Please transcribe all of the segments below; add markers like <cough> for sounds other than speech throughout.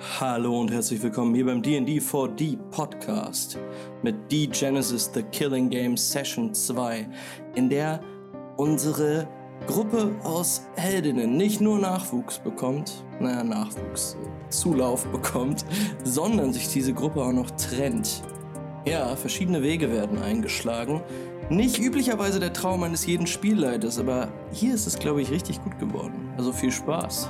Hallo und herzlich willkommen hier beim D&D 4D Podcast mit D Genesis The Killing Game Session 2, in der unsere Gruppe aus Heldinnen nicht nur Nachwuchs bekommt, naja, Nachwuchs, Zulauf bekommt, sondern sich diese Gruppe auch noch trennt. Ja, verschiedene Wege werden eingeschlagen. Nicht üblicherweise der Traum eines jeden Spielleiters, aber hier ist es, glaube ich, richtig gut geworden. Also viel Spaß.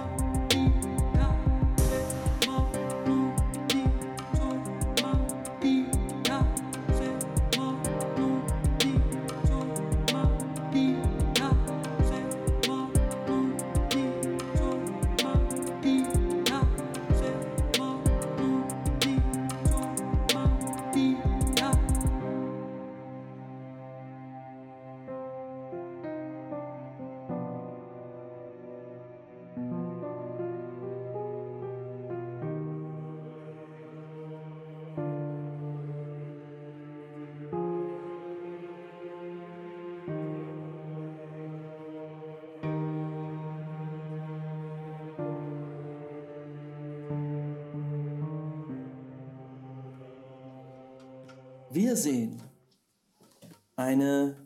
Eine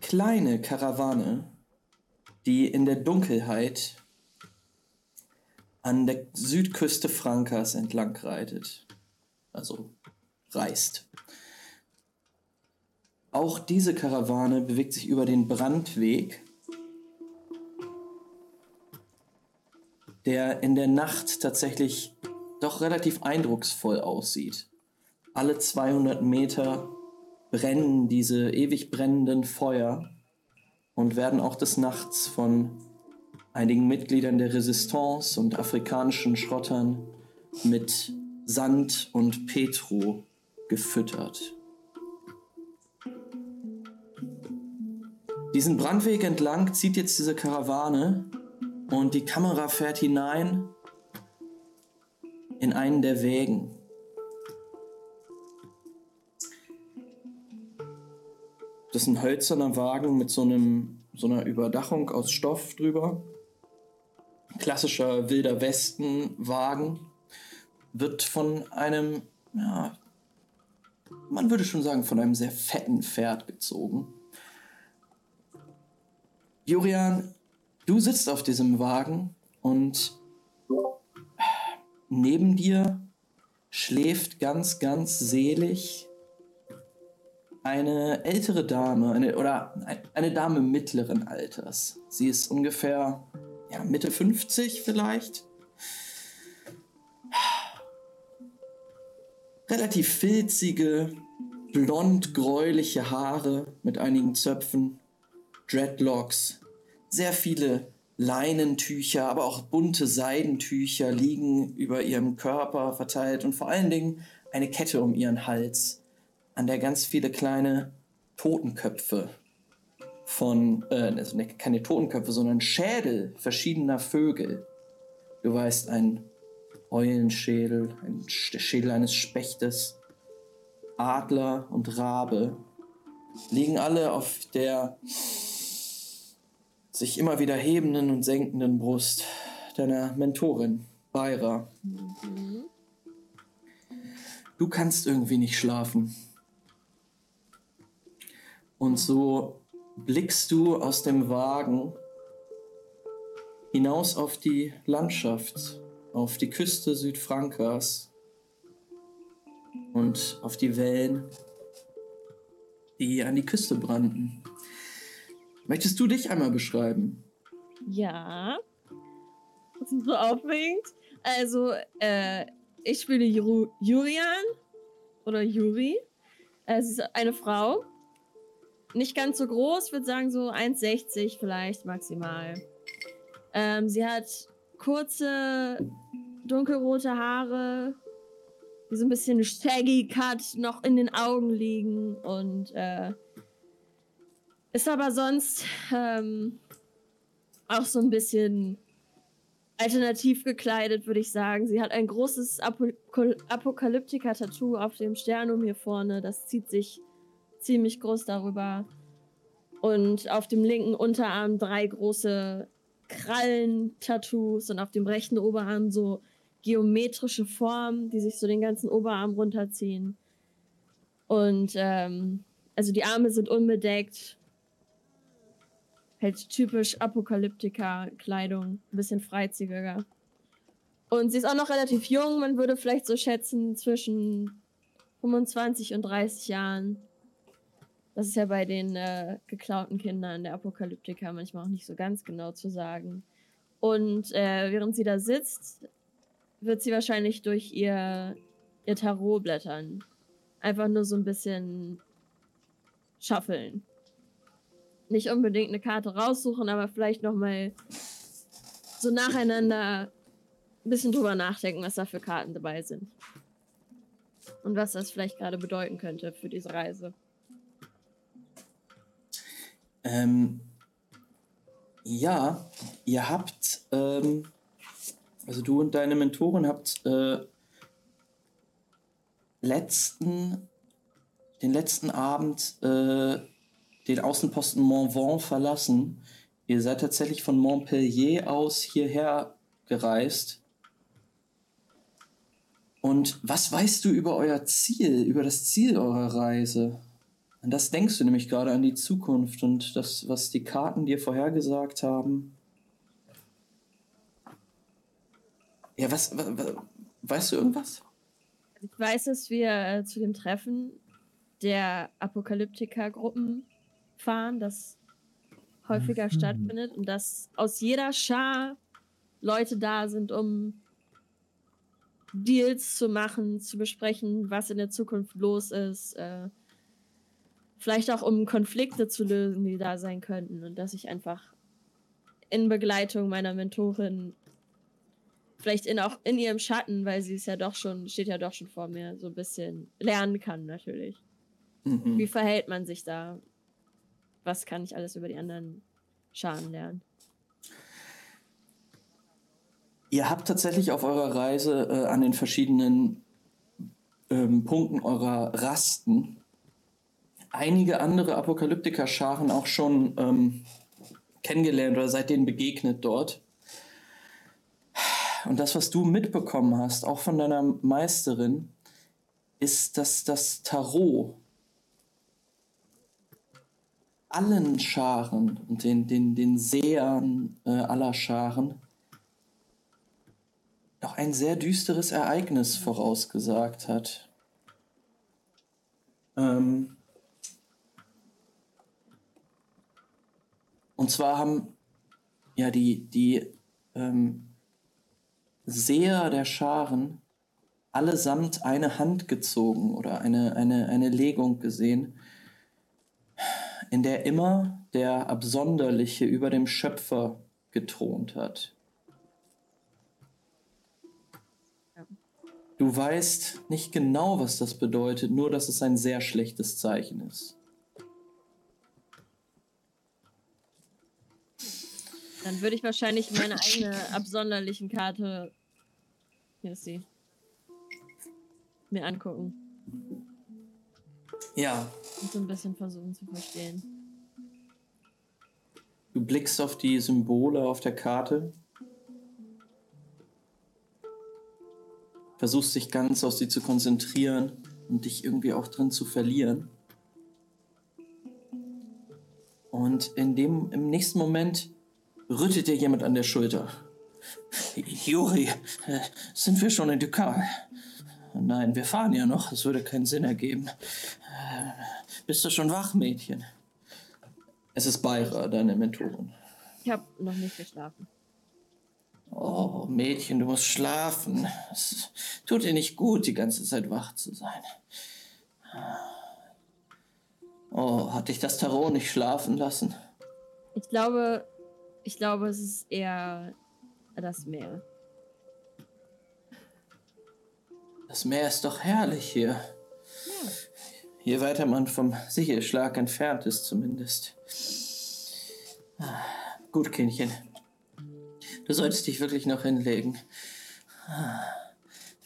kleine Karawane, die in der Dunkelheit an der Südküste Frankas entlang reitet. Also reist. Auch diese Karawane bewegt sich über den Brandweg, der in der Nacht tatsächlich doch relativ eindrucksvoll aussieht. Alle 200 Meter brennen diese ewig brennenden Feuer und werden auch des Nachts von einigen Mitgliedern der Resistance und afrikanischen Schrottern mit Sand und Petro gefüttert. Diesen Brandweg entlang zieht jetzt diese Karawane und die Kamera fährt hinein in einen der Wägen. Das ist ein hölzerner Wagen mit so, einem, so einer Überdachung aus Stoff drüber. Klassischer wilder Westen-Wagen. Wird von einem, ja, man würde schon sagen, von einem sehr fetten Pferd gezogen. Jurian, du sitzt auf diesem Wagen und neben dir schläft ganz, ganz selig eine ältere Dame, eine, oder eine Dame mittleren Alters. Sie ist ungefähr ja, Mitte 50 vielleicht. Relativ filzige, blond-gräuliche Haare mit einigen Zöpfen, Dreadlocks, sehr viele Leinentücher, aber auch bunte Seidentücher liegen über ihrem Körper verteilt und vor allen Dingen eine Kette um ihren Hals an der ganz viele kleine Totenköpfe von, äh, also ne, keine Totenköpfe, sondern Schädel verschiedener Vögel. Du weißt, ein Eulenschädel, ein der Schädel eines Spechtes, Adler und Rabe liegen alle auf der sich immer wieder hebenden und senkenden Brust deiner Mentorin, Beira. Mhm. Du kannst irgendwie nicht schlafen. Und so blickst du aus dem Wagen hinaus auf die Landschaft, auf die Küste Südfrankas und auf die Wellen, die an die Küste brannten. Möchtest du dich einmal beschreiben? Ja. Das ist so aufregend. Also, äh, ich spiele Jur Jurian oder Juri. Es ist eine Frau nicht ganz so groß, würde sagen so 1,60 vielleicht maximal. Ähm, sie hat kurze, dunkelrote Haare, die so ein bisschen shaggy cut noch in den Augen liegen und äh, ist aber sonst ähm, auch so ein bisschen alternativ gekleidet, würde ich sagen. Sie hat ein großes Apo Apokalyptiker-Tattoo auf dem Sternum hier vorne. Das zieht sich ziemlich groß darüber. Und auf dem linken Unterarm drei große Krallen-Tattoos und auf dem rechten Oberarm so geometrische Formen, die sich so den ganzen Oberarm runterziehen. Und ähm, also die Arme sind unbedeckt. Halt typisch Apokalyptiker-Kleidung, ein bisschen freizügiger. Und sie ist auch noch relativ jung, man würde vielleicht so schätzen zwischen 25 und 30 Jahren. Das ist ja bei den äh, geklauten Kindern der Apokalyptiker manchmal auch nicht so ganz genau zu sagen. Und äh, während sie da sitzt, wird sie wahrscheinlich durch ihr, ihr Tarot blättern. Einfach nur so ein bisschen schaffeln. Nicht unbedingt eine Karte raussuchen, aber vielleicht nochmal so nacheinander ein bisschen drüber nachdenken, was da für Karten dabei sind. Und was das vielleicht gerade bedeuten könnte für diese Reise. Ähm, ja, ihr habt, ähm, also du und deine Mentorin habt äh, letzten, den letzten Abend äh, den Außenposten Montvent verlassen. Ihr seid tatsächlich von Montpellier aus hierher gereist. Und was weißt du über euer Ziel, über das Ziel eurer Reise? An das denkst du nämlich gerade an die Zukunft und das, was die Karten dir vorhergesagt haben. Ja, was, was, was weißt du irgendwas? Ich weiß, dass wir äh, zu dem Treffen der Apokalyptiker-Gruppen fahren, das häufiger mhm. stattfindet und dass aus jeder Schar Leute da sind, um Deals zu machen, zu besprechen, was in der Zukunft los ist, äh, vielleicht auch um Konflikte zu lösen, die da sein könnten und dass ich einfach in Begleitung meiner Mentorin vielleicht in auch in ihrem Schatten, weil sie ist ja doch schon, steht ja doch schon vor mir, so ein bisschen lernen kann natürlich. Mhm. Wie verhält man sich da? Was kann ich alles über die anderen Scharen lernen? Ihr habt tatsächlich auf eurer Reise äh, an den verschiedenen ähm, Punkten eurer Rasten einige andere Apokalyptiker-Scharen auch schon ähm, kennengelernt oder seitdem begegnet dort. Und das, was du mitbekommen hast, auch von deiner Meisterin, ist, dass das Tarot allen Scharen und den, den, den Sehern äh, aller Scharen noch ein sehr düsteres Ereignis vorausgesagt hat. Ähm, und zwar haben ja die, die ähm, Seher der Scharen allesamt eine Hand gezogen oder eine, eine, eine Legung gesehen, in der immer der Absonderliche über dem Schöpfer gethront hat. Du weißt nicht genau, was das bedeutet, nur dass es ein sehr schlechtes Zeichen ist. Dann würde ich wahrscheinlich meine eigene absonderlichen Karte. Hier ist sie. Mir angucken. Ja. Und so ein bisschen versuchen zu verstehen. Du blickst auf die Symbole auf der Karte versuchst dich ganz auf sie zu konzentrieren und dich irgendwie auch drin zu verlieren. Und in dem, im nächsten Moment rüttelt dir jemand an der Schulter. Juri, äh, sind wir schon in Ducal? Nein, wir fahren ja noch. Es würde keinen Sinn ergeben. Äh, bist du schon wach, Mädchen? Es ist Beira, deine Mentorin. Ich habe noch nicht geschlafen. Oh, Mädchen, du musst schlafen. Es tut dir nicht gut, die ganze Zeit wach zu sein. Oh, hat dich das Tarot nicht schlafen lassen? Ich glaube, ich glaube, es ist eher das Meer. Das Meer ist doch herrlich hier. Ja. Je weiter man vom Sichelschlag entfernt ist, zumindest. Gut, Kindchen. Du solltest dich wirklich noch hinlegen.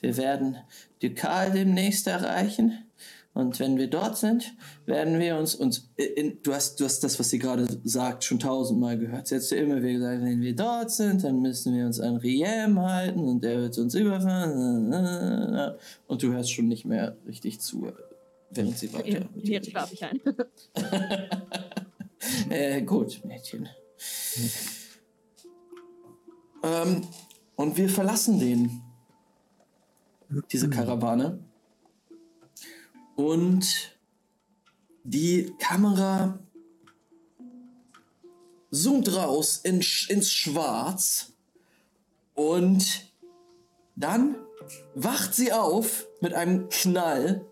Wir werden Dukal demnächst erreichen Und wenn wir dort sind, werden wir uns uns in, du hast du hast das, was sie gerade sagt, schon tausendmal gehört. Sie hat ja immer wieder gesagt, wenn wir dort sind, dann müssen wir uns an Riem halten und der wird uns überfahren. Und du hörst schon nicht mehr richtig zu, während sie weiter. Jetzt schlafe ich ein. <laughs> äh, gut, Mädchen. Ähm, und wir verlassen den diese Karawane. Und die Kamera zoomt raus in, ins Schwarz und dann wacht sie auf mit einem Knall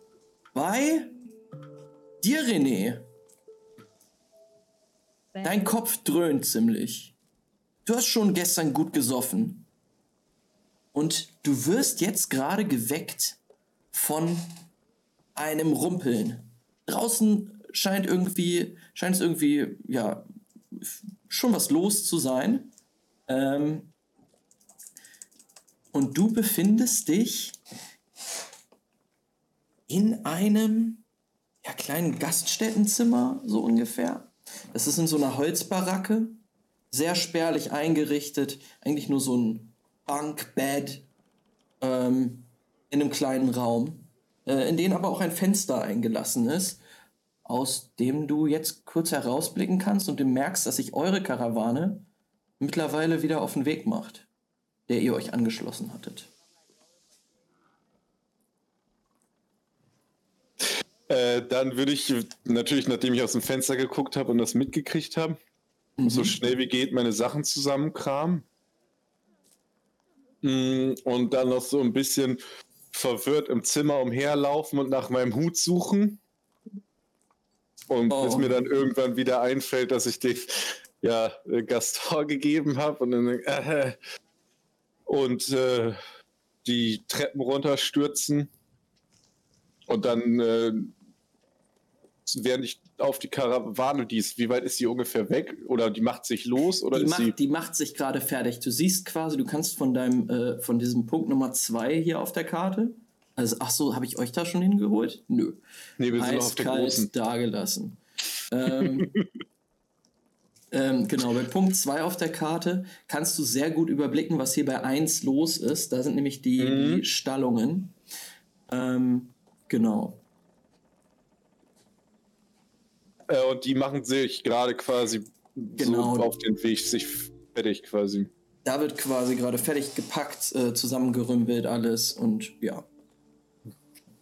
bei dir, René. Dein Kopf dröhnt ziemlich. Du hast schon gestern gut gesoffen. Und du wirst jetzt gerade geweckt von einem Rumpeln. Draußen scheint irgendwie, scheint es irgendwie, ja, schon was los zu sein. Ähm, und du befindest dich in einem ja, kleinen Gaststättenzimmer, so ungefähr. Das ist in so einer Holzbaracke, sehr spärlich eingerichtet, eigentlich nur so ein Bankbett ähm, in einem kleinen Raum, in den aber auch ein Fenster eingelassen ist, aus dem du jetzt kurz herausblicken kannst und du merkst, dass sich eure Karawane mittlerweile wieder auf den Weg macht, der ihr euch angeschlossen hattet. Äh, dann würde ich natürlich, nachdem ich aus dem Fenster geguckt habe und das mitgekriegt habe, mhm. so schnell wie geht meine Sachen zusammenkramen. Mm, und dann noch so ein bisschen verwirrt im Zimmer umherlaufen und nach meinem Hut suchen. Und oh. bis mir dann irgendwann wieder einfällt, dass ich den ja, Gaston <laughs> gegeben habe und dann äh, und äh, die Treppen runterstürzen und dann äh, während ich auf die Karawane, die ist, wie weit ist sie ungefähr weg? Oder die macht sich los? Oder die, ist macht, sie die macht sich gerade fertig. Du siehst quasi, du kannst von deinem, äh, von diesem Punkt Nummer zwei hier auf der Karte. Also, ach so, habe ich euch da schon hingeholt? Nö. Nee, wir sind noch auf der großen. dagelassen. ähm, <laughs> ähm, genau, bei Punkt 2 auf der Karte kannst du sehr gut überblicken, was hier bei 1 los ist. Da sind nämlich die, mhm. die Stallungen. Ähm, genau. Äh, und die machen sich gerade quasi genau. so auf den Weg, sich fertig quasi. Da wird quasi gerade fertig gepackt, äh, zusammengerümpelt alles und ja.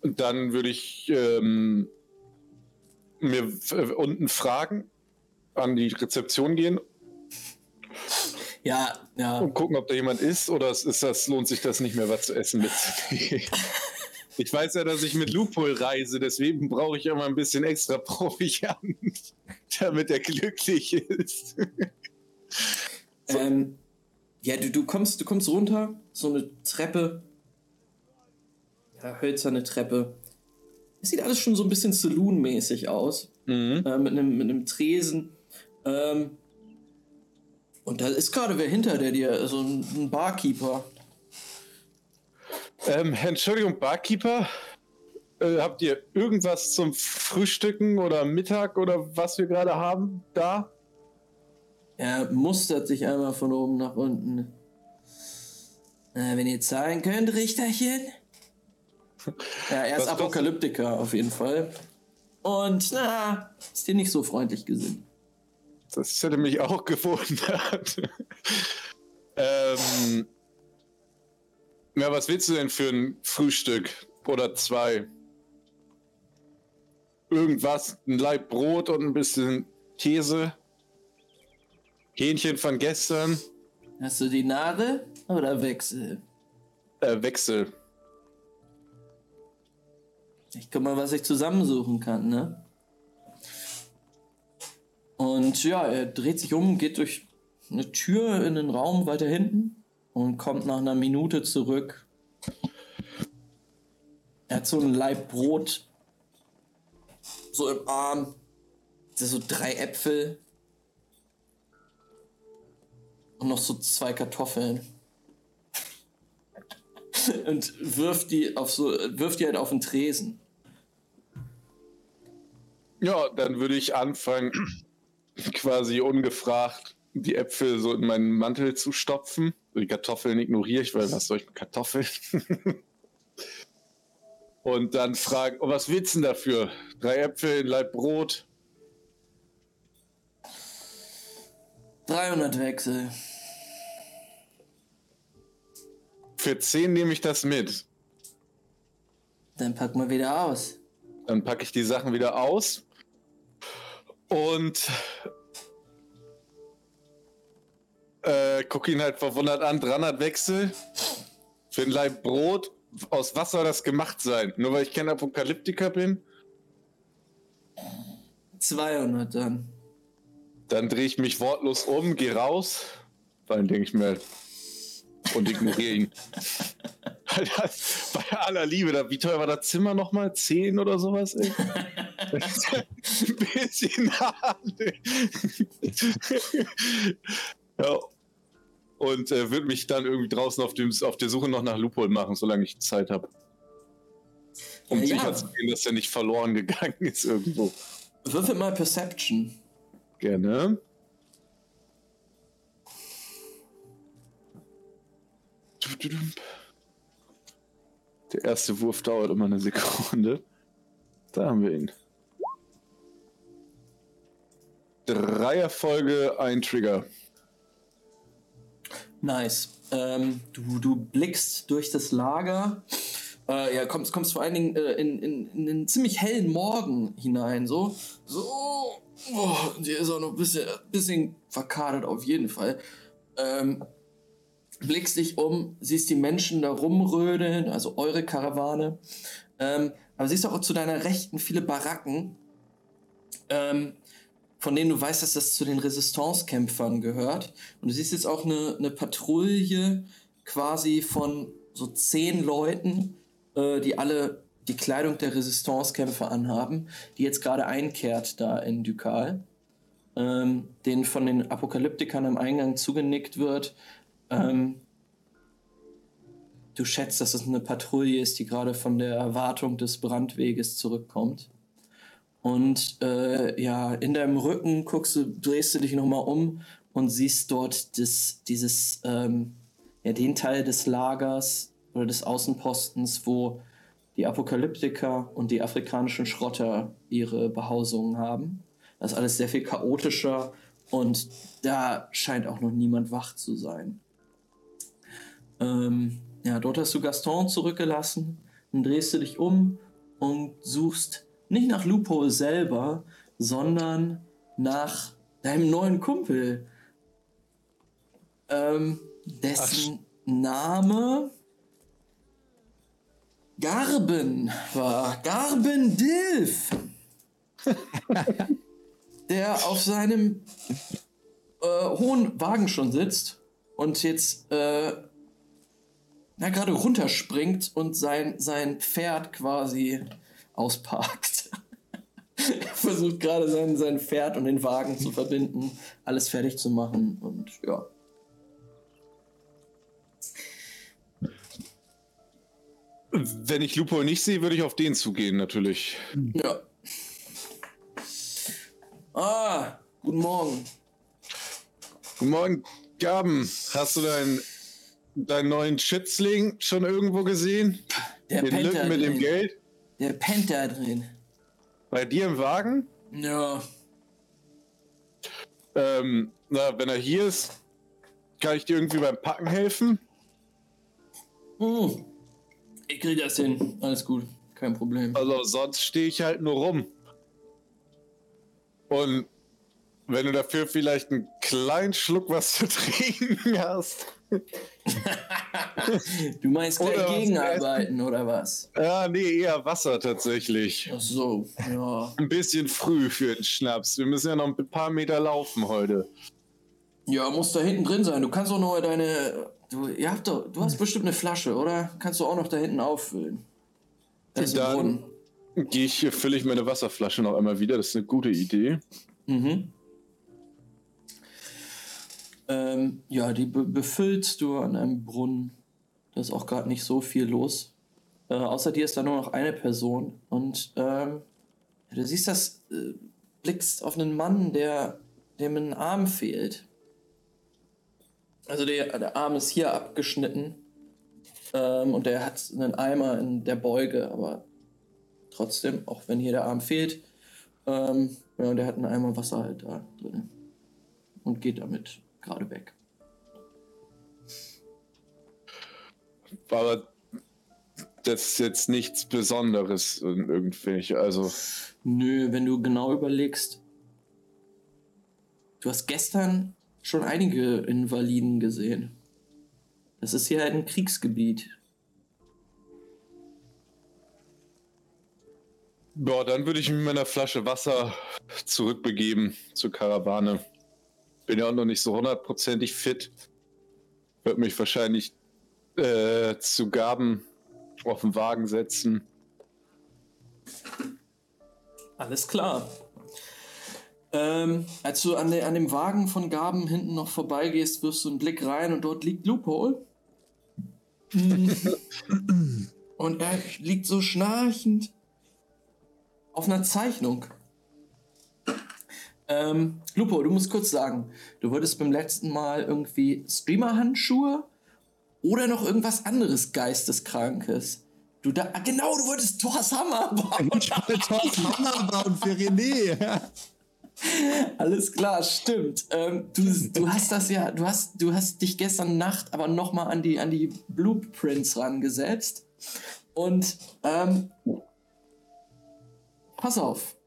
Und dann würde ich ähm, mir äh, unten fragen, an die Rezeption gehen. Ja, ja. Und gucken, ob da jemand ist oder ist das, lohnt sich das nicht mehr, was zu essen mitzunehmen. <laughs> Ich weiß ja, dass ich mit Lupol reise, deswegen brauche ich immer ein bisschen extra Proviant, <laughs> damit er glücklich ist. so. <laughs> ähm, ja, du, du, kommst, du kommst runter, so eine Treppe. Ja, hölzerne Treppe. Es sieht alles schon so ein bisschen Saloon-mäßig aus. Mhm. Äh, mit, einem, mit einem Tresen. Ähm, und da ist gerade wer hinter der dir, so ein, ein Barkeeper. Ähm, Entschuldigung, Barkeeper, äh, habt ihr irgendwas zum Frühstücken oder Mittag oder was wir gerade haben da? Er mustert sich einmal von oben nach unten. Na, wenn ihr zahlen könnt, Richterchen. <laughs> Ja, er ist was, Apokalyptiker auf jeden Fall. Und na, ist dir nicht so freundlich gesinnt. Das hätte mich auch <laughs> gewundert. ähm, ja, was willst du denn für ein Frühstück? Oder zwei? Irgendwas, ein Laib Brot und ein bisschen Käse. Hähnchen von gestern. Hast du die Nade oder Wechsel? Äh, Wechsel. Ich guck mal, was ich zusammensuchen kann, ne? Und ja, er dreht sich um, geht durch eine Tür in den Raum weiter hinten und kommt nach einer Minute zurück. Er hat so ein Laib Brot so im Arm. So drei Äpfel. Und noch so zwei Kartoffeln. <laughs> und wirft die auf so, wirft die halt auf den Tresen. Ja, dann würde ich anfangen, <clears throat> quasi ungefragt die Äpfel so in meinen Mantel zu stopfen. Die Kartoffeln ignoriere ich, weil was soll ich mit Kartoffeln? <laughs> Und dann fragen, oh, was willst du denn dafür? Drei Äpfel, ein Leib Brot. 300 Wechsel. Für 10 nehme ich das mit. Dann pack mal wieder aus. Dann packe ich die Sachen wieder aus. Und äh, guck ihn halt verwundert an. 300 Wechsel für ein Leib Brot. Aus was soll das gemacht sein? Nur weil ich kein Apokalyptiker bin? 200 dann. Dann drehe ich mich wortlos um, gehe raus. Dann denke ich mir und ignoriere ihn. <laughs> Bei aller Liebe, da, wie teuer war das Zimmer nochmal? 10 oder sowas? Ey? Ein <laughs> <laughs> bisschen hart. ja. Und äh, würde mich dann irgendwie draußen auf, dem, auf der Suche noch nach Loophole machen, solange ich Zeit habe. Um ja, sicher zu gehen, dass er nicht verloren gegangen ist irgendwo. Würfel mal Perception. Gerne. Der erste Wurf dauert immer eine Sekunde. Da haben wir ihn. Drei Erfolge, ein Trigger. Nice. Ähm, du, du blickst durch das Lager. Äh, ja, kommst, kommst vor allen Dingen äh, in, in, in einen ziemlich hellen Morgen hinein. So, so. Oh, die ist auch noch ein bisschen, bisschen verkadert auf jeden Fall. Ähm, blickst dich um, siehst die Menschen da rumrödeln, also eure Karawane. Ähm, aber siehst auch zu deiner Rechten viele Baracken, ähm, von denen du weißt, dass das zu den Resistance-Kämpfern gehört. Und du siehst jetzt auch eine, eine Patrouille quasi von so zehn Leuten, äh, die alle die Kleidung der Resistance-Kämpfer anhaben, die jetzt gerade einkehrt da in Dukal. Ähm, denen von den Apokalyptikern am Eingang zugenickt wird, ähm, du schätzt, dass es eine Patrouille ist, die gerade von der Erwartung des Brandweges zurückkommt. Und äh, ja, in deinem Rücken guckst du, drehst du dich nochmal um und siehst dort das, dieses, ähm, ja, den Teil des Lagers oder des Außenpostens, wo die Apokalyptiker und die afrikanischen Schrotter ihre Behausungen haben. Das ist alles sehr viel chaotischer und da scheint auch noch niemand wach zu sein. Ähm, ja, dort hast du Gaston zurückgelassen. Dann drehst du dich um und suchst nicht nach Lupo selber, sondern nach deinem neuen Kumpel. Ähm, dessen Ach. Name Garben war. Garben Dilf. <laughs> der auf seinem äh, hohen Wagen schon sitzt und jetzt äh, na, gerade runterspringt und sein, sein Pferd quasi ausparkt. <laughs> er versucht gerade sein, sein Pferd und den Wagen zu verbinden, alles fertig zu machen und ja. Wenn ich Lupo nicht sehe, würde ich auf den zugehen, natürlich. Ja. Ah, guten Morgen. Guten Morgen, Gaben. Hast du deinen deinen neuen Schützling schon irgendwo gesehen? Der Den Lücken mit dem Geld? Der pennt da drin. Bei dir im Wagen? Ja. Ähm, na, wenn er hier ist, kann ich dir irgendwie beim Packen helfen? Hm. Ich krieg das hin. Alles gut. Kein Problem. Also sonst stehe ich halt nur rum. Und wenn du dafür vielleicht einen kleinen Schluck was zu <laughs> trinken hast. <laughs> du meinst gleich gegenarbeiten oder was? Ja, nee, eher Wasser tatsächlich. Ach so, ja. Ein bisschen früh für den Schnaps. Wir müssen ja noch ein paar Meter laufen heute. Ja, muss da hinten drin sein. Du kannst auch noch deine. Du, ihr habt doch, du hast bestimmt eine Flasche, oder? Kannst du auch noch da hinten auffüllen. Das Dann gehe ich, fülle ich meine Wasserflasche noch einmal wieder. Das ist eine gute Idee. Mhm. Ähm, ja, die be befüllst du an einem Brunnen. Da ist auch gerade nicht so viel los. Äh, außer dir ist da nur noch eine Person. Und ähm, Du siehst das, äh, blickst auf einen Mann, der dem ein Arm fehlt. Also der, der Arm ist hier abgeschnitten ähm, und der hat einen Eimer in der Beuge, aber trotzdem, auch wenn hier der Arm fehlt, ähm, ja, der hat einen Eimer Wasser halt da drin und geht damit gerade weg. Aber das ist jetzt nichts Besonderes irgendwie, also. Nö, wenn du genau überlegst, du hast gestern schon einige Invaliden gesehen. Das ist hier ein Kriegsgebiet. Boah, dann würde ich mit meiner Flasche Wasser zurückbegeben zur Karawane. Bin ja auch noch nicht so hundertprozentig fit. Wird mich wahrscheinlich äh, zu Gaben auf den Wagen setzen. Alles klar. Ähm, als du an, der, an dem Wagen von Gaben hinten noch vorbeigehst, wirfst du einen Blick rein und dort liegt Loophole. <laughs> und er liegt so schnarchend auf einer Zeichnung. Ähm, Lupo, du musst kurz sagen, du wolltest beim letzten Mal irgendwie Streamer-Handschuhe oder noch irgendwas anderes Geisteskrankes. Du da, ah, genau, du wolltest Thors Hammer bauen. Ich wollte Thors Hammer bauen für René. Alles klar, stimmt. Ähm, du, du hast das ja, du hast, du hast dich gestern Nacht aber nochmal an die, an die Blueprints rangesetzt. Und ähm, pass auf.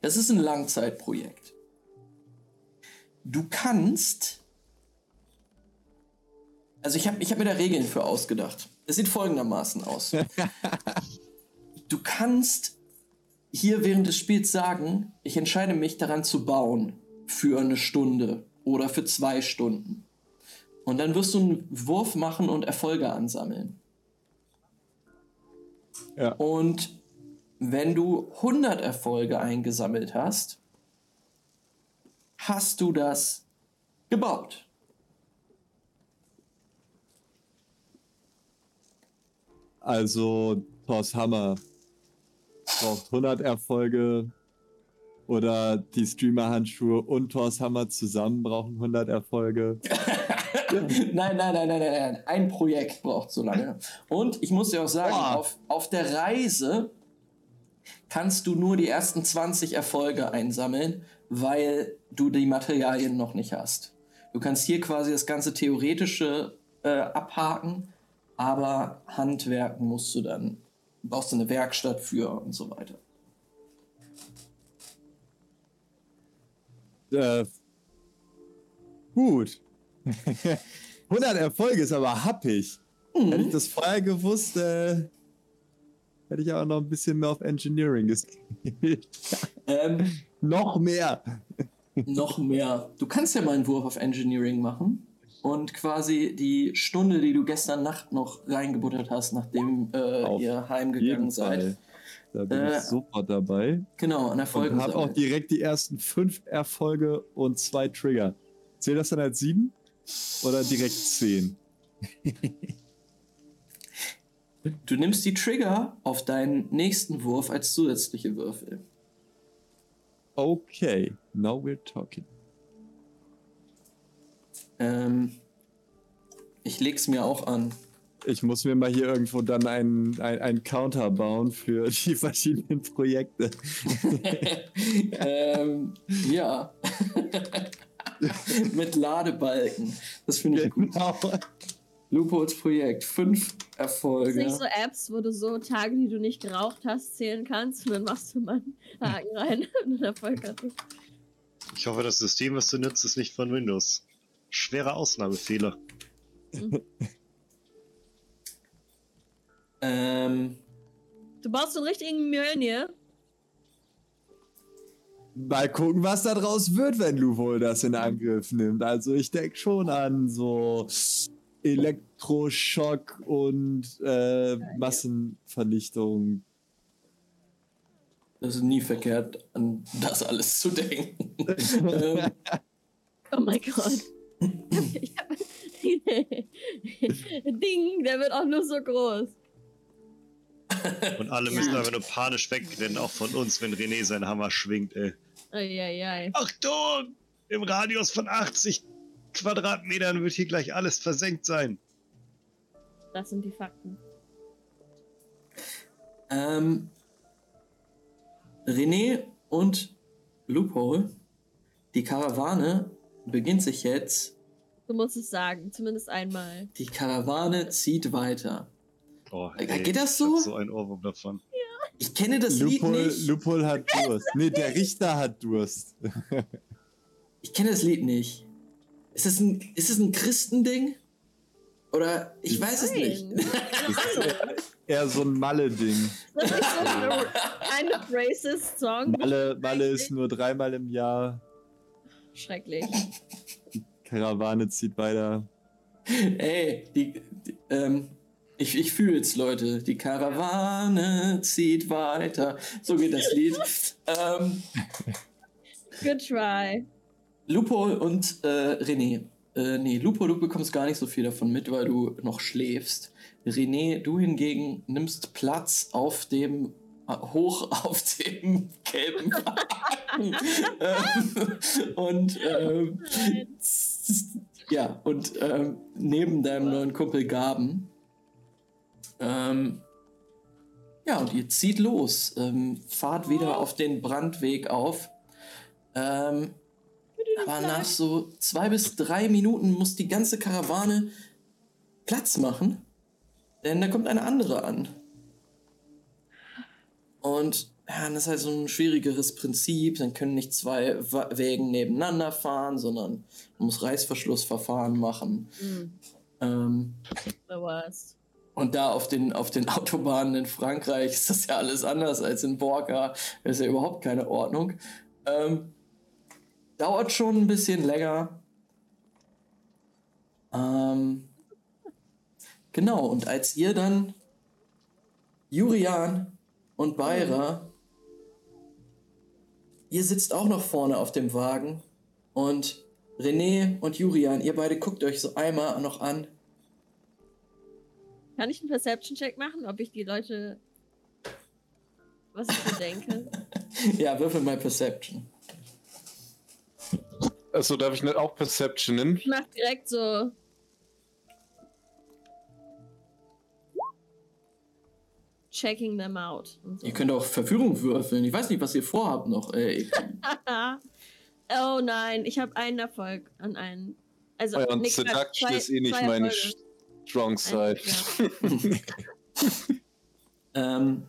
Das ist ein Langzeitprojekt. Du kannst. Also ich habe ich hab mir da Regeln für ausgedacht. Es sieht folgendermaßen aus. <laughs> du kannst hier während des Spiels sagen, ich entscheide mich daran zu bauen für eine Stunde oder für zwei Stunden. Und dann wirst du einen Wurf machen und Erfolge ansammeln. Ja. Und wenn du 100 Erfolge eingesammelt hast, hast du das gebaut. Also Thors Hammer braucht 100 Erfolge oder die Streamer-Handschuhe und Thors Hammer zusammen brauchen 100 Erfolge. <laughs> nein, nein, nein, nein, nein, nein. Ein Projekt braucht so lange. Und ich muss dir auch sagen, auf, auf der Reise kannst du nur die ersten 20 Erfolge einsammeln, weil du die Materialien noch nicht hast. Du kannst hier quasi das ganze Theoretische äh, abhaken, aber Handwerken musst du dann, brauchst du eine Werkstatt für und so weiter. Äh, gut. <laughs> 100 Erfolge ist aber happig. Mhm. Hätte ich das vorher gewusst, äh, hätte ich aber noch ein bisschen mehr auf Engineering gespielt. <laughs> Ähm, noch mehr. noch mehr. Du kannst ja mal einen Wurf auf Engineering machen und quasi die Stunde, die du gestern Nacht noch reingebuttert hast, nachdem äh, ihr heimgegangen seid. Da bin Äh, ich super dabei. Genau, an Erfolgen. Und habe auch direkt die ersten fünf Erfolge und zwei Trigger. Zählt das dann als sieben? Oder direkt zehn? <laughs> Du nimmst die Trigger auf deinen nächsten Wurf als zusätzliche Würfel. Okay, now we're talking. Ähm, ich leg's mir auch an. Ich muss mir mal hier irgendwo dann einen ein Counter bauen für <laughs> die verschiedenen Projekte. <laughs> ähm, ja. <laughs> Mit Ladebalken. Das finde ich gut. Lupols Projekt. Fünf Ist Erfolge. nicht so Apps, wo du so Tage, die du nicht geraucht hast, zählen kannst und dann machst du mal einen Haken rein <laughs> und einen Erfolg hast du. Ich hoffe, das System, was du nutzt, ist nicht von Windows. Schwerer Ausnahmefehler. <laughs> Ähm, Du baust so einen richtigen Mjölnir. Mal gucken, was da draus wird, wenn Luvol das in Angriff nimmt. Also ich denke schon an so Elektroschock und äh, Massenvernichtung. das ist nie verkehrt, an das alles zu denken. Oh mein Gott. Ich hab, Ding, der wird auch nur so groß. Und alle Ja. müssen einfach nur panisch wegrennen, auch von uns, wenn René seinen Hammer schwingt, ey. Eieiei. Achtung! Im Radius von 80 Quadratmetern wird hier gleich alles versenkt sein. Das sind die Fakten. Ähm, René und Loophole, die Karawane beginnt sich jetzt. Du musst es sagen, zumindest einmal. Die Karawane zieht weiter. Oh, Äh, geht das so? Ich hab so ein Ohrwurm davon. Ich kenne das Lied Loophole, nicht. Loophole hat Durst. Nee, der <laughs> Richter hat Durst. <laughs> Ich kenne das Lied nicht. Ist es ein, ist es ein Christending? Oder ich weiß es nicht. <laughs> Eher so ein Malle-Ding. Das ist so ein racist Song. Malle, Malle ist nur dreimal im Jahr. Schrecklich. Karawane zieht weiter. Ey, die, die, ähm, ich, ich fühl's, Leute. Die Karawane zieht weiter. So geht das Lied. <laughs> ähm, Good try. Lupo und äh, René. Äh, nee, Lupo, du bekommst gar nicht so viel davon mit, weil du noch schläfst. René, du hingegen nimmst Platz auf dem äh, hoch <laughs> auf dem gelben Wagen. ähm, und ähm, ja, und ähm, neben deinem neuen Kumpel Gaben. Ähm, ja, und ihr zieht los. Ähm, fahrt wieder auf den Brandweg auf. Ähm, aber nach so zwei bis drei Minuten muss die ganze Karawane Platz machen, denn da kommt eine andere an. Und ja, das ist halt so ein schwierigeres Prinzip. Dann können nicht zwei Wägen nebeneinander fahren, sondern man muss Reißverschlussverfahren machen. Mm, Ähm, the worst. und da auf den, auf den <laughs> Autobahnen in Frankreich ist das ja alles anders als in Borka. Da ist ja überhaupt keine Ordnung. Ähm, dauert schon ein bisschen länger. Ähm, genau, und als ihr dann Jurian und Beira, ihr sitzt auch noch vorne auf dem Wagen und René und Jurian, ihr beide guckt euch so einmal noch an. Kann ich einen Perception-Check machen, ob ich die Leute. Was ich so denke? <laughs> Ja, würfel mal Perception. Achso, darf ich nicht auch Perception nennen? Ich mach direkt so. Checking them out. So. Ihr könnt auch Verführung würfeln. Ich weiß nicht, was ihr vorhabt noch. Ey. <laughs> oh nein, ich habe einen Erfolg an einen. Also, Ja, und Seduction ist eh nicht meine Erfolge. Strong Side. Ein- <laughs> ähm,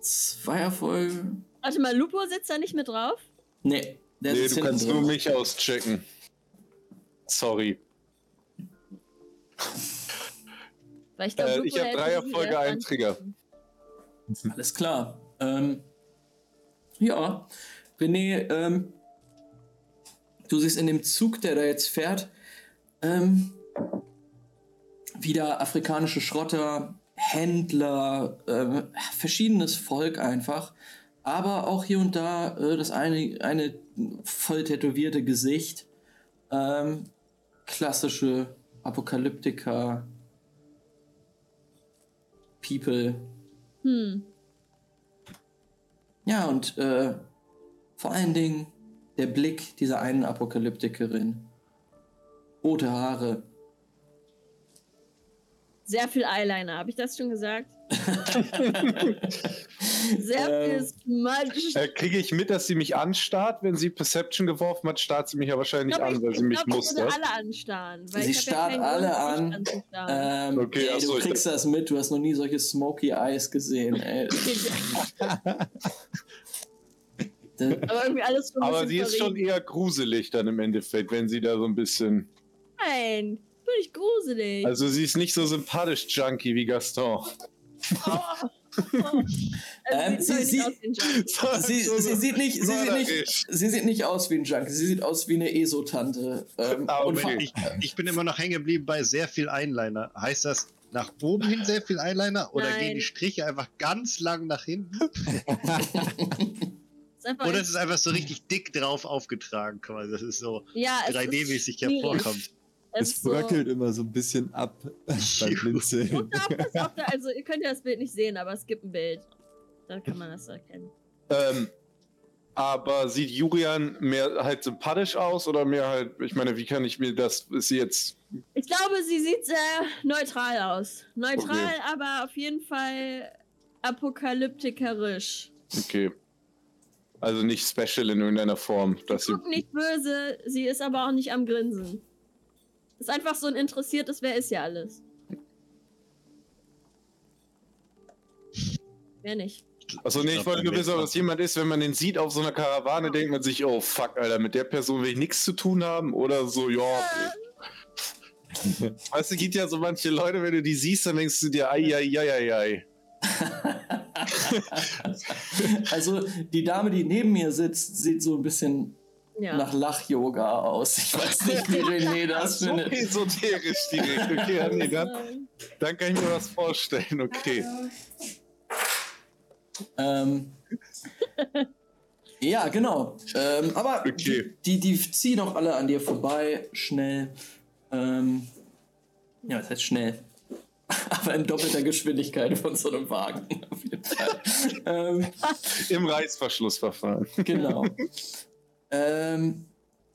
zwei Erfolge. Warte mal, Lupo sitzt da nicht mit drauf? Nee, der Nee, du kannst drin. nur mich auschecken. Sorry. Weil ich Äh, ich habe drei Erfolge, erst einen Trigger. Alles klar. Ähm, ja, René, ähm, du siehst in dem Zug, der da jetzt fährt, ähm, wieder afrikanische Schrotter, Händler, ähm, verschiedenes Volk einfach. Aber auch hier und da äh, das eine, eine voll tätowierte Gesicht. Ähm, klassische Apokalyptiker. People. Hm. Ja, und äh, vor allen Dingen der Blick dieser einen Apokalyptikerin. Rote Haare. Sehr viel Eyeliner, habe ich das schon gesagt? Sehr Ähm, viel Smudge. Äh, Kriege ich mit, dass sie mich anstarrt? Wenn sie Perception geworfen hat, starrt sie mich ja wahrscheinlich Ich glaub, an, weil ich- sie ich mich glaub, ich mustert. würde alle anstarren. Weil Sie ich starrt ja alle Grund, an. Ähm, Okay, ey, ach so, du ich kriegst das mit, du hast noch nie solche Smoky Eyes gesehen, <laughs> Aber irgendwie alles so ein Aber sie ist schon eher gruselig dann im Endeffekt, wenn sie da so ein bisschen. Nein, bin ich gruselig. Also sie ist nicht so sympathisch junkie wie Gaston. <laughs> Ähm, sie- doch nicht aus wie ein Junkie. <laughs> sie, sie, sieht nicht, sie, sieht nicht, Mörderisch. sie sieht nicht aus wie ein Junkie, sie sieht aus wie eine ESO-Tante. Ähm, vor- Ich, ich bin immer noch hängen geblieben bei sehr viel Eyeliner. Heißt das nach oben hin sehr viel Eyeliner oder Nein. gehen die Striche einfach ganz lang nach hinten? <laughs> Ist Oder ist es einfach so richtig dick drauf aufgetragen quasi, dass es so ja, es ist 3D-mäßig schwierig. hervorkommt? Es ist so- bröckelt immer so ein bisschen ab <laughs> beim <laughs> Blinzeln. Also ihr könnt ja das Bild nicht sehen, aber es gibt ein Bild. Dann kann man das erkennen. Ähm, aber sieht Julian mehr halt sympathisch aus oder mehr halt, ich meine, wie kann ich mir das, ist sie jetzt, Ich glaube, sie sieht sehr neutral aus. Neutral, Okay. aber auf jeden Fall apokalyptikerisch. okay. Also nicht special in irgendeiner Form, sie, guckt nicht böse, sie ist aber auch nicht am Grinsen. Ist einfach so ein interessiertes, wer ist ja alles. Wer nicht? Achso, nee, ich wollte nur wissen, ob das jemand ist, wenn man den sieht auf so einer Karawane, denkt man sich, oh fuck, Alter, mit der Person will ich nichts zu tun haben oder so, ja. <laughs> Weißt du, gibt ja so manche Leute, wenn du die siehst, dann denkst du dir, ai, ai, ai, ai, ai. Also die Dame, die neben mir sitzt, sieht so ein bisschen Ja. nach Lach-Yoga aus. Ich weiß nicht, wie <laughs> René das So findet. esoterisch direkt. Okay, nee, dann, dann kann ich mir was vorstellen, okay. Ähm, ja, genau. Ähm, aber Okay. die, die, die ziehen auch alle an dir vorbei, schnell. Ähm, ja, das heißt schnell. <laughs> Aber in doppelter Geschwindigkeit von so einem Wagen. Auf jeden Fall. <laughs> ähm, Im Reißverschlussverfahren. genau. Ähm,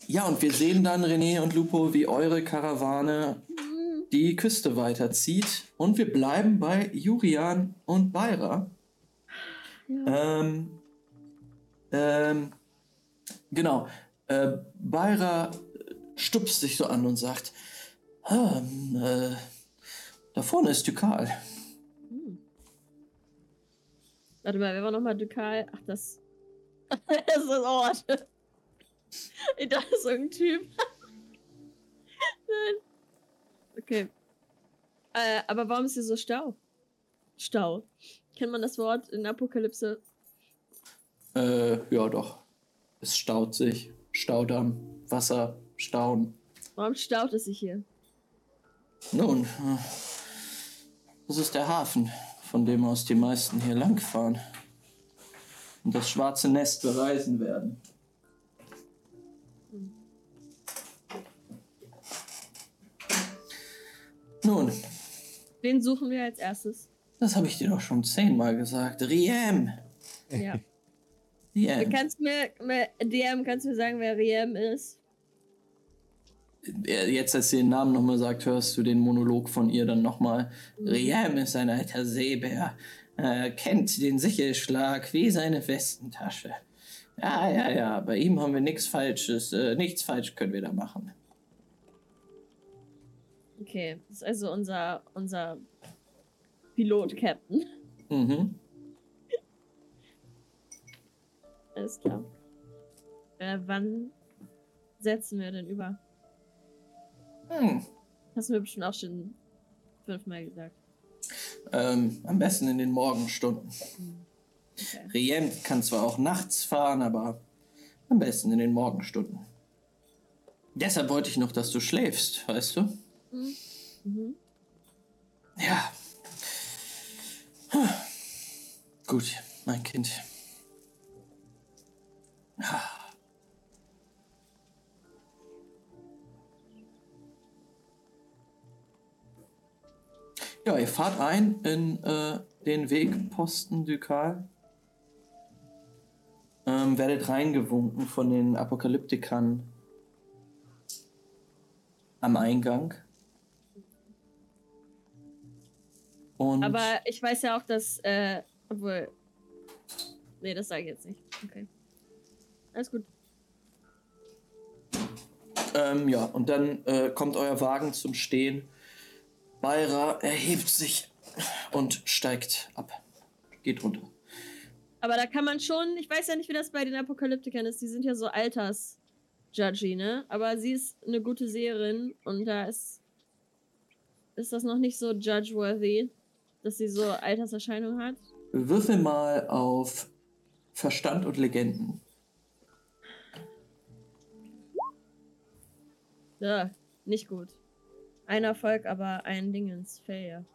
ja, und wir sehen dann, René und Lupo, wie eure Karawane die Küste weiterzieht. Und wir bleiben bei Jurian und Beira. ja. Ähm, ähm, genau. Äh, Beira stupst sich so an und sagt, ah, äh, da vorne ist Dukal. Hm. Warte mal, wer war nochmal Dukal? Ach, das. <laughs> das ist das Ort. Ich dachte, das ist irgendein Typ. Nein. Okay. Äh, aber warum ist hier so Stau? Stau. Kennt man das Wort in Apokalypse? Äh, ja doch. Es staut sich. Staudamm, Wasser, Stauen. Warum staut es sich hier? Nun, äh, das ist der Hafen, von dem aus die meisten hier langfahren. Und das schwarze Nest bereisen werden. Nun, Wen suchen wir als erstes? das habe ich dir doch schon zehnmal gesagt. Riem! Ja. <laughs> Riem. Kannst du mir, DM, kannst du mir sagen, wer Riem ist? Jetzt, als sie den Namen nochmal sagt, hörst du den Monolog von ihr dann nochmal. Riem ist ein alter Seebär. Er kennt den Sichelschlag wie seine Westentasche. Ja, ja, ja, bei ihm haben wir nichts Falsches. Äh, nichts falsch können wir da machen. Okay, das ist also unser, unser Pilot-Captain. Mhm. <laughs> Alles klar. Äh, wann setzen wir denn über? Hm. Hast du mir bestimmt auch schon fünfmal gesagt. Ähm, am besten in den Morgenstunden. Okay. Riem kann zwar auch nachts fahren, aber am besten in den Morgenstunden. Deshalb wollte ich noch, dass du schläfst, weißt du? Mhm. Ja. Gut, mein Kind. Ja, ihr fahrt ein in äh, den Wegposten Dukal. Ähm, werdet reingewunken von den Apokalyptikern am Eingang. Und Aber ich weiß ja auch, dass, äh, obwohl. Nee, das sage ich jetzt nicht. Okay. Alles gut. Ähm, ja, und dann äh, kommt euer Wagen zum Stehen. Beira erhebt sich und steigt ab. Geht runter. Aber da kann man schon, ich weiß ja nicht, wie das bei den Apokalyptikern ist. Die sind ja so alters-judgy, ne? Aber sie ist eine gute Seherin und da ist. Ist das noch nicht so judge-worthy, dass sie so Alterserscheinungen hat? Würfel mal auf Verstand und Legenden. Ja, nicht gut. Ein Erfolg, aber ein Dingens. Failure.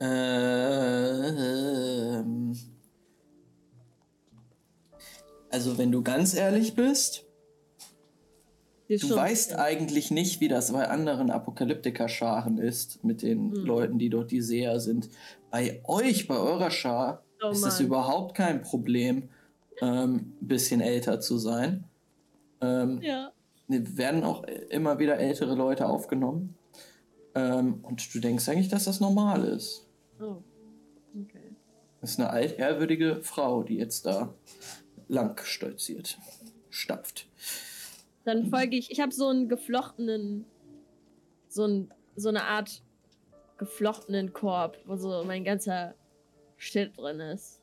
Ähm, also, wenn du ganz ehrlich bist, Du weißt eigentlich nicht, wie das bei anderen Apokalyptiker-Scharen ist, mit den Hm. Leuten, die dort die Seher sind. Bei euch, bei eurer Schar, Oh ist es überhaupt kein Problem, ähm, ein bisschen älter zu sein. Ähm, Ja. werden auch immer wieder ältere Leute aufgenommen. Ähm, und du denkst eigentlich, dass das normal ist. Oh. Okay. Das ist eine altehrwürdige Frau, die jetzt da lang stolziert, stapft. Dann folge ich. Ich habe so einen geflochtenen, so, ein, so eine Art geflochtenen Korb, wo so mein ganzer Shit drin ist.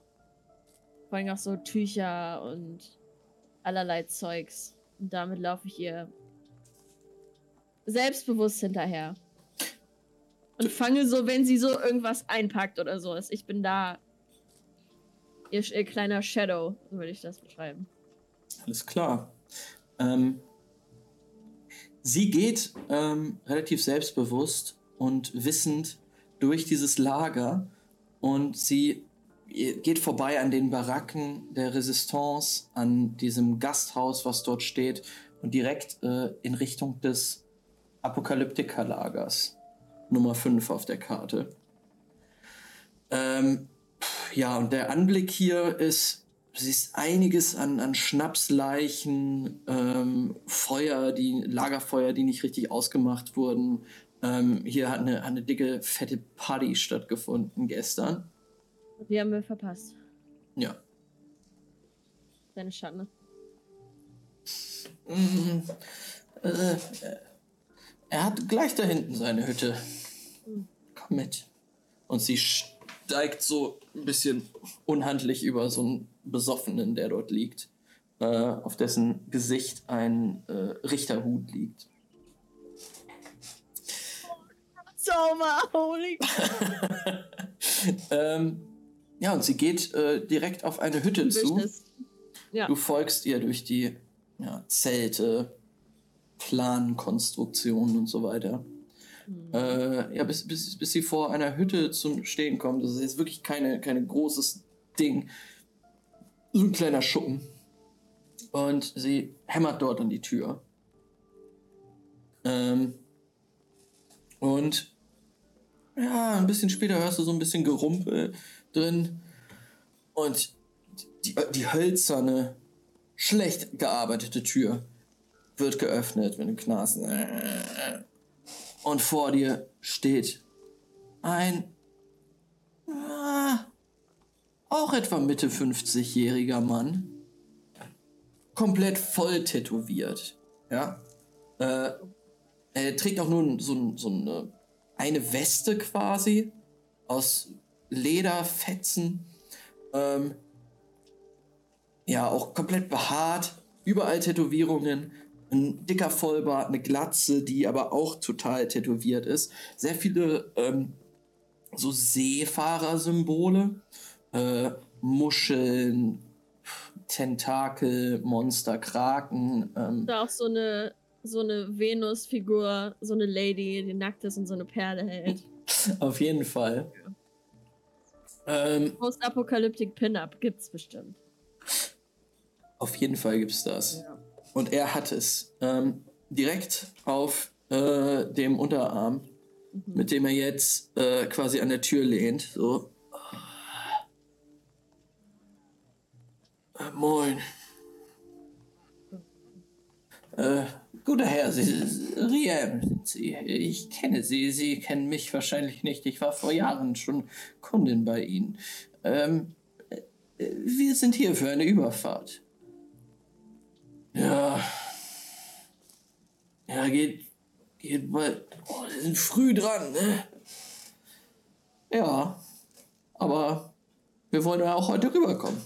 Vor allem auch so Tücher und allerlei Zeugs. Und damit laufe ich ihr selbstbewusst hinterher. Und fange so, wenn sie so irgendwas einpackt oder so. Ich bin da. Ihr, ihr kleiner Shadow, so würde ich das beschreiben. Alles klar. Ähm, sie geht ähm, relativ selbstbewusst und wissend durch dieses Lager und sie geht vorbei an den Baracken der Resistance, an diesem Gasthaus, was dort steht, und direkt äh, in Richtung des Apokalyptiker-Lagers. Nummer 5 auf der Karte. Ähm, ja, und der Anblick hier ist, siehst einiges an, an Schnapsleichen, ähm, Feuer, die, Lagerfeuer, die nicht richtig ausgemacht wurden. Ähm, hier hat eine, eine dicke, fette Party stattgefunden gestern. Die haben wir verpasst. Ja. Deine Schande. Mhm. Äh, er hat gleich da hinten seine Hütte. Komm mit. Und sie steigt so ein bisschen unhandlich über so einen Besoffenen, der dort liegt, äh, auf dessen Gesicht ein äh, Richterhut liegt. Sommer, holy. <laughs> ähm, ja, und sie geht äh, direkt auf eine Hütte zu. Ja. Du folgst ihr durch die ja, Zelte, Plankonstruktionen und so weiter. Äh, ja, bis, bis, bis sie vor einer Hütte zum Stehen kommt. Das ist jetzt wirklich keine, keine großes Ding. So ein kleiner Schuppen. Und sie hämmert dort an die Tür. Ähm, und ja, ein bisschen später hörst du so ein bisschen Gerumpel drin. Und die, die hölzerne, schlecht gearbeitete Tür wird geöffnet mit einem Knasen. Und vor dir steht ein ah, auch etwa Mitte 50-jähriger Mann. Komplett voll tätowiert. Ja. Äh, er trägt auch nur so, so eine, eine Weste quasi aus Lederfetzen. Ähm, ja, auch komplett behaart. Überall Tätowierungen. Ein dicker Vollbart, eine Glatze, die aber auch total tätowiert ist. Sehr viele ähm, so Seefahrersymbole. Äh, Muscheln, Tentakel, Monster, Kraken. Ähm, Da auch so eine, so eine Venus-Figur, so eine Lady, die nackt ist und so eine Perle hält. auf jeden Fall. Ähm, Post-Apocalyptic Pin-Up gibt's bestimmt. auf jeden Fall gibt's das. Ja. Und er hat es ähm, direkt auf äh, dem Unterarm, mit dem er jetzt äh, quasi an der Tür lehnt. So. Äh, moin. Äh, guter Herr, Sie, Riem sind Sie. Ich kenne Sie. Sie kennen mich wahrscheinlich nicht. Ich war vor Jahren schon Kundin bei Ihnen. Ähm, äh, wir sind hier für eine Überfahrt. Ja. Ja, geht. Geht bald. Oh, wir sind früh dran, ne? Ja. Aber wir wollen ja auch heute rüberkommen.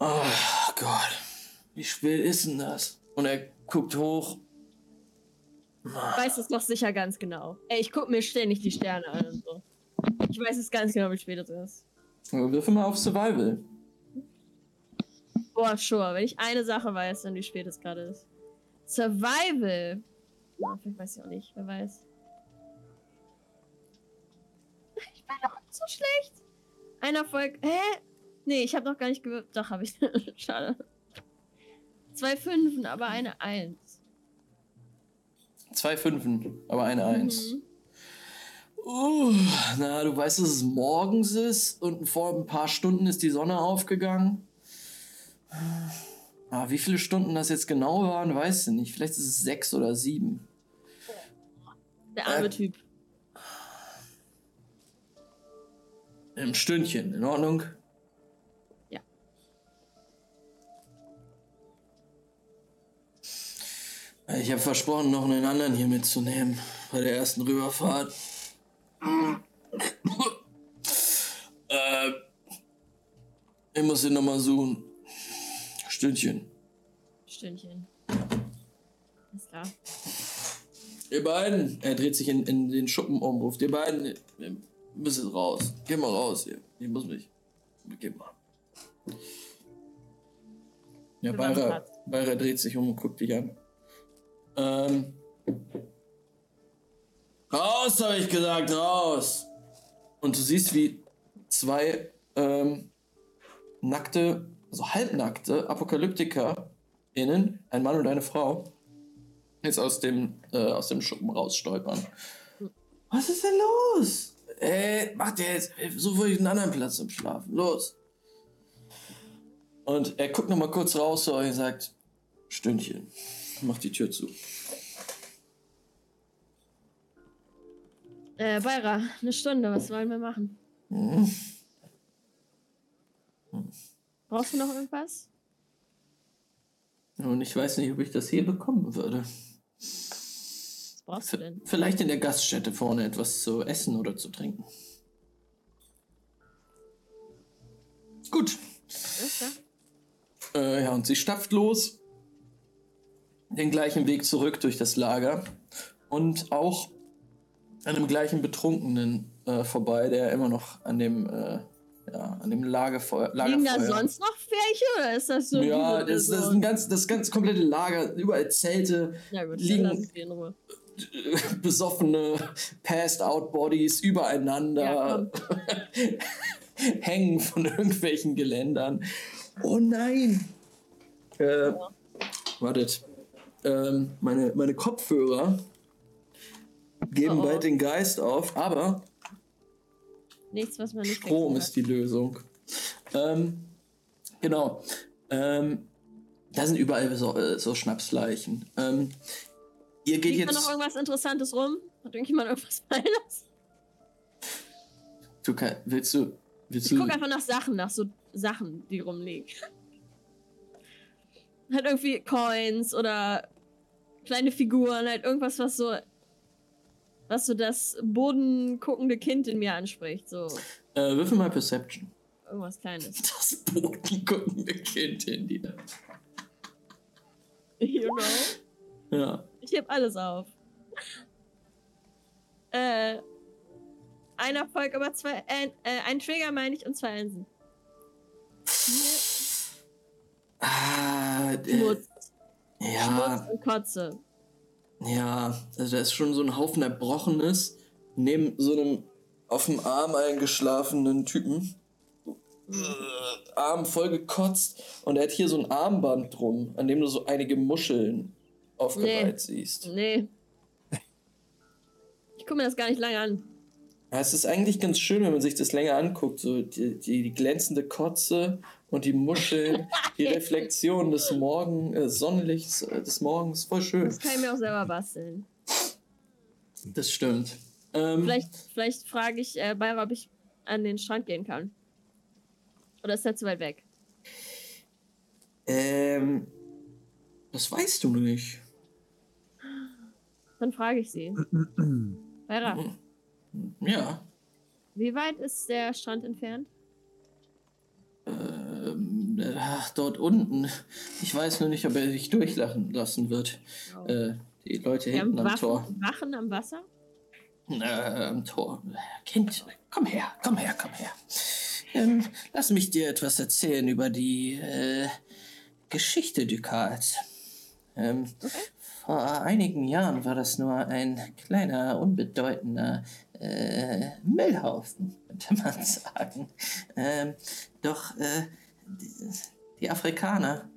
Oh Gott. Wie spät ist denn das? Und er guckt hoch. Ich weiß es doch sicher ganz genau. Ey, ich guck mir ständig die Sterne an und so. Ich weiß es ganz genau, wie spät es ist. Wirf mal auf Survival. Boah, sure. Wenn ich eine Sache weiß, dann wie spät es gerade ist. Survival. Ja, vielleicht weiß ich auch nicht. Wer weiß. Ich bin doch nicht so schlecht. Ein Erfolg. Hä? Nee, ich habe noch gar nicht gewürzt. Doch, habe ich. <laughs> Schade. Zwei Fünfen, aber eine Eins. Zwei Fünfen, aber eine Eins. Mhm. Uh, na, du weißt, dass es morgens ist und vor ein paar Stunden ist die Sonne aufgegangen. Ah, wie viele Stunden das jetzt genau waren, weißt du nicht. Vielleicht ist es sechs oder sieben. Der arme Äh. Typ. Im Stündchen, in Ordnung? Ja. Ich habe versprochen, noch einen anderen hier mitzunehmen bei der ersten Rüberfahrt. äh, ich muss ihn nochmal suchen. Stündchen. Stündchen. Alles klar. Ihr beiden, er dreht sich in, in den Schuppen um, ruft ihr beiden, ihr müsst jetzt raus. Geh mal raus hier. Ich muss mich. Geh mal. Ja, Beira. Beira dreht sich um und guckt dich an. Ähm. Raus, habe ich gesagt, raus! Und du siehst, wie zwei ähm, nackte, also halbnackte ApokalyptikerInnen, ein Mann und eine Frau, jetzt aus dem, äh, aus dem Schuppen rausstolpern. Was ist denn los? Ey, macht ihr jetzt, such euch einen anderen Platz zum Schlafen. Los. Und er guckt noch mal kurz raus zu euch und sagt, Stündchen. Macht die Tür zu. Äh, Beira, eine Stunde, was wollen wir machen? Hm. Brauchst du noch irgendwas? Und ich weiß nicht, ob ich das hier bekommen würde. Was brauchst du denn? Vielleicht in der Gaststätte vorne etwas zu essen oder zu trinken. Gut. Äh, ja, und sie stapft los. Den gleichen Weg zurück durch das Lager. Und auch an dem gleichen Betrunkenen äh, vorbei, der immer noch an dem, äh, ja, an dem Lagerfeuer. Liegen da sonst noch welche oder ist das so? Ja, das, das ist ein ganz, das ganz komplette Lager, überall Zelte, Ja gut, liegen- <laughs> besoffene Passed-out-Bodies übereinander, Ja, <laughs> hängen von irgendwelchen Geländern. Oh nein! Äh, wartet. Ähm, meine, meine Kopfhörer geben oh. bald den Geist auf, aber Nichts, was man nicht Strom ist die Lösung. Ähm, genau. Ähm, da sind überall so, äh, so Schnapsleichen. Ähm, ihr geht Liegt da noch jetzt. irgendwas Interessantes rum? Hat irgendjemand irgendwas lassen? Du kann, willst du. Willst Ich du gucke einfach nach Sachen, nach so Sachen, die rumliegen. Halt irgendwie Coins oder kleine Figuren, halt irgendwas, was so, was so das bodenguckende Kind in mir anspricht. So äh, würfel mal Perception. irgendwas Kleines. Das bodenguckende Kind in dir. You know? Ja. Ich heb alles auf. Äh, ein Erfolg, aber zwei, äh, äh, ein Trigger meine ich und zwei Einsen. Ah, äh, Schmutz, ja, Schmutz und Kotze. Ja. Also da ist schon so ein Haufen Erbrochenes neben so einem auf dem Arm eingeschlafenen Typen. Äh, Arm voll gekotzt und er hat hier so ein Armband drum, an dem du so einige Muscheln aufgereiht siehst. Nee. Ich gucke mir das gar nicht lange an. Es ist eigentlich ganz schön, wenn man sich das länger anguckt. So die, die, die glänzende Kotze und die Muscheln, die <laughs> Reflexion des Morgen, äh, Sonnenlichts äh, des Morgens. Voll schön. Das kann ich mir auch selber basteln. Das stimmt. Ähm, Vielleicht, vielleicht frage ich äh, Bayra, ob ich an den Strand gehen kann. Oder ist der zu weit weg? ähm, das weißt du nicht. Dann frage ich sie. <clears throat> Bayra, Ja. wie weit ist der Strand entfernt? Ähm, äh, ach, dort unten. Ich weiß nur nicht, ob er dich durchlachen lassen wird. Oh. Äh, die Leute Wir hinten am Tor. Wachen, am Wasser? Äh, am Tor. Kind, komm her, komm her, komm her. Ähm, lass mich dir etwas erzählen über die äh, Geschichte Ducats. Ähm, Vor einigen Jahren war das nur ein kleiner, unbedeutender äh, Müllhaufen, könnte man <laughs> sagen. Ähm, doch äh, die, die Afrikaner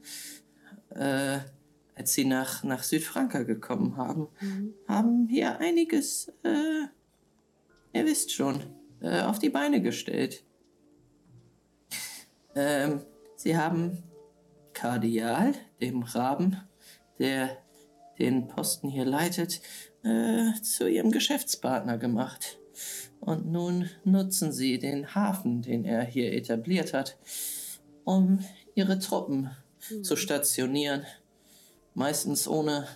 äh, als sie nach, nach Südfranka gekommen haben, Mhm. haben hier einiges, äh, ihr wisst schon, äh, auf die Beine gestellt. Ähm, sie haben Kardial, dem Raben, der den Posten hier leitet, äh, zu ihrem Geschäftspartner gemacht. Und nun nutzen sie den Hafen, den er hier etabliert hat, um ihre Truppen zu stationieren. Meistens ohne,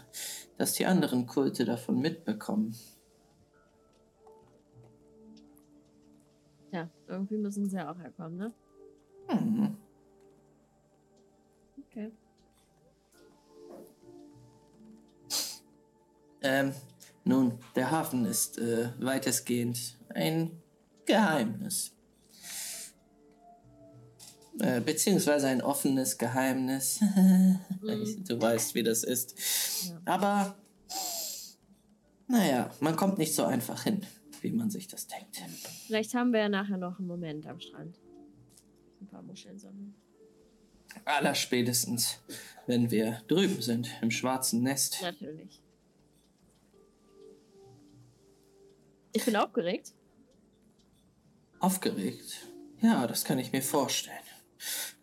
dass die anderen Kulte davon mitbekommen. Ja, irgendwie müssen sie ja auch herkommen, ne? Hm. Okay. Ähm, nun, der Hafen ist äh, weitestgehend ein Geheimnis. Äh, beziehungsweise ein offenes Geheimnis. <laughs> Mhm. du weißt, wie das ist. Aber, naja, man kommt nicht so einfach hin, wie man sich das denkt. Vielleicht haben wir ja nachher noch einen Moment am Strand. Ein paar Muscheln sammeln. Allerspätestens, wenn wir drüben sind, im schwarzen Nest. Natürlich. Ich bin aufgeregt. Aufgeregt? Ja, das kann ich mir vorstellen.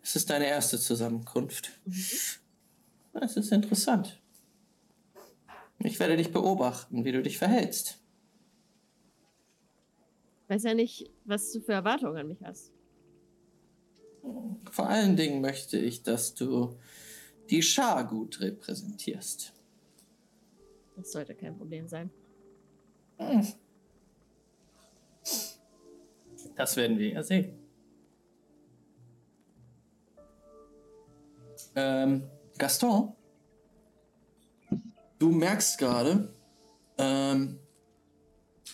Es ist deine erste Zusammenkunft. Es ist interessant. Ich werde dich beobachten, wie du dich verhältst. Weiß ja nicht, was du für Erwartungen an mich hast. Vor allen Dingen möchte ich, dass du die Schar gut repräsentierst. Das sollte kein Problem sein. Das werden wir ja sehen. Ähm, Gaston, du merkst gerade, ähm,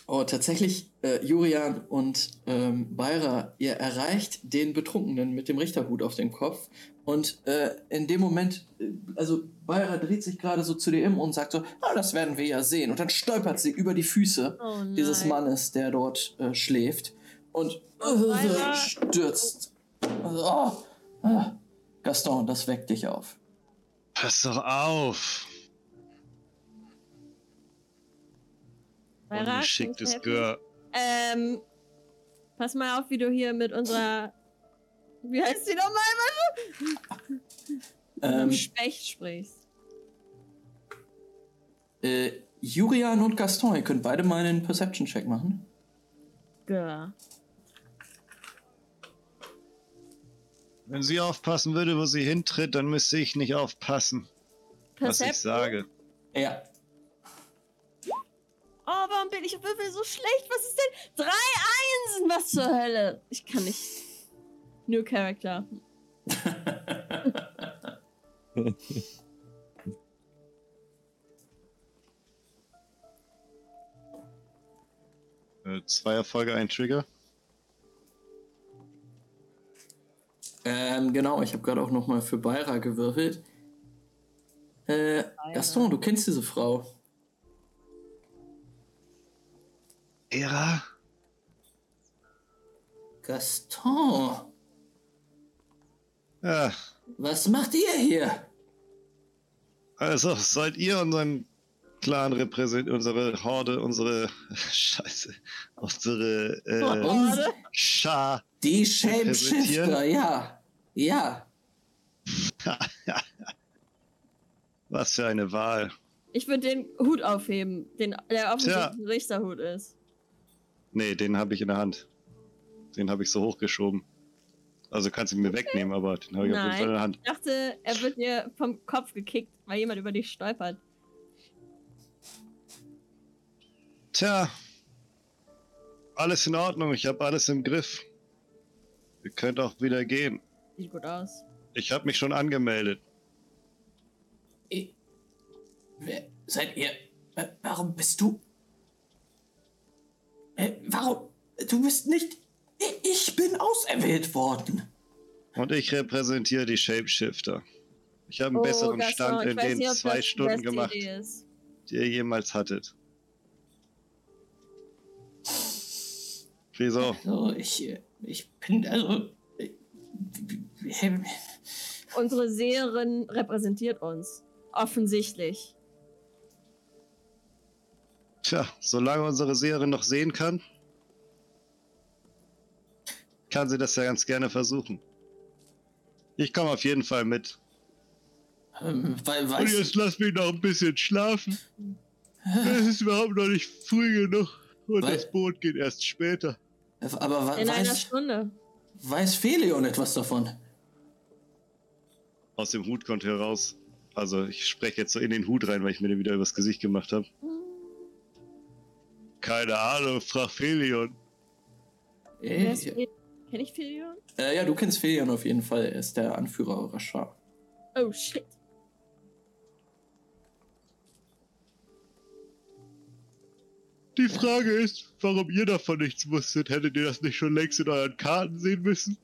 oh, tatsächlich, äh, Jurian und ähm, Beira, ihr erreicht den Betrunkenen mit dem Richterhut auf dem Kopf. Und äh, in dem Moment, äh, also Beira dreht sich gerade so zu dir um und sagt so, ah, das werden wir ja sehen. Und dann stolpert sie über die Füße Oh dieses Mannes, der dort äh, schläft und Oh, Beira. stürzt. Also, oh. Gaston, das weckt dich auf. Pass doch auf! Ungeschicktes helfen? Gör. Ähm, pass mal auf, wie du hier mit unserer. Wie heißt sie nochmal? <laughs> Ähm, Specht sprichst. äh, Jurian und Gaston, ihr könnt beide mal einen Perception-Check machen. Gör. Wenn sie aufpassen würde, wo sie hintritt, dann müsste ich nicht aufpassen, was ich Perception? sage. Ja. Oh, warum bin ich Würfel so schlecht? Was ist denn? Drei Einsen! Was zur Hölle? Ich kann nicht. New Character. <laughs> Äh, zwei Erfolge, ein Trigger. Ähm, genau, ich habe gerade auch noch mal für Beira gewürfelt. Äh, Gaston, du kennst diese Frau. Era? Gaston, Ja, was macht ihr hier? also seid ihr unseren Clan repräsentiert, unsere Horde, unsere <laughs> Scheiße, unsere äh, Schar. Die? Shapeshifter, ja. Ja. <laughs> Was für eine Wahl. Ich würde den Hut aufheben, den, der offensichtlich ein Richterhut ist. Nee, den habe ich in der Hand. Den habe ich so hochgeschoben. Also kannst du ihn mir wegnehmen, aber den habe ich auf jeden Nein. Fall in der Hand. Ich dachte, er wird dir vom Kopf gekickt, weil jemand über dich stolpert. Tja, alles in Ordnung. Ich habe alles im Griff. Ihr könnt auch wieder gehen. Sieht gut aus. Ich habe mich schon angemeldet. Ich, wer seid ihr? Warum bist du? Äh, warum? Du bist nicht. Ich, bin auserwählt worden. Und ich repräsentiere die Shapeshifter. Ich habe einen Oh, besseren Gaston, Stand in den nicht, zwei Stunden gemacht, die ihr jemals hattet. Wieso? Also, ich, äh, ich bin also. äh, unsere Seherin repräsentiert uns. Offensichtlich. Tja, solange unsere Seherin noch sehen kann, kann sie das ja ganz gerne versuchen. Ich komme auf jeden Fall mit. Ähm, weil, Und jetzt lass mich noch ein bisschen schlafen. Es ist überhaupt noch nicht früh genug. Und Weil- das Boot geht erst später. Aber wa- In einer weiß, Stunde. weiß Felion etwas davon? Aus dem Hut kommt heraus. Also ich spreche jetzt so in den Hut rein, weil ich mir den wieder übers Gesicht gemacht habe. Keine Ahnung, frag Felion. Wer Äh, Fe- Kenn ich Filion? äh, ja, du kennst Felion auf jeden Fall. Er ist der Anführer eurer Schar. Oh shit. Die Frage ist, warum ihr davon nichts wusstet. Hättet ihr das nicht schon längst in euren Karten sehen müssen?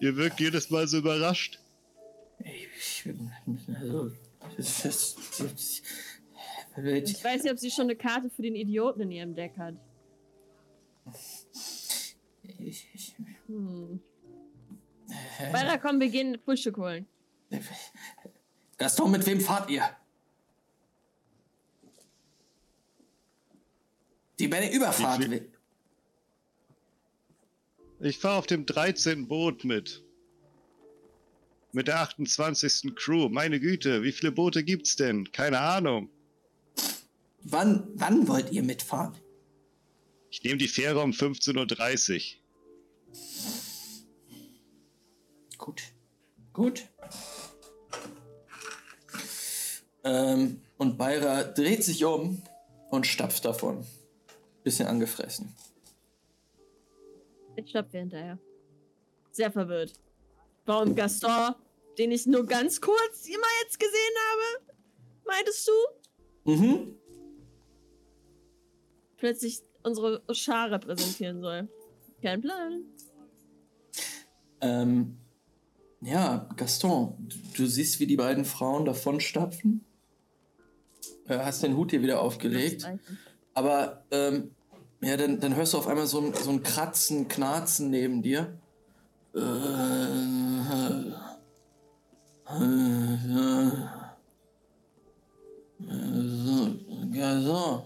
Ihr wirkt jedes Mal so überrascht. Ich, also, das, das, das, Ich weiß nicht, ob sie schon eine Karte für den Idioten in ihrem Deck hat. ich, ich, Hm. Weiter, komm, wir gehen Frühstück holen. Gaston, mit wem fahrt ihr? Die bei der Überfahrt. Wie viel- Ich fahre auf dem 13. Boot mit. Mit der 28. Crew. Meine Güte, wie viele Boote gibt's denn? Keine Ahnung. Wann, wann wollt ihr mitfahren? Ich nehme die Fähre um 15.30 Uhr. Gut. Gut. Ähm, und Beira dreht sich um und stapft davon. Bisschen angefressen. Ich stapfe hinterher. Sehr verwirrt. Warum Gaston, den ich nur ganz kurz immer jetzt gesehen habe, meintest du, Mhm. plötzlich unsere Schar repräsentieren soll? Kein Plan. Ähm, ja, Gaston, du, du siehst, wie die beiden Frauen davonstapfen. Äh, hast den Hut hier wieder aufgelegt. Aber ähm, ja, dann, dann hörst du auf einmal so ein, so ein Kratzen, Knarzen neben dir. Äh, äh, äh, Gaston.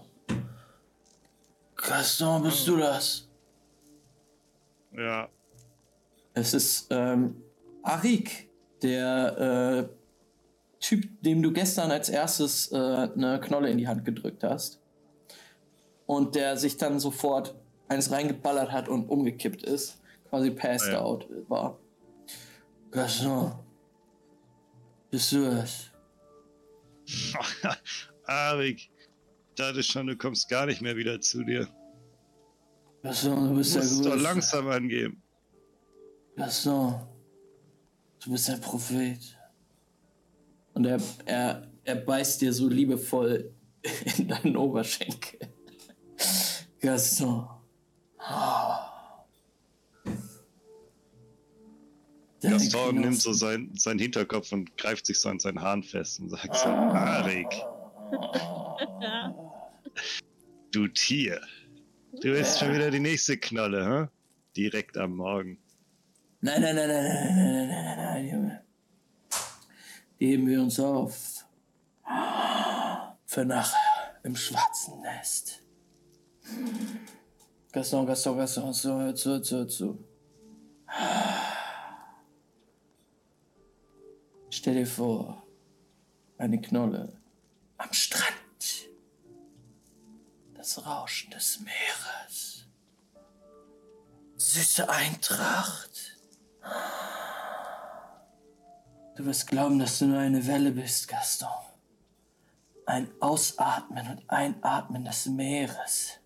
Gaston, bist du das? Ja. Es ist ähm, Arik, der äh, Typ, dem du gestern als erstes äh, eine Knolle in die Hand gedrückt hast. Und der sich dann sofort eins reingeballert hat und umgekippt ist. Quasi passed Ja. out war. Gaston. Bist du es? <laughs> Arik, ich dachte schon, du kommst gar nicht mehr wieder zu dir. Gaston, du bist Du der musst doch Größte. langsam angehen. Gaston, du bist ein Prophet. Und er, er, er beißt dir so liebevoll <laughs> in deinen Oberschenkel. Gaston. Deine Gaston nimmt so sein, seinen Hinterkopf und greift sich so an seinen Haaren fest und sagt so, Arik, du Tier. Du bist schon wieder die nächste Knolle, hä? Direkt am Morgen. Nein, nein, nein, nein, nein, nein, nein, nein, nein, Junge. Die heben wir uns auf. Für nachher im schwarzen Nest. Gaston, Gaston, Gaston, so, hör zu, hör zu, hör zu. Stell dir vor, eine Knolle am Strand. Das Rauschen des Meeres. Süße Eintracht. Du wirst glauben, dass du nur eine Welle bist, Gaston. Ein Ausatmen und Einatmen des Meeres.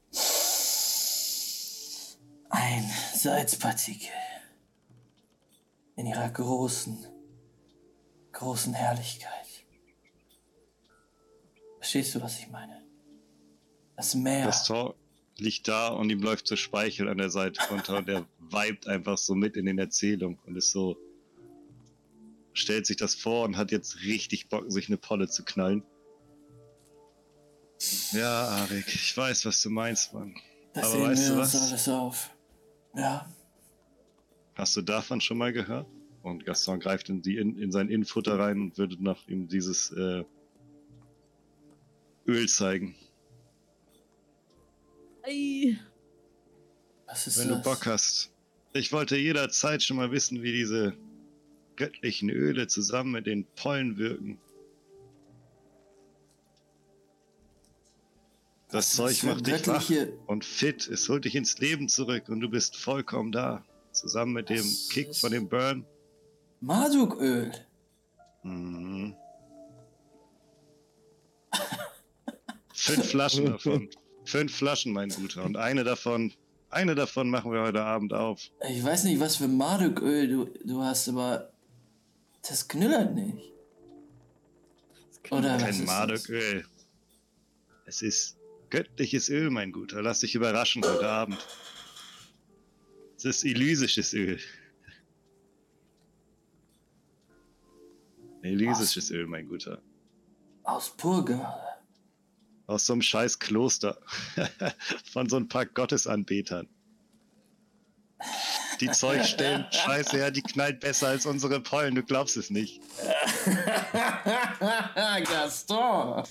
Ein Salzpartikel. In ihrer großen, großen Herrlichkeit. Verstehst du, was ich meine? Das Meer. Gaston liegt da und ihm läuft so Speichel an der Seite runter und er vibet <laughs> einfach so mit in den Erzählungen und ist so, stellt sich das vor und hat jetzt richtig Bock, sich eine Polle zu knallen. Ja, Arik, ich weiß, was du meinst, Mann. Das Aber weißt du was? alles auf. Ja. Hast du davon schon mal gehört? Und Gaston greift in, die in, in sein Innenfutter rein und würde nach ihm dieses äh, Öl zeigen. Ei. Was ist Wenn das? du Bock hast. Ich wollte jederzeit schon mal wissen, wie diese göttlichen Öle zusammen mit den Pollen wirken. Das Was Zeug macht dich wach und fit. Es holt dich ins Leben zurück und du bist vollkommen da. Zusammen mit dem Was Kick von dem Burn. Marduköl. Mhm. <laughs> Fünf Flaschen davon. Fünf Flaschen, mein Guter. Und eine davon, eine davon machen wir heute Abend auf. Ich weiß nicht, was für Marduköl du, du hast, aber das knüllert nicht. Oder was Kein ist das? Marduköl. Es ist göttliches Öl, mein Guter. Lass dich überraschen heute Abend. Es ist elysisches Öl. Elysisches Öl, mein Guter. Aus Purga. Aus so einem scheiß Kloster. <laughs> Von so ein paar Gottesanbetern. Die Zeug stellen <laughs> Scheiße her, die knallt besser als unsere Pollen, du glaubst es nicht. <laughs> Gaston.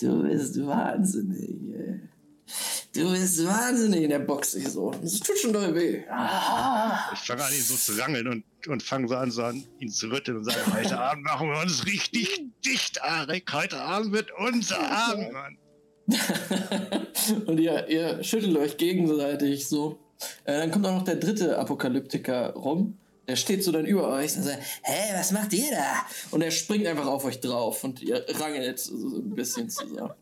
Du bist wahnsinnig. ey. Du bist wahnsinnig in der Box. Ich so. Das tut schon doll weh. Ah. Ich fange an, ihn so zu rangeln und, und fange so an, so an, ihn zu rütteln und sage, heute <laughs> Abend machen wir uns richtig dicht, Arik. Heute Abend wird unser Abend, Mann. <laughs> und ihr, ihr schüttelt euch gegenseitig so. Äh, dann kommt auch noch der dritte Apokalyptiker rum. Der steht so dann über euch und sagt, hä, was macht ihr da? Und er springt einfach auf euch drauf und ihr rangelt so ein bisschen zusammen.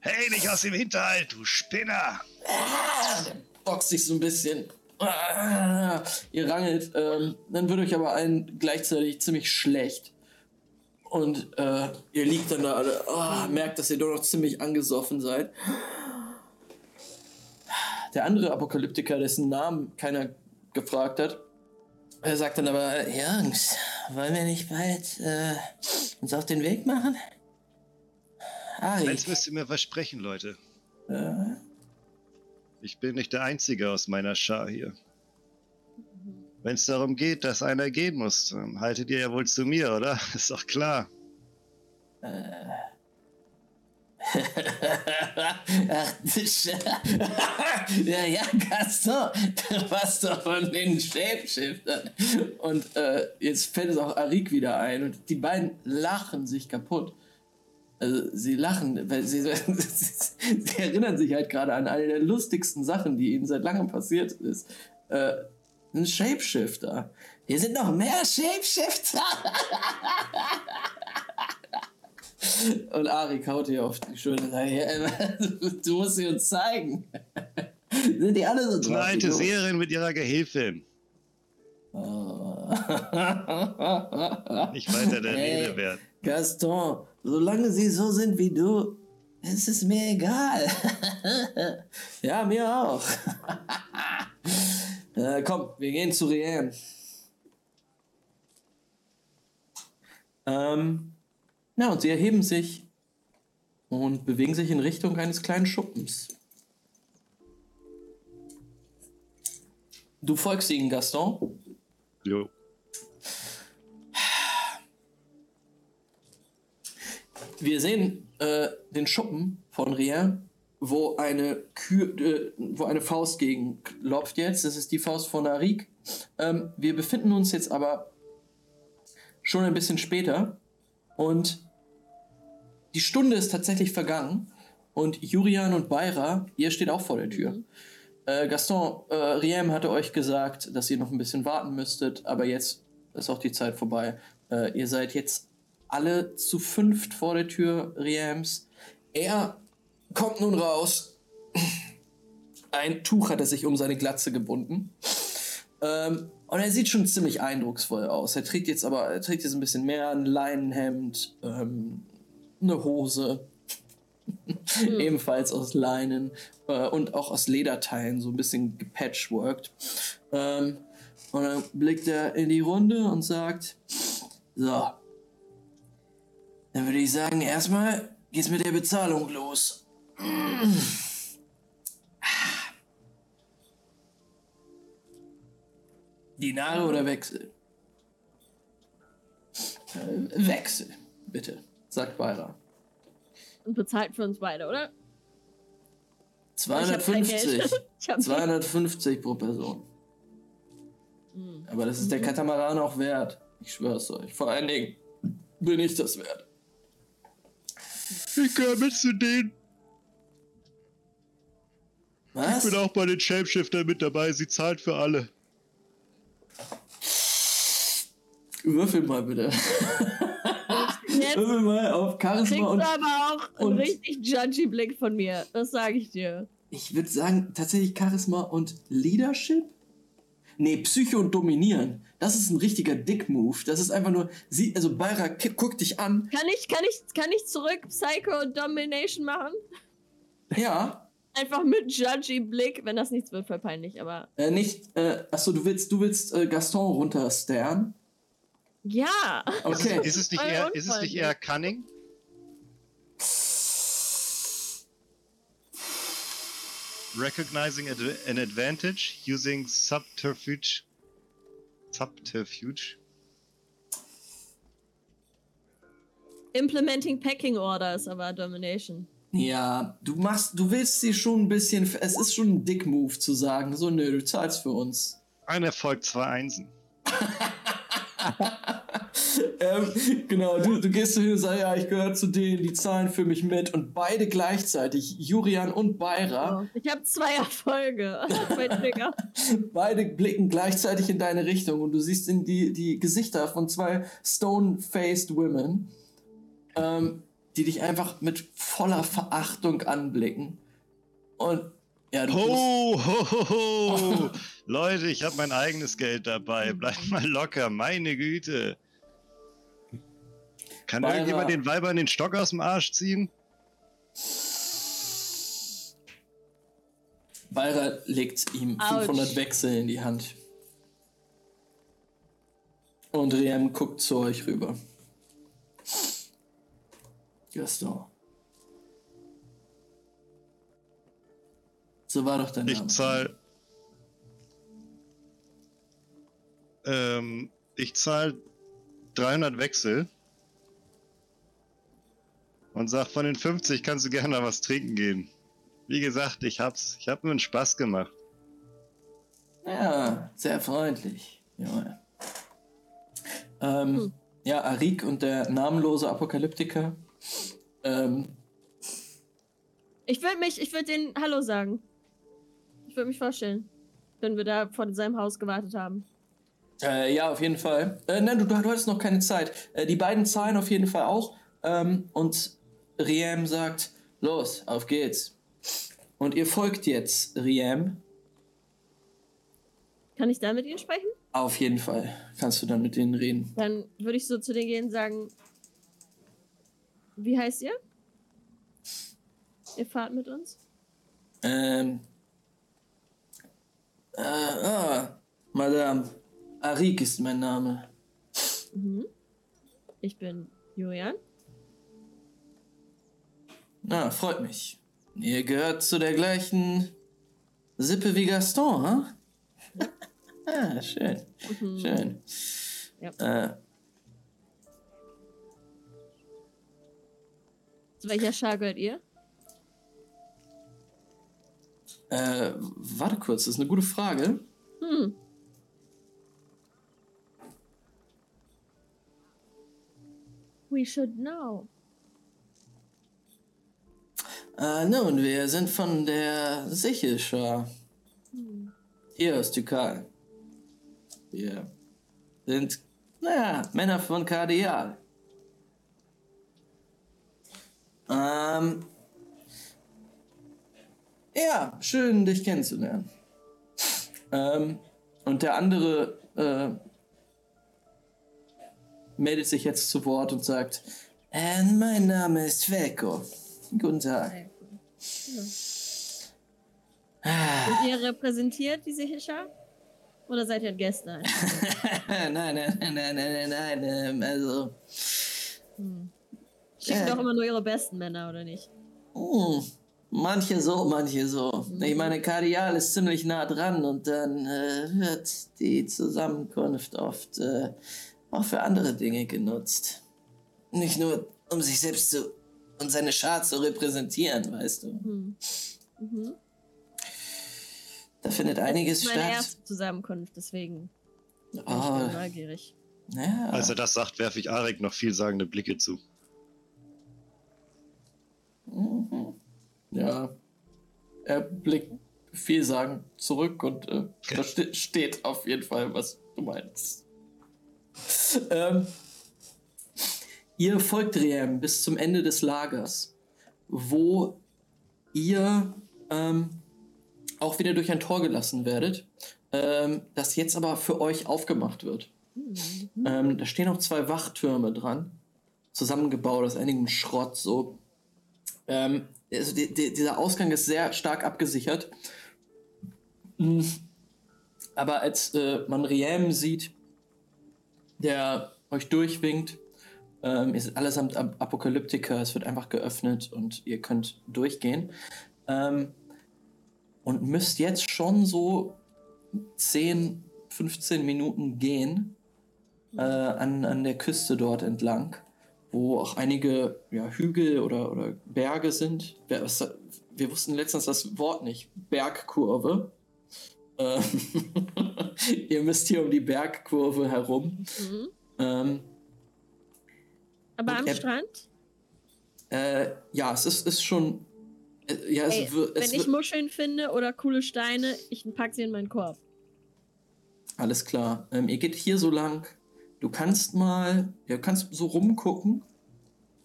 Hey, nicht aus dem Hinterhalt, du Spinner. Ah, der boxt sich so ein bisschen. Ah, ihr rangelt. Ähm, dann wird euch aber allen gleichzeitig ziemlich schlecht. Und äh, ihr liegt dann da alle. ah, merkt, dass ihr doch noch ziemlich angesoffen seid. Der andere Apokalyptiker, dessen Namen keiner gefragt hat, er sagt dann aber: Jungs, wollen wir nicht bald äh, uns auf den Weg machen? Ari, Eins müsst ihr mir versprechen, Leute. äh, Ich bin nicht der Einzige aus meiner Schar hier. Wenn es darum geht, dass einer gehen muss, dann haltet ihr ja wohl zu mir, oder? <laughs> Ist doch klar. Ach, <laughs> ja, ja, Gaston, du warst doch von den Shapeshiftern. Und äh, jetzt fällt es auch Arik wieder ein und die beiden lachen sich kaputt. Also sie lachen, weil <laughs> sie, sie erinnern sich halt gerade an eine der lustigsten Sachen, die ihnen seit langem passiert ist. Äh, ein Shapeshifter. Hier sind noch mehr Shapeshifter. <laughs> Und Ari kaut ihr auf die Schulter du musst sie uns zeigen. Sind die alle so Eine drauf? du? Seherin mit ihrer Gehilfin. Oh. Nicht weiter der Hey. Rede wert. Gaston, solange sie so sind wie du, ist es mir egal. <laughs> ja, mir auch. <laughs> äh, komm, wir gehen zu Rien. Ähm, na, und sie erheben sich und bewegen sich in Richtung eines kleinen Schuppens. Du folgst ihnen, Gaston. Jo. Wir sehen äh, den Schuppen von Rien, wo eine, Kü äh, wo eine Faust gegen klopft jetzt. Das ist die Faust von Arik. Ähm, wir befinden uns jetzt aber schon ein bisschen später und die Stunde ist tatsächlich vergangen und Jurian und Beira, ihr steht auch vor der Tür. Äh, Gaston, äh, Riem hatte euch gesagt, dass ihr noch ein bisschen warten müsstet, aber jetzt ist auch die Zeit vorbei. Äh, ihr seid jetzt alle zu fünft vor der Tür Riems. Er kommt nun raus. Ein Tuch hat er sich um seine Glatze gebunden. Ähm, und er sieht schon ziemlich eindrucksvoll aus. Er trägt jetzt aber, er trägt jetzt ein bisschen mehr, ein Leinenhemd, ähm, eine Hose, ebenfalls aus Leinen äh, und auch aus Lederteilen, so ein bisschen gepatchworked. Ähm, und dann blickt er in die Runde und sagt, so, dann würde ich sagen, erstmal geht's mit der Bezahlung los. Dinare oder Wechsel? Äh, Wechsel, bitte, sagt Beira. Und bezahlt für uns beide, oder? Ich hab kein 250. Geld. <laughs> Ich hab 250 pro Person. Hm. Aber das ist der Katamaran auch wert. Ich schwör's euch. Vor allen Dingen bin ich das wert. Ich gehöre mit zu denen. Was? Ich bin auch bei den Shapeshifter mit dabei. Sie zahlt für alle. Würfel mal bitte. <laughs> Jetzt Würfel mal auf Charisma und. aber auch einen und- richtig judgy Blick von mir. Das sage ich dir. Ich würde sagen, tatsächlich Charisma und Leadership? Nee, Psycho und Dominieren. Das ist ein richtiger Dick-Move. Das ist einfach nur. Sie, also Beira ki- guckt dich an. Kann ich, kann ich, kann ich zurück Psycho und Domination machen? Ja. Einfach mit judgy Blick, wenn das nichts wird, voll peinlich, aber. Äh, nicht. Äh, achso, du willst, du willst äh, Gaston runterstern. Ja! Okay. Ist es nicht eher, ist es nicht eher cunning? Recognizing an advantage using subterfuge. Subterfuge? Implementing Packing Orders, aber Domination. Ja, du machst, du willst sie schon ein bisschen. Es ist schon ein Dick-Move zu sagen, so, nö, du zahlst für uns. Ein Erfolg, zwei Einsen. <laughs> ähm, genau, du, du gehst so hin und sagst, ja, ich gehöre zu denen, die zahlen für mich mit. Und beide gleichzeitig, Jurian und Beira, Oh, ich habe zwei Erfolge. <laughs> zwei Trigger. <laughs> beide blicken gleichzeitig in deine Richtung. Und du siehst in die, die Gesichter von zwei stone-faced women, ähm, die dich einfach mit voller Verachtung anblicken. Und ja, Ho, ho, ho, ho. <laughs> Leute, ich habe mein eigenes Geld dabei. Bleibt mal locker, meine Güte. Kann Beira. irgendjemand den Weibern den Stock aus dem Arsch ziehen? Beira legt ihm Autsch. 500 Wechsel in die Hand. Und Riem guckt zu euch rüber. Gaston. So war doch dein Ich Name. zahl. Ähm, ich zahl 300 Wechsel. Und sag, von den 50 kannst du gerne mal was trinken gehen. Wie gesagt, ich hab's. Ich hab mir einen Spaß gemacht. Ja, sehr freundlich. Junge. Ähm, Hm. Ja, Arik und der namenlose Apokalyptiker. Ähm, Ich würde mich, ich würde den Hallo sagen. Ich würde mich vorstellen. Wenn wir da vor seinem Haus gewartet haben. Äh, ja, auf jeden Fall. Äh, nein, du, du hattest noch keine Zeit. Äh, die beiden zahlen auf jeden Fall auch. Ähm, und Riem sagt, los, auf geht's. Und ihr folgt jetzt Riem. Kann ich da mit ihnen sprechen? Auf jeden Fall kannst du dann mit denen reden. Dann würde ich so zu denen gehen und sagen, wie heißt ihr? Ihr fahrt mit uns? Ähm. Äh, ah, Madame. Arik ist mein Name. Mhm. Ich bin Julian. Na, freut mich. Ihr gehört zu der gleichen Sippe wie Gaston, ha? <laughs> ah, schön. Mhm. Schön. Ja. Äh, Zu welcher Schar gehört ihr? äh, warte kurz, das ist eine gute Frage. Hm. We should know. Äh, nun, wir sind von der Sichelschar. Hier aus Tykal. Wir sind, naja, Männer von Kardial. Ähm. Ja, schön, dich kennenzulernen. Ähm, und der andere äh, meldet sich jetzt zu Wort und sagt: äh, Mein Name ist Velko. Guten Tag. Sehr cool. Und ihr repräsentiert die Sicherschar? Oder seid ihr Gäste? <laughs> nein, nein, nein, nein, nein, nein, ähm, also. Hm. Schicken Äh. doch immer nur ihre besten Männer, oder nicht? Hm, Manche so, manche so. Ich meine, Kardial ist ziemlich nah dran und dann äh, wird die Zusammenkunft oft äh, auch für andere Dinge genutzt. Nicht nur, um sich selbst zu und seine Schar zu repräsentieren, weißt du. Mhm. Mhm. Da findet einiges Das ist meine statt. erste Zusammenkunft, deswegen bin ich Ah, neugierig. ja. Als er das sagt, werfe ich Arik noch vielsagende Blicke zu. Mhm. Ja. Er blickt vielsagend zurück und äh, <laughs> da ste steht auf jeden Fall, was du meinst. ähm, ihr folgt Riem bis zum Ende des Lagers, wo ihr ähm, auch wieder durch ein Tor gelassen werdet, ähm, das jetzt aber für euch aufgemacht wird. Mhm. Ähm, da stehen noch zwei Wachtürme dran, zusammengebaut aus einigem Schrott. So, ähm, also die, die, dieser Ausgang ist sehr stark abgesichert. Mm. Aber als äh, man Riem sieht, der euch durchwinkt, ähm, ist allesamt Ap Apokalyptiker. Es wird einfach geöffnet und ihr könnt durchgehen. Ähm, und müsst jetzt schon so 10, 15 Minuten gehen äh, an, an der Küste dort entlang, wo auch einige ja, Hügel oder, oder Berge sind. Wir wussten letztens das Wort nicht. Bergkurve. Ähm, <laughs> Ihr müsst hier um die Bergkurve herum. Mhm. Ähm, Aber Und am er- Strand? äh, ja, es ist, ist schon. Äh, ja, es Ey. Wenn Es ich wird Muscheln finde oder coole Steine, ich pack sie in meinen Korb. alles klar. Ähm, ihr geht hier so lang. Du kannst mal. Ja, kannst so rumgucken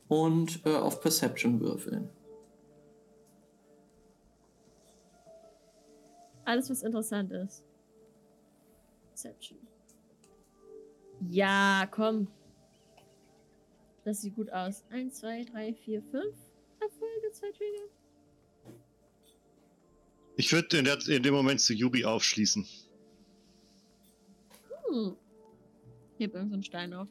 und äh, auf Perception würfeln. Alles, was interessant ist. Perception. Ja, komm. Das sieht gut aus. 1, 2, 3, 4, 5. Erfolge, zwei Trigger. Ich würde in, in dem Moment zu Yubi aufschließen. Hm. Heb irgend so einen Stein auf.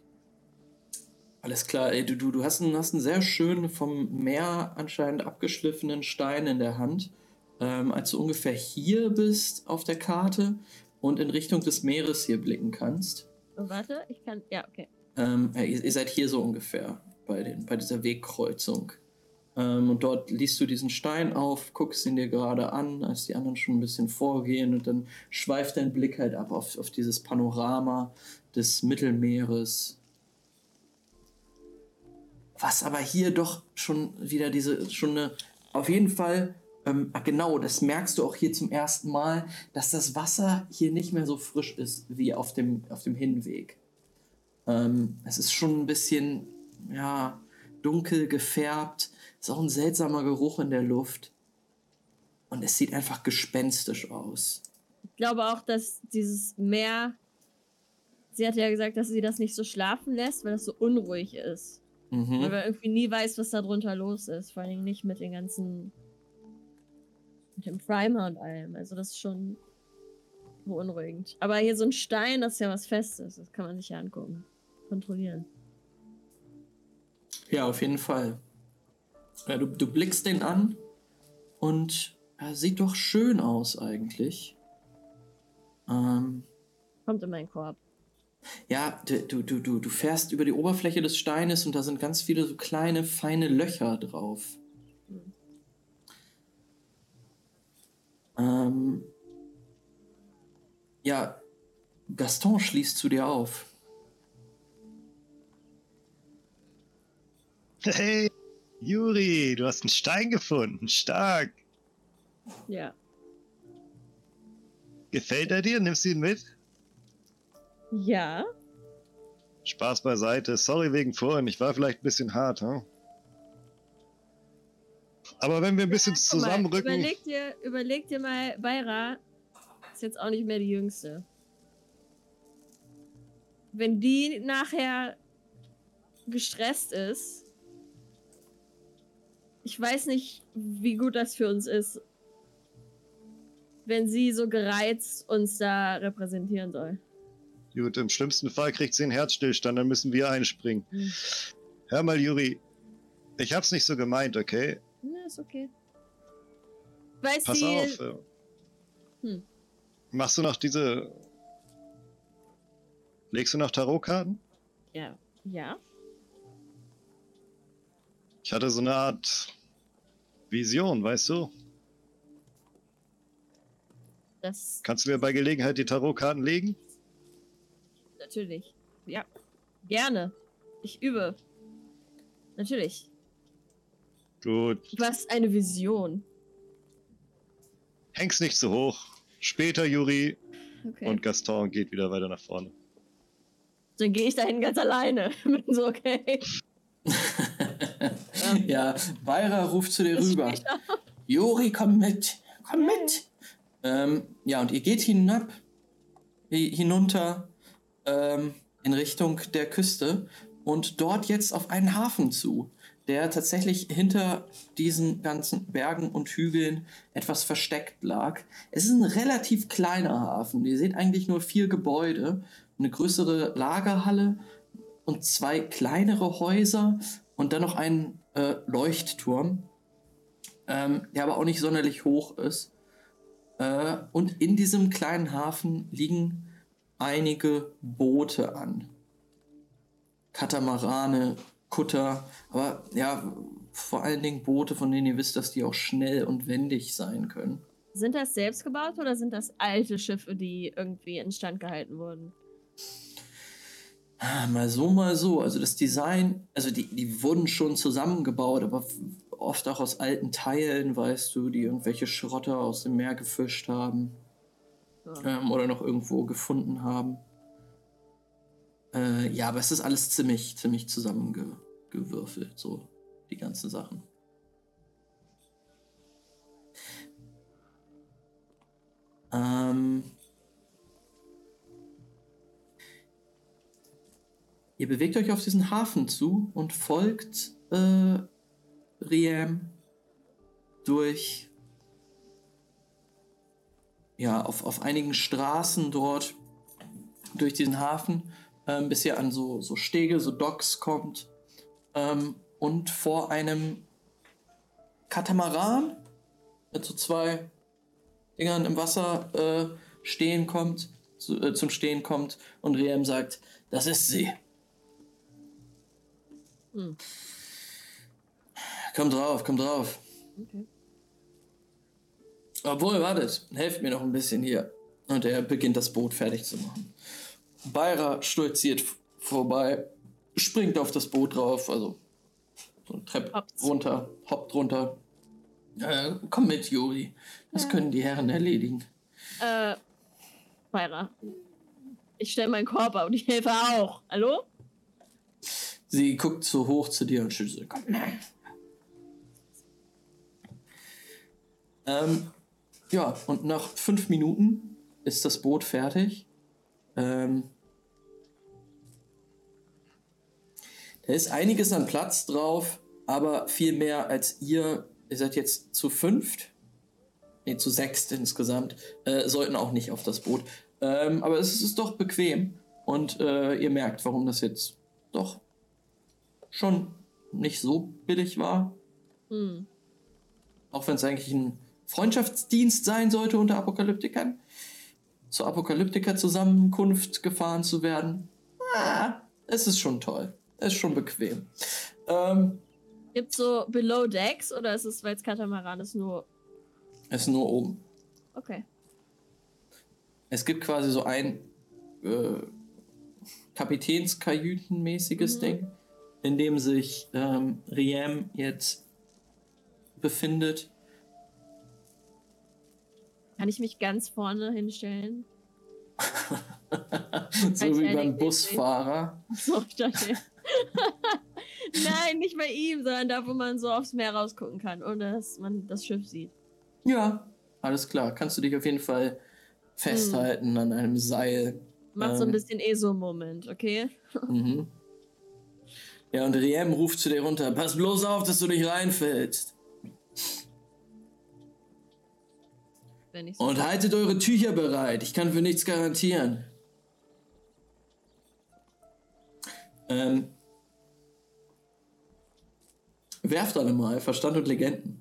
Alles klar, ey, du, du, du hast, einen, hast einen sehr schönen, vom Meer anscheinend abgeschliffenen Stein in der Hand. Ähm, als du ungefähr hier bist auf der Karte und in Richtung des Meeres hier blicken kannst. Oh, warte, ich kann. Ja, okay. Ähm, ihr, ihr seid hier so ungefähr bei, den, bei dieser Wegkreuzung. Ähm, und dort liest du diesen Stein auf, guckst ihn dir gerade an, als die anderen schon ein bisschen vorgehen und dann schweift dein Blick halt ab auf, auf dieses Panorama des Mittelmeeres. Was aber hier doch schon wieder diese, schon eine, auf jeden Fall, ähm, ah, genau, das merkst du auch hier zum ersten Mal, dass das Wasser hier nicht mehr so frisch ist wie auf dem, auf dem Hinweg. Ähm, es ist schon ein bisschen, ja, dunkel gefärbt. Ist auch ein seltsamer Geruch in der Luft. Und es sieht einfach gespenstisch aus. Ich glaube auch, dass dieses Meer. Sie hat ja gesagt, dass sie das nicht so schlafen lässt, weil das so unruhig ist. Weil Mhm. man irgendwie nie weiß, was da drunter los ist. Vor allem nicht mit den ganzen. mit dem Primer und allem. Also, das ist schon beunruhigend. Aber hier so ein Stein, das ist ja was Festes. Das kann man sich ja angucken. Kontrollieren. Ja, auf jeden Fall. Ja, du, du blickst den an und er sieht doch schön aus eigentlich. Ähm, Kommt in meinen Korb. ja, du, du, du, du fährst über die Oberfläche des Steines und da sind ganz viele so kleine, feine Löcher drauf. Ähm, ja, Gaston schließt zu dir auf. Hey, Yuri, du hast einen Stein gefunden. Stark. Ja. Gefällt er dir? Nimmst du ihn mit? Ja. Spaß beiseite. Sorry wegen vorhin. Ich war vielleicht ein bisschen hart, hm? Aber wenn wir ein bisschen mal, zusammenrücken. Überleg dir, überleg dir mal, Beira ist jetzt auch nicht mehr die Jüngste. Wenn die nachher gestresst ist, ich weiß nicht, wie gut das für uns ist, wenn sie so gereizt uns da repräsentieren soll. Gut, im schlimmsten Fall kriegt sie einen Herzstillstand, dann müssen wir einspringen. Hm. Hör mal, Juri. Ich hab's nicht so gemeint, okay? Na, ist okay. Weiß Pass sie. auf. äh, Hm. Machst du noch diese. Legst du noch Tarotkarten? Ja. Ja. Ich hatte so eine Art Vision, weißt du? Das Kannst du mir bei Gelegenheit die Tarotkarten legen? natürlich. Ja. Gerne. Ich übe. Natürlich. Gut. Du hast eine Vision. Häng's nicht so hoch. Später, Juri. Okay. Und Gaston geht wieder weiter nach vorne. Dann gehe ich dahin ganz alleine. <laughs> Bin so, okay. <laughs> <laughs> ja, Beira ruft zu dir rüber. Juri, komm mit, komm mit. Ähm, ja, und ihr geht hinab, hi- hinunter ähm, in Richtung der Küste und dort jetzt auf einen Hafen zu, der tatsächlich hinter diesen ganzen Bergen und Hügeln etwas versteckt lag. Es ist ein relativ kleiner Hafen. Ihr seht eigentlich nur vier Gebäude, eine größere Lagerhalle und zwei kleinere Häuser und dann noch einen äh, Leuchtturm ähm, der aber auch nicht sonderlich hoch ist. Äh, und in diesem kleinen Hafen liegen einige Boote an. Katamarane, Kutter, aber ja, vor allen Dingen Boote, von denen ihr wisst, dass die auch schnell und wendig sein können. Sind das selbstgebaut oder sind das alte Schiffe, die irgendwie instand gehalten wurden? Ah, Mal so, mal so. Also das Design, also die, die wurden schon zusammengebaut, aber oft auch aus alten Teilen, weißt du, die irgendwelche Schrotter aus dem Meer gefischt haben. Ja. ähm, oder noch irgendwo gefunden haben. Äh, ja, aber es ist alles ziemlich, ziemlich zusammengewürfelt, so die ganzen Sachen. Ähm, ihr bewegt euch auf diesen Hafen zu und folgt äh, Riem durch ja, auf, auf einigen Straßen dort durch diesen Hafen, ähm, bis ihr an so, so Stege, so Docks kommt ähm, und vor einem Katamaran mit so zwei Dingern im Wasser äh, stehen kommt, zu, äh, zum Stehen kommt und Riem sagt, das ist sie. Hm. Komm drauf, komm drauf. Okay. Obwohl, wartet, helft mir noch ein bisschen hier. Und er beginnt das Boot fertig zu machen. Beira stolziert vorbei, springt auf das Boot drauf, also so eine Treppe Hoppt's. runter, hoppt runter. Äh, komm mit, Juri. Das Ja. können die Herren erledigen. Äh, Beira. Ich stelle meinen Korb auf und ich helfe auch. Hallo? Sie guckt so hoch zu dir und schüttelt so, komm. Ähm, ja, und nach fünf Minuten ist das Boot fertig. Ähm, da ist einiges an Platz drauf, aber viel mehr als ihr. Ihr seid jetzt zu fünft. Nee, zu sechst insgesamt. Äh, sollten auch nicht auf das Boot. Ähm, aber es ist doch bequem. Und äh, ihr merkt, warum das jetzt doch schon nicht so billig war. Hm. Auch wenn es eigentlich ein Freundschaftsdienst sein sollte unter Apokalyptikern. Zur Apokalyptiker-Zusammenkunft gefahren zu werden. Ah, es ist schon toll. Es ist schon bequem. Ähm, Gibt's so Below Decks oder ist es, weil es Katamaran ist, nur. es ist nur oben. Okay. Es gibt quasi so ein äh, Kapitänskajütenmäßiges Mhm. Ding, in dem sich ähm, Riem jetzt befindet. Kann ich mich ganz vorne hinstellen? <laughs> so wie beim. Busfahrer. <laughs> So, dachte. <laughs> Nein, nicht bei ihm, sondern da, wo man so aufs Meer rausgucken kann, ohne dass man das Schiff sieht. Ja, alles klar. Kannst du dich auf jeden Fall festhalten an einem Seil. Macht so ein Ähm. bisschen ESO-Moment, okay? Mhm. Ja, und Riem ruft zu dir runter. Pass bloß auf, dass du nicht reinfällst. So Und haltet eure Tücher bereit. Ich kann für nichts garantieren. Ähm. Werft alle mal Verstand und Legenden.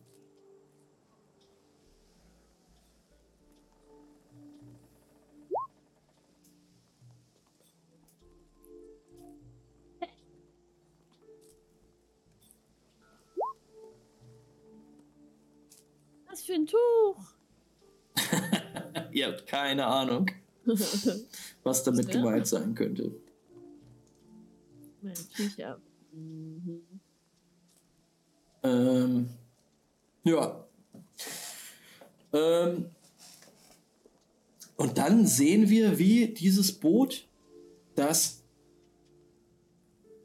Für ein Tuch? <laughs> Ihr habt keine Ahnung, <laughs> was damit gemeint sein könnte. Meine Tücher. Mhm. Ähm, ja. Ähm, und dann sehen wir, wie dieses Boot, das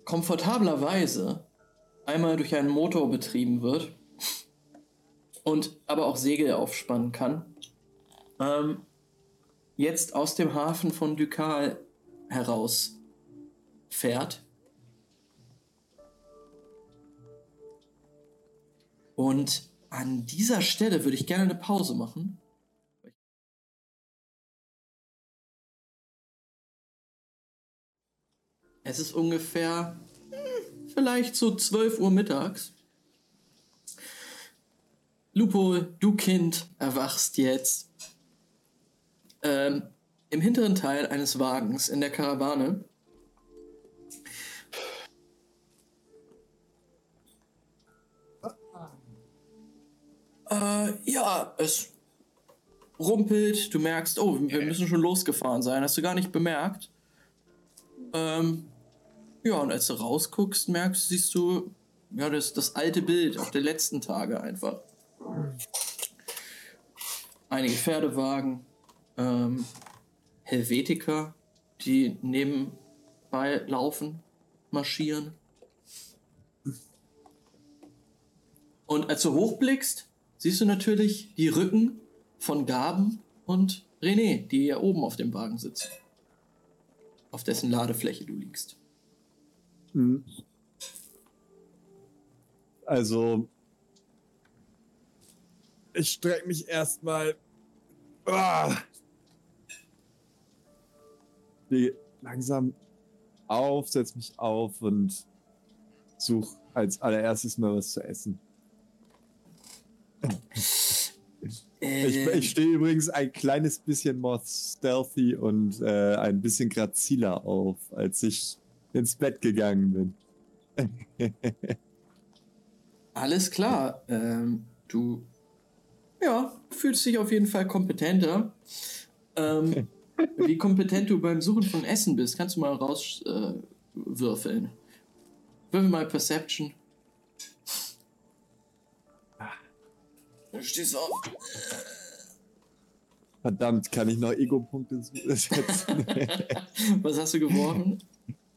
komfortablerweise einmal durch einen Motor betrieben wird und aber auch Segel aufspannen kann, ähm, jetzt aus dem Hafen von Ducal heraus fährt. Und an dieser Stelle würde ich gerne eine Pause machen. Es ist ungefähr vielleicht so 12 Uhr mittags. Lupo, du Kind, erwachst jetzt ähm, im hinteren Teil eines Wagens in der Karawane. Äh, ja, es rumpelt, du merkst, oh, wir müssen schon losgefahren sein, hast du gar nicht bemerkt. Ähm, ja, und als du rausguckst, merkst, siehst du, ja, das, das alte Bild auf der letzten Tage einfach. Einige Pferdewagen, ähm, Helvetiker, die nebenbei laufen, marschieren. Und als du hochblickst, siehst du natürlich die Rücken von Gaben und René, die ja oben auf dem Wagen sitzen. Auf dessen Ladefläche du liegst. Mhm. Also, ich strecke mich erstmal. Ah, Stehe langsam auf, setze mich auf und suche als allererstes mal was zu essen. Ich, Äh, ich stehe übrigens ein kleines bisschen more stealthy und äh, ein bisschen graziler auf, als ich ins Bett gegangen bin. <laughs> Alles klar. Ähm, du ja, fühlst dich auf jeden Fall kompetenter. Ähm, <laughs> wie kompetent du beim Suchen von Essen bist, kannst du mal rauswürfeln. Äh, würfeln. Würfel mal Perception. Du stehst auf. Verdammt, kann ich noch Ego-Punkte setzen? <laughs> Was hast du geworfen?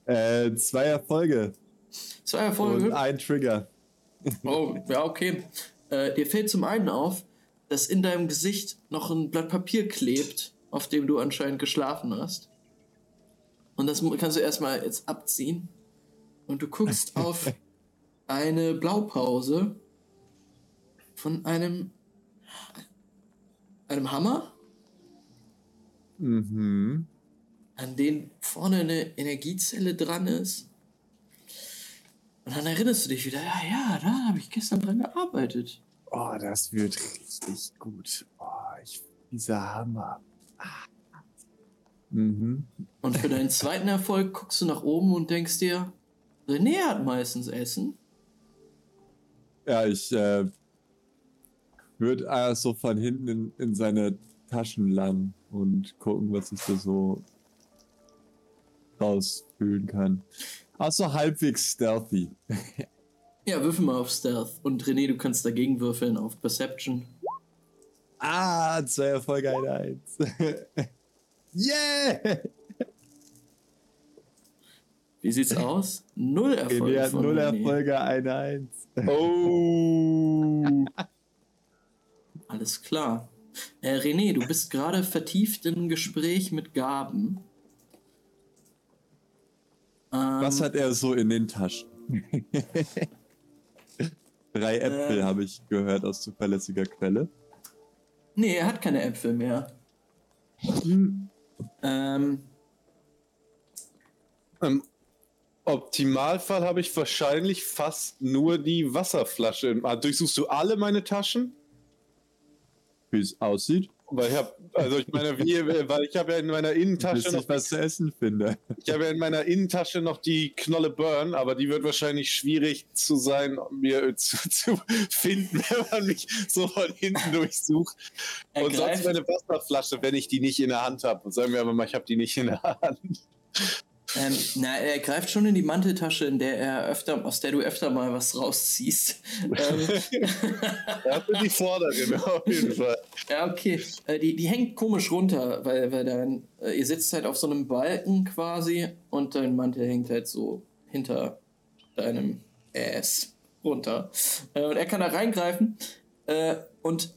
äh, zwei Erfolge Zwei Erfolge. und ein Trigger. Oh, ja, okay. Äh, dir fällt zum einen auf, dass in deinem Gesicht noch ein Blatt Papier klebt, auf dem du anscheinend geschlafen hast. Und das kannst du erstmal jetzt abziehen. Und du guckst <laughs> auf eine Blaupause von einem einem Hammer, Mhm. an dem vorne eine Energiezelle dran ist. Und dann erinnerst du dich wieder, ja, ja, da habe ich gestern dran gearbeitet. Oh, das wird richtig gut. Oh, ich, dieser Hammer. Ah. Mhm. Und für deinen zweiten Erfolg guckst du nach oben und denkst dir, René hat meistens Essen. Ja, ich äh, würde äh, so von hinten in, in seine Taschen lang und gucken, was ich da so rausfühlen kann. Also halbwegs stealthy. <laughs> Ja, würfel mal auf Stealth. Und René, du kannst dagegen würfeln auf Perception. Ah, zwei Erfolge, eine Eins. <laughs> yeah! Wie sieht's aus? Null Erfolge. Wir hatten von null René. Erfolge, eine Eins. Oh. <laughs> Alles klar. Äh, René, du bist gerade vertieft im Gespräch mit Gaben. Ähm, Was hat er so in den Taschen? <laughs> Drei Äpfel Ähm. habe ich gehört aus zuverlässiger Quelle. Nee, er hat keine Äpfel mehr. Hm. Ähm, Im Optimalfall habe ich wahrscheinlich fast nur die Wasserflasche. im- Ah, Durchsuchst du alle meine Taschen? Wie es aussieht. Weil ich habe, also ich meine, wie, weil ich habe ja in meiner Innentasche noch, was zu essen finde. ich habe ja in meiner Innentasche noch die Knolle Burn, aber die wird wahrscheinlich schwierig zu sein, mir äh, zu, <laughs> zu finden, wenn man mich so von hinten durchsucht. Und sonst greift- meine Wasserflasche, wenn ich die nicht in der Hand habe. Sagen wir aber mal, ich habe die nicht in der Hand. Ähm, na, er greift schon in die Manteltasche, in der er öfter, aus der du öfter mal was rausziehst. <laughs> ähm, Er hatte die vorderen auf jeden Fall. ja, okay. Äh, die, die hängt komisch runter, weil, weil dein, äh, ihr sitzt halt auf so einem Balken quasi und dein Mantel hängt halt so hinter deinem Ass runter. Äh, und er kann da reingreifen äh, und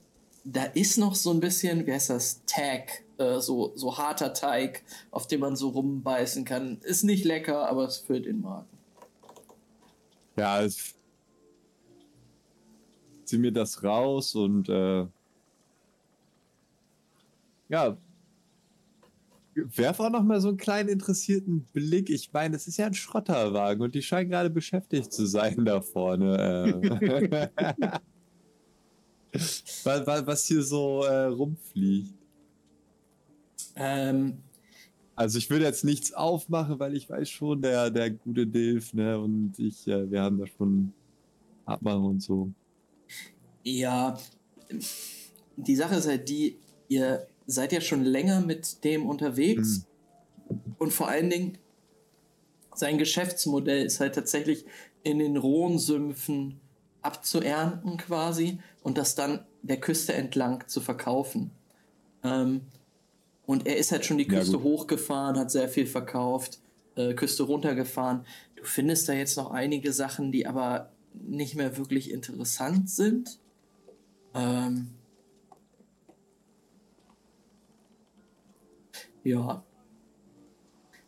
da ist noch so ein bisschen, wie heißt das, Tag, äh, so, so harter Teig, auf dem man so rumbeißen kann. Ist nicht lecker, aber es füllt den Magen. Ja, ich zieh mir das raus und äh, ja, werf auch noch mal so einen kleinen interessierten Blick. Ich meine, es ist ja ein Schrotterwagen und die scheinen gerade beschäftigt zu sein da vorne. <laughs> <laughs> Was, was- hier so äh, rumfliegt. Ähm, Also ich würde jetzt nichts aufmachen, weil ich weiß schon, der, der gute Dilf, ne, und ich, äh, wir haben da schon Abmachen und so. Ja, die Sache ist halt die, ihr seid ja schon länger mit dem unterwegs. Und vor allen Dingen sein Geschäftsmodell ist halt tatsächlich in den rohen Sümpfen abzuernten quasi und das dann der Küste entlang zu verkaufen. Ähm, und er ist halt schon die Ja, Küste gut. hochgefahren, hat sehr viel verkauft, äh, Küste runtergefahren. Du findest da jetzt noch einige Sachen, die aber nicht mehr wirklich interessant sind. Ähm, ja.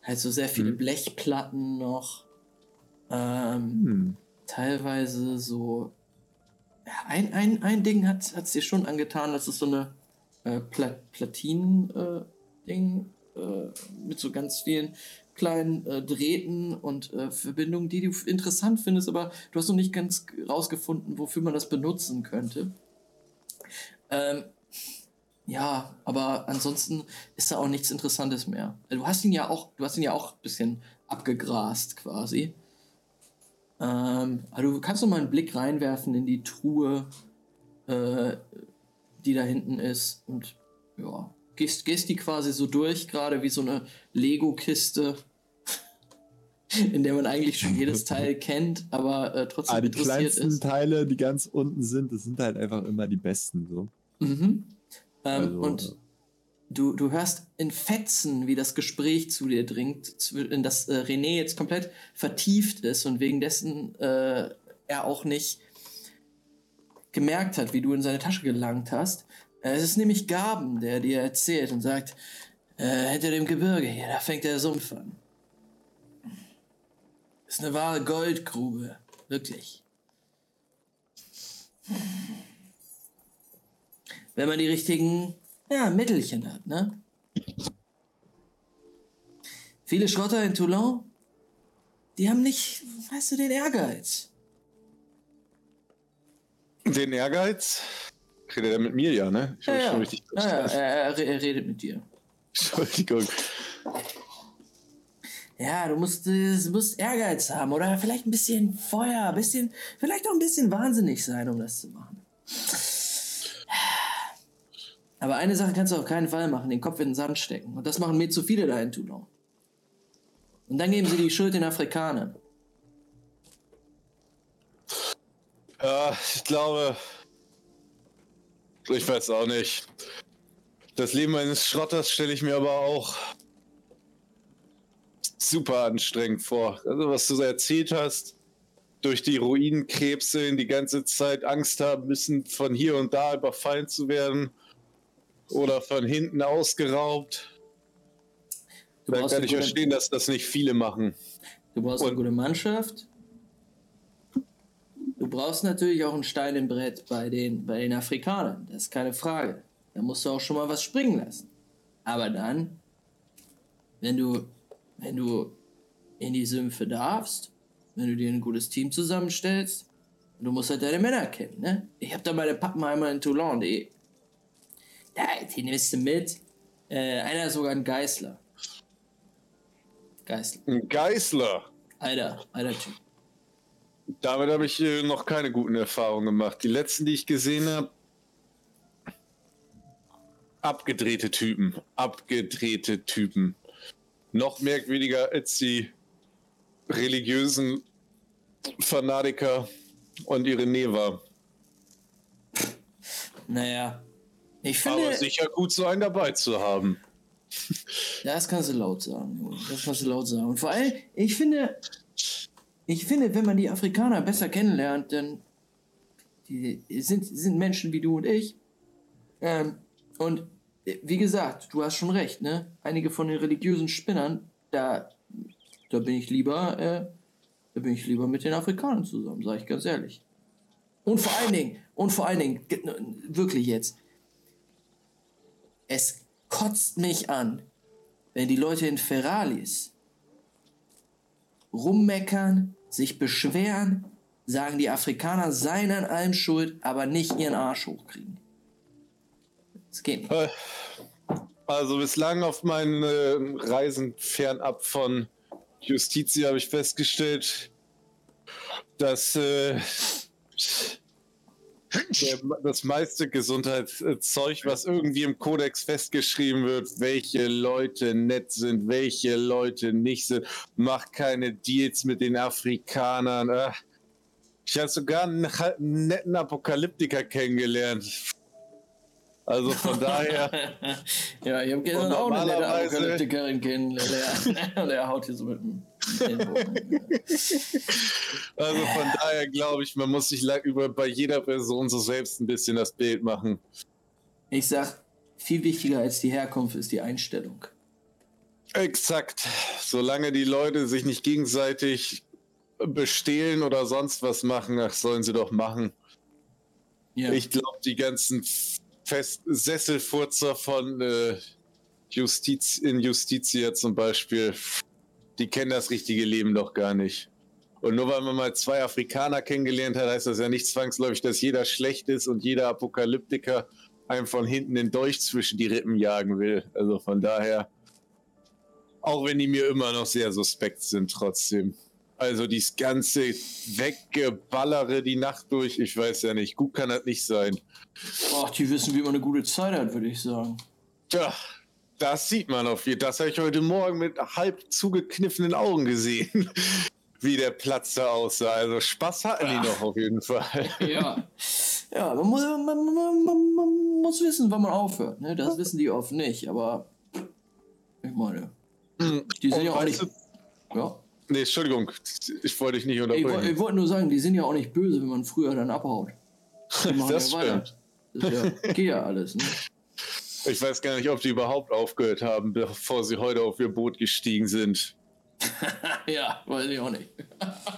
Halt so sehr viele Hm. Blechplatten noch. Ähm, Hm. teilweise so. Ein, ein, ein Ding hat es dir schon angetan, das ist so eine äh, Pla Platinen-Ding äh, mit so ganz vielen kleinen äh, Drähten und äh, Verbindungen, die du interessant findest, aber du hast noch nicht ganz rausgefunden, wofür man das benutzen könnte. Ähm, ja, aber ansonsten ist da auch nichts Interessantes mehr. Du hast ihn ja auch, du hast ihn ja auch ein bisschen abgegrast quasi. Ähm, aber du kannst noch mal einen Blick reinwerfen in die Truhe, äh, die da hinten ist und ja, gehst, gehst die quasi so durch, gerade wie so eine Lego-Kiste, <laughs> in der man eigentlich schon jedes <laughs> Teil kennt, aber äh, trotzdem Ah, die interessiert kleinsten ist. Teile, die ganz unten sind, das sind halt einfach immer die besten, so. Mhm. Ähm, Also, und du, du hörst in Fetzen, wie das Gespräch zu dir dringt, in das äh, René jetzt komplett vertieft ist und wegen dessen äh, er auch nicht gemerkt hat, wie du in seine Tasche gelangt hast. Äh, es ist nämlich Gaben, der dir erzählt und sagt, äh, hinter dem Gebirge hier, da fängt der Sumpf an. Ist eine wahre Goldgrube, wirklich. Wenn man die richtigen ja, Mittelchen hat, ne? Viele Schrotter in Toulon, die haben nicht, weißt du, den Ehrgeiz. Den Ehrgeiz? Redet er mit mir, ja, ne? Ich Ja, ja. schon richtig ja, ja er, er, er redet mit dir. Entschuldigung. Ja, du musst, äh, du musst Ehrgeiz haben oder vielleicht ein bisschen Feuer, ein bisschen, vielleicht auch ein bisschen wahnsinnig sein, um das zu machen. Aber eine Sache kannst du auf keinen Fall machen, den Kopf in den Sand stecken. Und das machen mir zu viele da in Toulon. Und dann geben sie die Schuld den Afrikanern. Ja, ich glaube. Ich weiß auch nicht. Das Leben eines Schrotters stelle ich mir aber auch super anstrengend vor. Also, was du so erzählt hast, durch die Ruinen krebseln, die ganze Zeit Angst haben müssen, von hier und da überfallen zu werden oder von hinten ausgeraubt. Du Dann kann eine ich gute, verstehen, dass das nicht viele machen. du brauchst eine Und- gute Mannschaft. Du brauchst natürlich auch einen Stein im Brett bei den, bei den Afrikanern. Das ist keine Frage. Da musst du auch schon mal was springen lassen. Aber dann, wenn du, wenn du in die Sümpfe darfst, wenn du dir ein gutes Team zusammenstellst, du musst halt deine Männer kennen, ne? Ich habe da meine Pappenheimer in Toulon, die, Ja, den nimmst du mit. Äh, einer ist sogar ein Geißler. Geißler. Ein Geißler. Alter, alter Typ. Damit habe ich äh, noch keine guten Erfahrungen gemacht. Die letzten, die ich gesehen habe, abgedrehte Typen. Abgedrehte Typen. Noch merkwürdiger als die religiösen Fanatiker und ihre Neva. Naja. Ich finde. Aber sicher gut, so einen dabei zu haben. <laughs> Das kannst du laut sagen. Das kannst du laut sagen. Und vor allem, ich finde, ich finde, wenn man die Afrikaner besser kennenlernt, dann die sind, sind Menschen wie du und ich. Ähm, und wie gesagt, du hast schon recht, ne? Einige von den religiösen Spinnern, da, da bin ich lieber, äh, da bin ich lieber mit den Afrikanern zusammen, sage ich ganz ehrlich. Und vor allen Dingen, und vor allen Dingen, ge- wirklich jetzt, es kotzt mich an, wenn die Leute in Ferralis rummeckern, sich beschweren, sagen, die Afrikaner seien an allem schuld, aber nicht ihren Arsch hochkriegen. Das geht nicht. Äh, Also bislang auf meinen äh, Reisen fernab von Justitia habe ich festgestellt, dass äh, <laughs> das meiste Gesundheitszeug, was irgendwie im Kodex festgeschrieben wird, welche Leute nett sind, welche Leute nicht sind, macht keine Deals mit den Afrikanern. Ich habe sogar einen netten Apokalyptiker kennengeellernt. Also von daher. <laughs> ja, ich habe gestern auch eine nette Apokalyptikerin kennengelernt. <laughs> Und er haut hier so mit dem. Also von daher glaube ich, man muss sich über bei jeder Person so selbst ein bisschen das Bild machen. Ich sag, viel wichtiger als die Herkunft ist die Einstellung. Exakt. Solange die Leute sich nicht gegenseitig bestehlen oder sonst was machen, ach, sollen sie doch machen. Ja. Ich glaube, die ganzen Fest Sesselfurzer von äh, Justiz in Justitia zum Beispiel, die kennen das richtige Leben doch gar nicht. Und nur weil man mal zwei Afrikaner kennengelernt hat, heißt das ja nicht zwangsläufig, dass jeder schlecht ist und jeder Apokalyptiker einem von hinten den Dolch zwischen die Rippen jagen will. Also von daher, auch wenn die mir immer noch sehr suspekt sind, trotzdem. Also dieses ganze Weggeballere die Nacht durch, ich weiß ja nicht, gut kann das nicht sein. Ach, die wissen, wie man eine gute Zeit hat, würde ich sagen. Tja, das sieht man auf jeden Fall. Das habe ich heute Morgen mit halb zugekniffenen Augen gesehen, <laughs> wie der Platz da aussah. Also Spaß hatten die noch auf jeden Fall. Ja. <laughs> Ja, man muss, man, man, man, muss wissen, wann man aufhört. Ne? Das wissen die oft nicht, aber ich meine, die sind Und ja auch nicht. Ja. Nee, Entschuldigung, ich wollte dich nicht Ich, woll- ich unterbrechen. wollte nur sagen, die sind ja auch nicht böse, wenn man früher dann abhaut. <laughs> Das ja stimmt. Das ja, geht ja alles. Ne? Ich weiß gar nicht, ob die überhaupt aufgehört haben, bevor sie heute auf ihr Boot gestiegen sind. <laughs> ja, weiß ich auch nicht.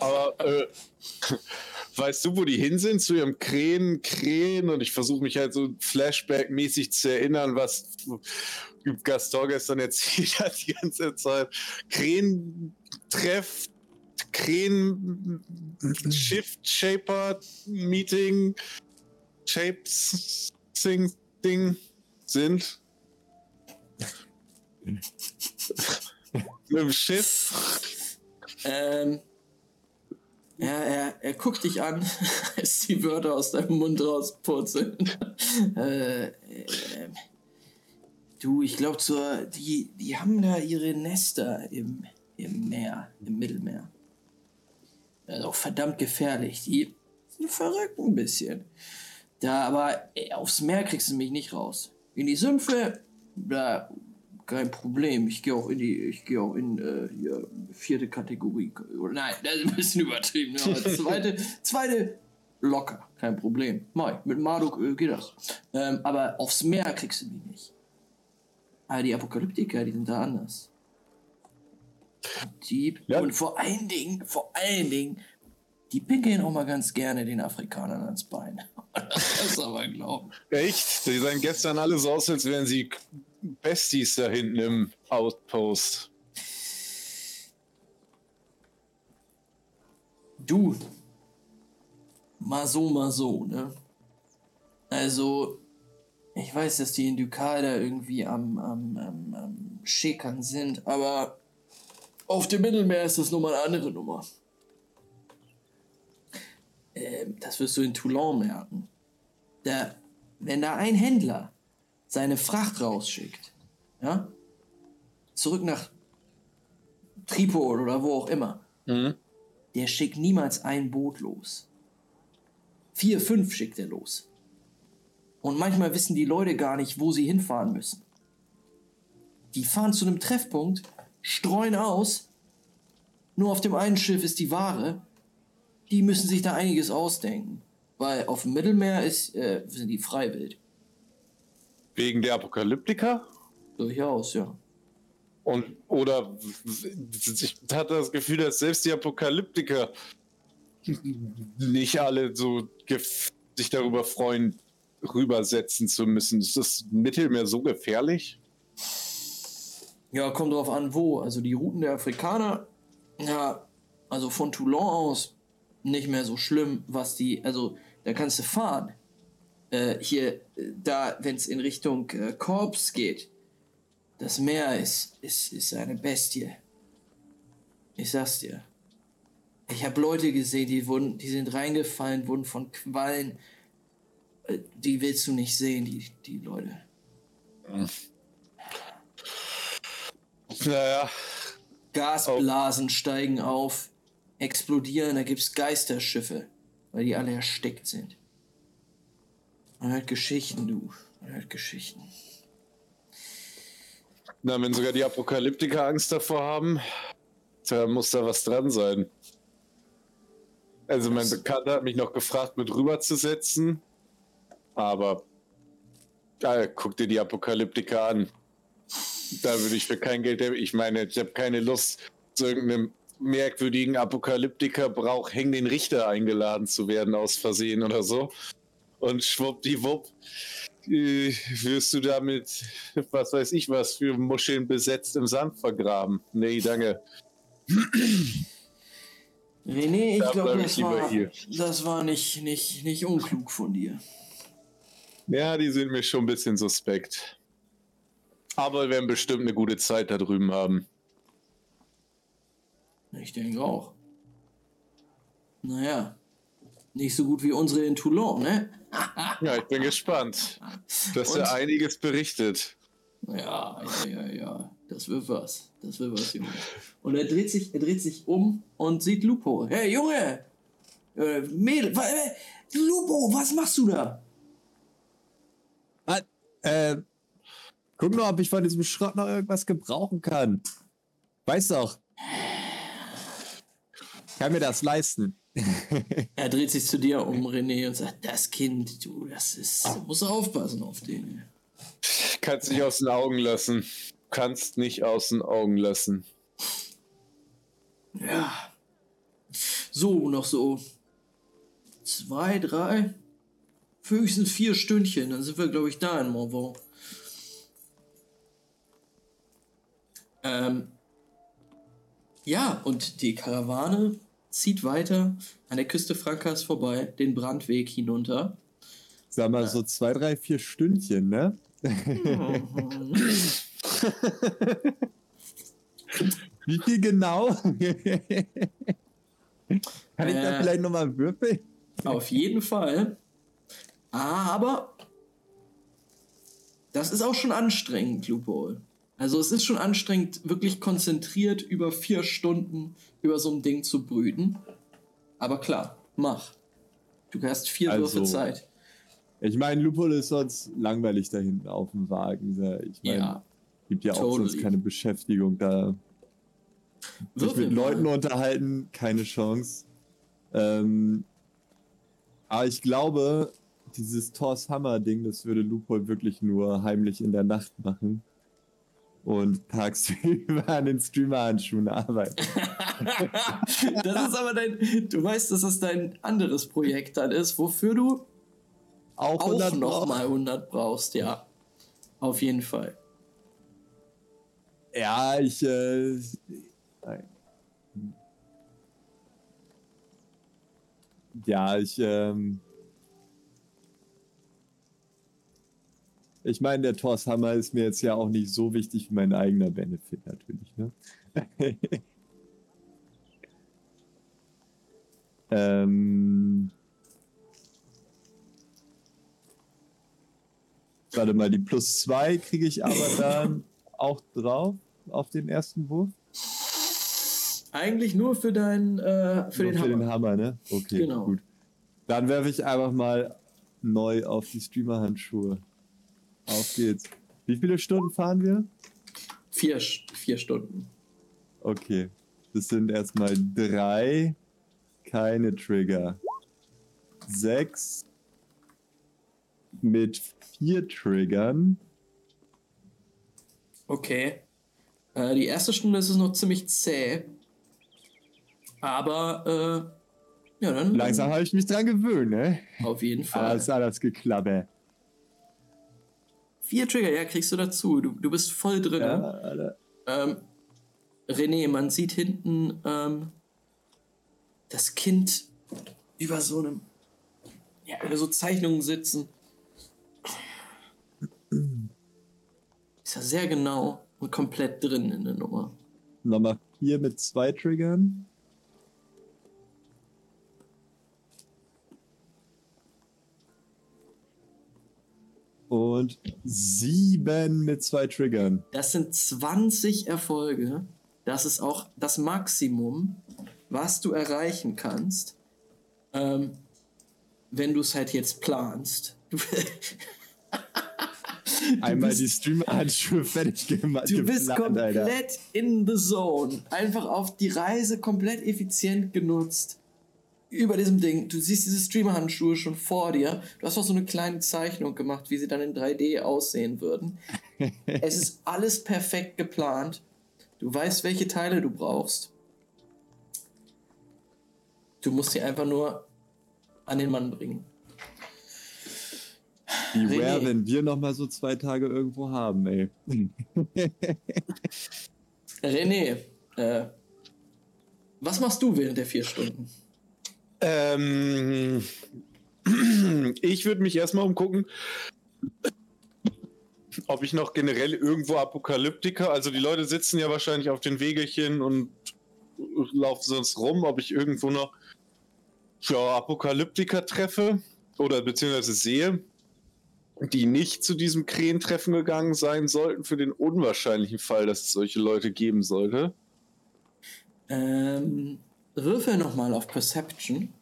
Aber äh, <laughs> weißt du, wo die hin sind? Zu ihrem Krähen, Krähen und ich versuche mich halt so Flashback-mäßig zu erinnern, was Gaston gestern erzählt hat die ganze Zeit. Krähen-Treff, Krähen-Shift-Shaper-Meeting, Shapes-Ding sind. Mit dem Schiff. Ähm, ja, er, er guckt dich an, <laughs> als die Wörter aus deinem Mund rauspurzeln. <laughs> äh, äh, du, ich glaube, die, die haben da ihre Nester im, im Meer, im Mittelmeer. Das ist auch verdammt gefährlich. Die sind verrückt ein bisschen. Da, aber ey, aufs Meer kriegst du mich nicht raus. In die Sümpfe, da kein Problem. Ich gehe auch in die, ich gehe auch in äh, hier, vierte Kategorie. Nein, das ist ein bisschen übertrieben. Ne? <laughs> Zweite, zweite locker, kein Problem. Mai, mit Marduk äh, geht das. Ähm, aber aufs Meer kriegst du mich nicht. Aber die Apokalyptiker, die sind da anders. Die, Ja. Und vor allen Dingen, vor allen Dingen, die pinkeln auch mal ganz gerne den Afrikanern ans Bein. <laughs> Das ist aber glauben. Echt? Die sahen gestern alle so aus, als wären sie Besties da hinten im Outpost. Du, mal so, mal so, ne? Also, Ich weiß, dass die in Dukal da irgendwie am, am, am, am Schäkern sind, aber auf dem Mittelmeer ist das nochmal eine andere Nummer. Ähm, das wirst du in Toulon merken. Da, wenn da ein Händler seine Fracht rausschickt, ja, zurück nach Tripol oder wo auch immer, Mhm. der schickt niemals ein Boot los. Vier, fünf schickt er los. Und manchmal wissen die Leute gar nicht, wo sie hinfahren müssen. Die fahren zu einem Treffpunkt, streuen aus, nur auf dem einen Schiff ist die Ware. Die müssen sich da einiges ausdenken. Weil auf dem Mittelmeer ist, äh, sind die freiwild. Wegen der Apokalyptika? Durchaus, ja. Und, oder ich hatte das Gefühl, dass selbst die Apokalyptiker nicht alle so sich darüber freuen, rübersetzen zu müssen. Ist das Mittelmeer so gefährlich? Ja, kommt drauf an, wo. Also die Routen der Afrikaner, ja, also von Toulon aus nicht mehr so schlimm, was die, also da kannst du fahren. Äh, hier, da, wenn es in Richtung äh, Korps geht, das Meer ist, ist, ist eine Bestie. Ich sag's dir. Ich habe Leute gesehen, die wurden, die sind reingefallen, wurden von Quallen. Äh, Die willst du nicht sehen, die, die Leute. Naja, Gasblasen steigen auf, explodieren, da gibt's Geisterschiffe, weil die alle erstickt sind. Man hört Geschichten, du. Man hört Geschichten. na, wenn sogar die Apokalyptiker Angst davor haben, da muss da was dran sein. Also mein Bekannter hat mich noch gefragt, mit rüberzusetzen, aber ja, guck dir die Apokalyptiker an. Da würde ich für kein Geld, ich meine, ich habe keine Lust, zu irgendeinem merkwürdigen Apokalyptiker-Brauch Häng den Richter eingeladen zu werden aus Versehen oder so. Und schwuppdiwupp äh, wirst du damit, was weiß ich was, für Muscheln besetzt im Sand vergraben. Nee, danke. René, ich Da glaube, das war, hier. das war nicht, nicht, nicht unklug von dir. Ja, die sind mir schon ein bisschen suspekt. Aber wir werden bestimmt eine gute Zeit da drüben haben. Ich denke auch. Naja, nicht so gut wie unsere in Toulon, ne? <laughs> Ja, ich bin gespannt. Du hast ja Und? einiges berichtet. Ja, ja, ja, ja. Das wird was. Das wird was, Junge. Und er dreht sich, er dreht sich um und sieht Lupo. Hey, Junge! Äh, Mädel, wa- äh, Lupo, was machst du da? Ah, äh, guck nur, ob ich von diesem Schrott noch irgendwas gebrauchen kann. Weiß doch. Kann mir das leisten. <laughs> Er dreht sich zu dir um, René, und sagt, das Kind, du, das ist, du musst aufpassen auf den. Kannst nicht aus den Augen lassen. Kannst nicht aus den Augen lassen. Ja. So, noch so zwei, drei, höchstens vier Stündchen, dann sind wir, glaube ich, da in Morvan. Ähm, ja, und die Karawane zieht weiter an der Küste Frankas vorbei, den Brandweg hinunter. Sag mal, so zwei, drei, vier Stündchen, ne? <laughs> Wie viel genau? Kann ich da Äh. vielleicht nochmal würfeln? Auf jeden Fall. Aber das ist auch schon anstrengend, Loophole. Also es ist schon anstrengend, wirklich konzentriert über vier Stunden über so ein Ding zu brüten. Aber klar, mach. Du hast vier Also, Würfe Zeit. Ich meine, Lupol ist sonst langweilig da hinten auf dem Wagen. Ich meine, Ja. gibt ja auch sonst totally. keine Beschäftigung da. Sich mit Leuten unterhalten, keine Chance. Ähm, aber ich glaube, dieses Thors Hammer-Ding, das würde Lupol wirklich nur heimlich in der Nacht machen. Und tagsüber <laughs> an den Streamer-Handschuhen arbeiten. <laughs> das ist aber dein. Du weißt, dass das dein anderes Projekt dann ist, wofür du Auch, auch 100 noch mal 100 brauchst, ja. Auf jeden Fall. Ja, ich. Äh, nein. ja, ich. Ähm, Ich meine, der Torshammer ist mir jetzt ja auch nicht so wichtig wie mein eigener Benefit natürlich, ne? <laughs> ähm. Warte mal, die plus zwei kriege ich aber dann auch drauf auf den ersten Wurf. Eigentlich nur für deinen, äh, für, Nur den, für Hammer. den Hammer, ne? Okay, Genau. gut. Dann werfe ich einfach mal neu auf die Streamer-Handschuhe. Auf geht's. Wie viele Stunden fahren wir? Vier, vier Stunden. Okay. Das sind erstmal drei. Keine Trigger. Sechs. Mit vier Triggern. Okay. Äh, die erste Stunde ist es noch ziemlich zäh. Aber, äh, ja, dann. Langsam habe ich mich dran gewöhnt, ne? Auf jeden <laughs> Fall. Alles, alles geklabber. Vier Trigger, ja, kriegst du dazu. Du, du bist voll drin. Ja, Alter. Ähm, René, man sieht hinten ähm, das Kind über so einem, ja, über so Zeichnungen sitzen. Ist ja sehr genau und komplett drin in der Nummer. Nochmal vier mit zwei Triggern. Und sieben mit zwei Triggern. Das sind 20 Erfolge. Das ist auch das Maximum, was du erreichen kannst, ähm, wenn du es halt jetzt planst. <laughs> Einmal bist- die Streamer-Handschuhe fertig gemacht. Du bist geplant, Alter. komplett in the zone. Einfach auf die Reise komplett effizient genutzt. Über diesem Ding. Du siehst diese Streamer-Handschuhe schon vor dir. Du hast auch so eine kleine Zeichnung gemacht, wie sie dann in 3D aussehen würden. <laughs> es ist alles perfekt geplant. Du weißt, welche Teile du brauchst. Du musst sie einfach nur an den Mann bringen. Beware, René. wenn wir noch mal so zwei Tage irgendwo haben, ey. <laughs> René, äh, was machst du während der vier Stunden? Ähm, <clears throat> ich würde mich erstmal umgucken, ob ich noch generell irgendwo Apokalyptiker, also die Leute sitzen ja wahrscheinlich auf den Wegelchen und laufen sonst rum, ob ich irgendwo noch ja, Apokalyptiker treffe oder beziehungsweise sehe, die nicht zu diesem Krähentreffen gegangen sein sollten, für den unwahrscheinlichen Fall, dass es solche Leute geben sollte. Ähm, würfel nochmal auf Perception.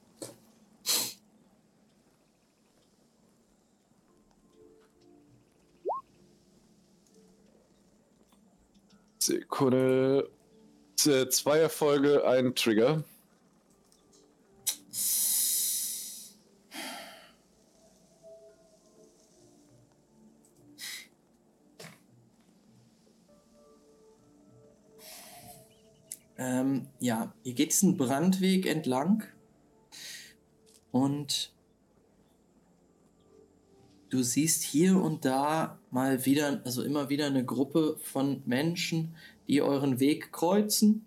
Sekunde. Z- Zwei Erfolge, ein Trigger. Ähm, ja, ihr geht diesen Brandweg entlang und du siehst hier und da mal wieder, also immer wieder eine Gruppe von Menschen, die euren Weg kreuzen.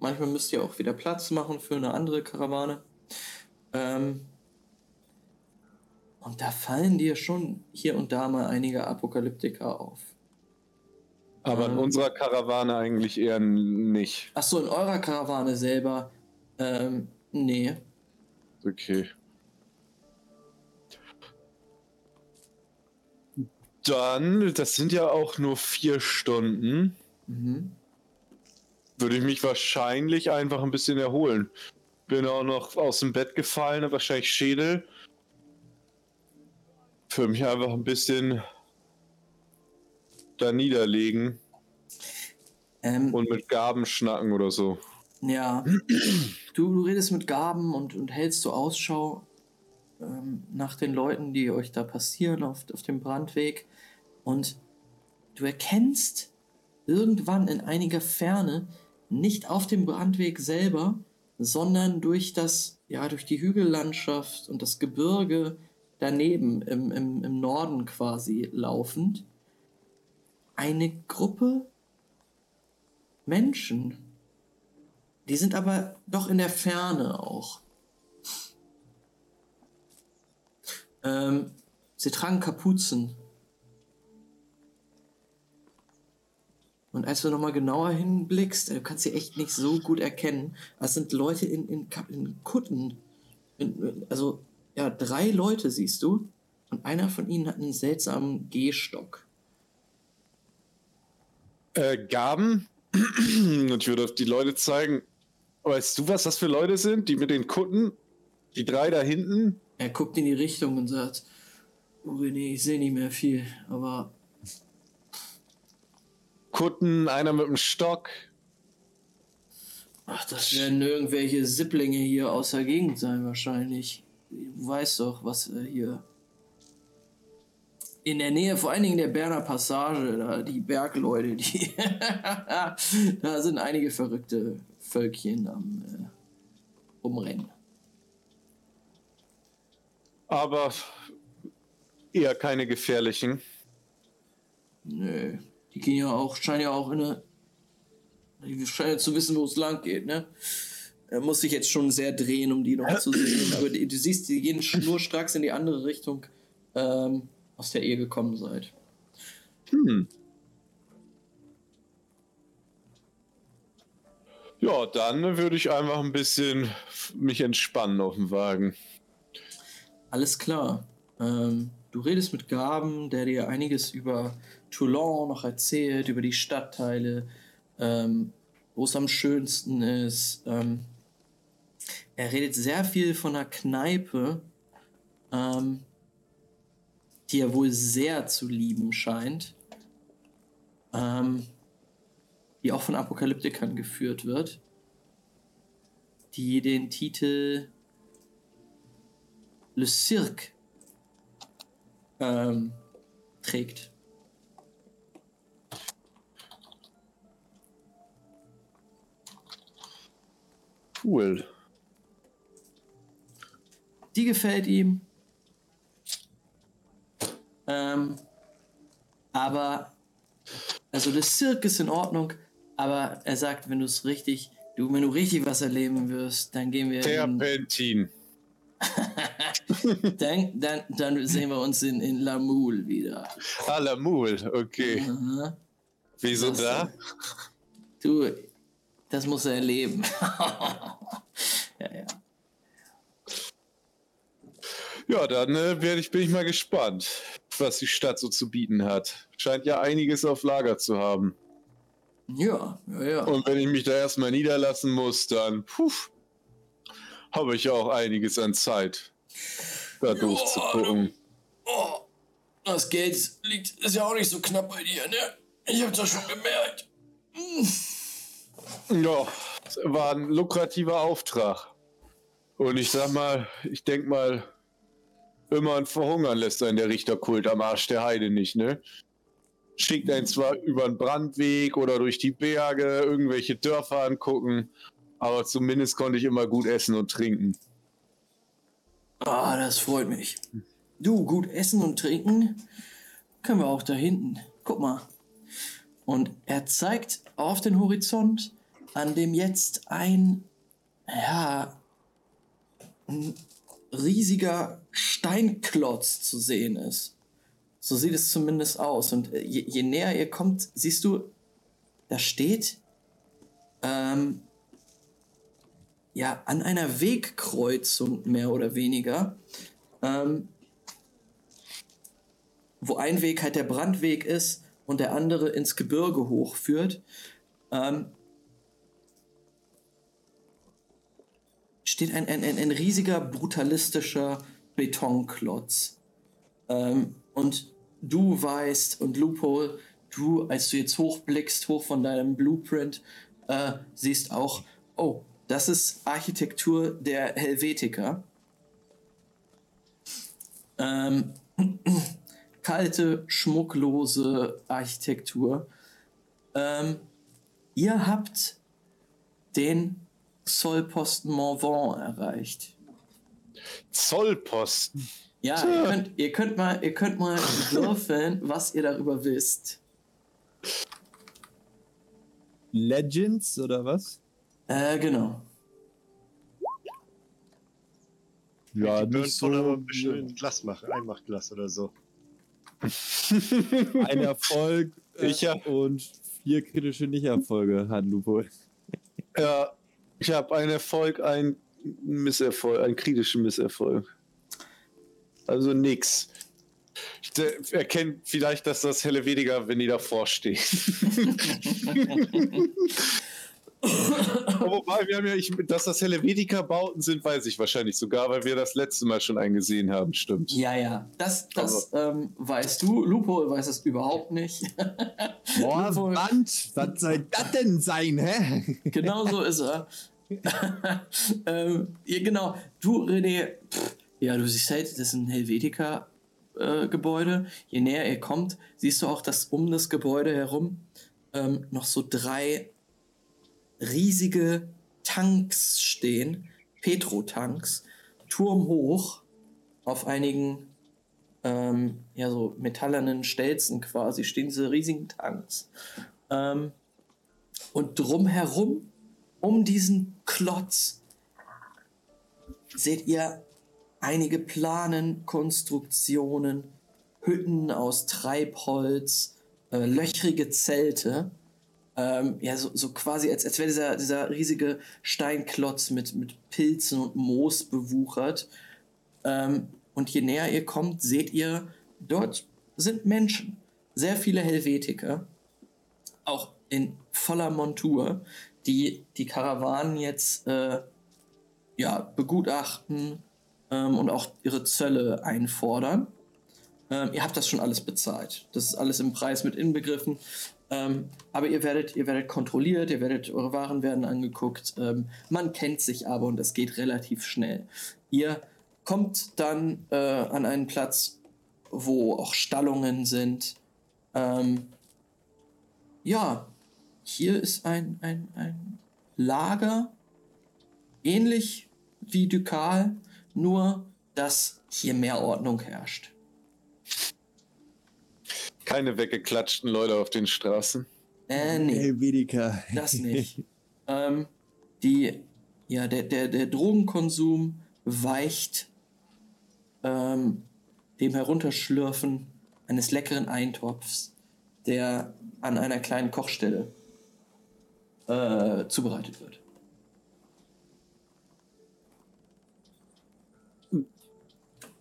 Manchmal müsst ihr auch wieder Platz machen für eine andere Karawane. Ähm, und da fallen dir schon hier und da mal einige Apokalyptiker auf. Aber in Ähm. unserer Karawane eigentlich eher nicht. Ach so, in eurer Karawane selber, ähm, nee. Okay. Dann, das sind ja auch nur vier Stunden, Mhm. würde ich mich wahrscheinlich einfach ein bisschen erholen. Bin auch noch aus dem Bett gefallen, wahrscheinlich Schädel. Für mich einfach ein bisschen da niederlegen Ähm, und mit Gaben schnacken oder so. ja. Du, du redest mit Gaben und, und hältst so Ausschau ähm, nach den Leuten, die euch da passieren auf, auf dem Brandweg. Und du erkennst irgendwann in einiger Ferne, nicht auf dem Brandweg selber, sondern durch das, ja, durch die Hügellandschaft und das Gebirge daneben, im, im, im Norden quasi laufend, eine Gruppe Menschen. Die sind aber doch in der Ferne auch. Ähm, sie tragen Kapuzen. Und als du nochmal genauer hinblickst, du kannst sie echt nicht so gut erkennen. Das sind Leute in, in, in Kutten. In, also, ja, drei Leute siehst du. Und einer von ihnen hat einen seltsamen Gehstock. Äh, Gaben. <clears throat> Und ich würde auf die Leute zeigen. Weißt du, was das für Leute sind? Die mit den Kutten? Die drei da hinten? Er guckt in die Richtung und sagt, oh René, ich sehe nicht mehr viel, aber Kutten, einer mit dem Stock. ach, das werden irgendwelche Sipplinge hier aus der Gegend sein wahrscheinlich. Du weißt doch, was äh, hier in der Nähe, vor allen Dingen der Berner Passage, da die Bergleute, die <laughs> da sind einige verrückte Völkchen am äh, Umrennen. Aber eher keine gefährlichen. Nö, die gehen ja auch, scheinen ja auch in eine. Die scheinen ja zu wissen, wo es lang geht, ne? Er muss sich jetzt schon sehr drehen, um die noch zu sehen. <clears throat> Aber du siehst, die gehen schnurstracks in die andere Richtung, ähm, aus der ihr gekommen seid. Hm. Ja, dann würde ich einfach ein bisschen mich entspannen auf dem Wagen. Alles klar. Ähm, du redest mit Gaben, der dir einiges über Toulon noch erzählt, über die Stadtteile, ähm, wo es am schönsten ist. Ähm, er redet sehr viel von einer Kneipe, ähm, die er wohl sehr zu lieben scheint, ähm, die auch von Apokalyptikern geführt wird, die den Titel Le Cirque ähm, trägt. Cool. Die gefällt ihm. Ähm, aber, also das Cirque ist in Ordnung, aber er sagt, wenn du es richtig, du, wenn du richtig was erleben wirst, dann gehen wir in, Terpentin. <laughs> dann, dann, dann sehen wir uns in, in La Moule wieder. Ah, la Moule, okay. Aha. Wieso Das, da? Du, das muss er erleben. <laughs> ja, ja. Ja, dann äh, ich, bin ich mal gespannt, was die Stadt so zu bieten hat. Scheint ja einiges auf Lager zu haben. Ja, ja, ja. Und wenn ich mich da erstmal niederlassen muss, dann habe ich auch einiges an Zeit, da durchzugucken. Oh, das Geld liegt, ist ja auch nicht so knapp bei dir, ne? Ich hab das schon gemerkt. Ja, es war ein lukrativer Auftrag. Und ich sag mal, ich denk mal, immer ein Verhungern lässt einen der Richterkult am Arsch der Heide nicht, ne? Schickt einen zwar über den Brandweg oder durch die Berge, irgendwelche Dörfer angucken, aber zumindest konnte ich immer gut essen und trinken. Ah, das freut mich. Du, gut essen und trinken können wir auch da hinten. Guck mal. Und er zeigt auf den Horizont, an dem jetzt ein, ja, ein riesiger Steinklotz zu sehen ist. So sieht es zumindest aus. Und äh, je, je näher ihr kommt, siehst du, da steht, ähm, ja, an einer Wegkreuzung mehr oder weniger, ähm, wo ein Weg halt der Brandweg ist und der andere ins Gebirge hochführt, ähm, steht ein, ein, ein, ein riesiger brutalistischer Betonklotz. Ähm, und du weißt, und Loophole, du, als du jetzt hochblickst, hoch von deinem Blueprint, äh, siehst auch, oh, das ist Architektur der Helvetiker. Ähm, <clears throat> kalte, schmucklose Architektur. Ähm, ihr habt den Zollposten Morvan erreicht. Zollposten. Ja, ihr könnt, ihr könnt mal, ihr könnt mal würfeln, was ihr darüber wisst. Legends oder was? Äh, genau. Ja, die nicht so. Aber schön Glas machen, Einmachglas oder so. <laughs> Ein Erfolg äh, Ich hab- und vier kritische Nicht-Erfolge hat, Lupo. Ja, ich habe einen Erfolg, einen Misserfolg, einen kritischen Misserfolg. Also nix. Ich erkenne vielleicht, dass das helle weniger, wenn die davor stehen. <laughs> Wobei, wir haben ja, ich, dass das Helvetica-Bauten sind, weiß ich wahrscheinlich sogar, weil wir das letzte Mal schon eingesehen haben, stimmt. Ja, ja, das, das ähm, weißt du. Lupo weiß es überhaupt nicht. Boah, <laughs> Lupo, Band, was soll das denn sein, hä? Genau so ist er. <laughs> ähm, ja, genau, du, René, pff, ja, du siehst halt, das ist ein Helvetica-Gebäude. Äh, Je näher ihr kommt, siehst du auch, dass um das Gebäude herum ähm, noch so drei riesige Tanks stehen, Petrotanks, turmhoch auf einigen ähm, ja so metallernen Stelzen quasi stehen diese riesigen Tanks. Ähm, und drumherum, um diesen Klotz, seht ihr einige Planen, Konstruktionen, Hütten aus Treibholz, äh, löchrige Zelte ähm, ja, so, so quasi, als, als wäre dieser, dieser riesige Steinklotz mit, mit Pilzen und Moos bewuchert. Ähm, und je näher ihr kommt, seht ihr, dort sind Menschen. Sehr viele Helvetiker. Auch in voller Montur, die die Karawanen jetzt äh, ja, begutachten ähm, und auch ihre Zölle einfordern. Ähm, ihr habt das schon alles bezahlt. Das ist alles im Preis mit inbegriffen. Ähm, aber ihr werdet, ihr werdet kontrolliert, ihr werdet, eure Waren werden angeguckt. Ähm, man kennt sich aber und es geht relativ schnell. Ihr kommt dann äh, an einen Platz, wo auch Stallungen sind. Ähm, ja, hier ist ein, ein, ein Lager, ähnlich wie Dukal, nur dass hier mehr Ordnung herrscht. Keine weggeklatschten Leute auf den Straßen. Äh, nee. Helvetica. Das nicht. <laughs> ähm, die, ja, der, der, der Drogenkonsum weicht ähm, dem Herunterschlürfen eines leckeren Eintopfs, der an einer kleinen Kochstelle äh, zubereitet wird.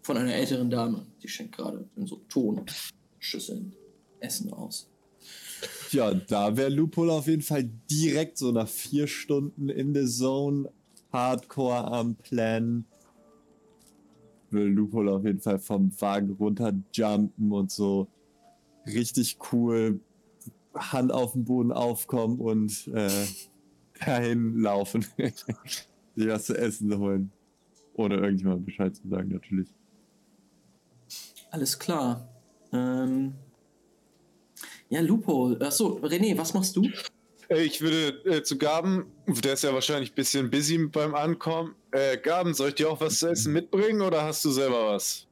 Von einer älteren Dame. Die schenkt gerade in so Tonschüsseln Essen aus. Ja, da wäre Lupol auf jeden Fall direkt so nach vier Stunden in the Zone, Hardcore am Plan. Will Lupol auf jeden Fall vom Wagen runterjumpen und so richtig cool Hand auf den Boden aufkommen und äh, dahin laufen. <laughs> sich was zu essen holen. Ohne irgendjemand Bescheid zu sagen, natürlich. Alles klar. Ähm, ja, Loophole. Achso, René, was machst du? Ich würde äh, zu Gaben, der ist ja wahrscheinlich ein bisschen busy beim Ankommen. Äh, Gaben, soll ich dir auch was zu essen mitbringen oder hast du selber was?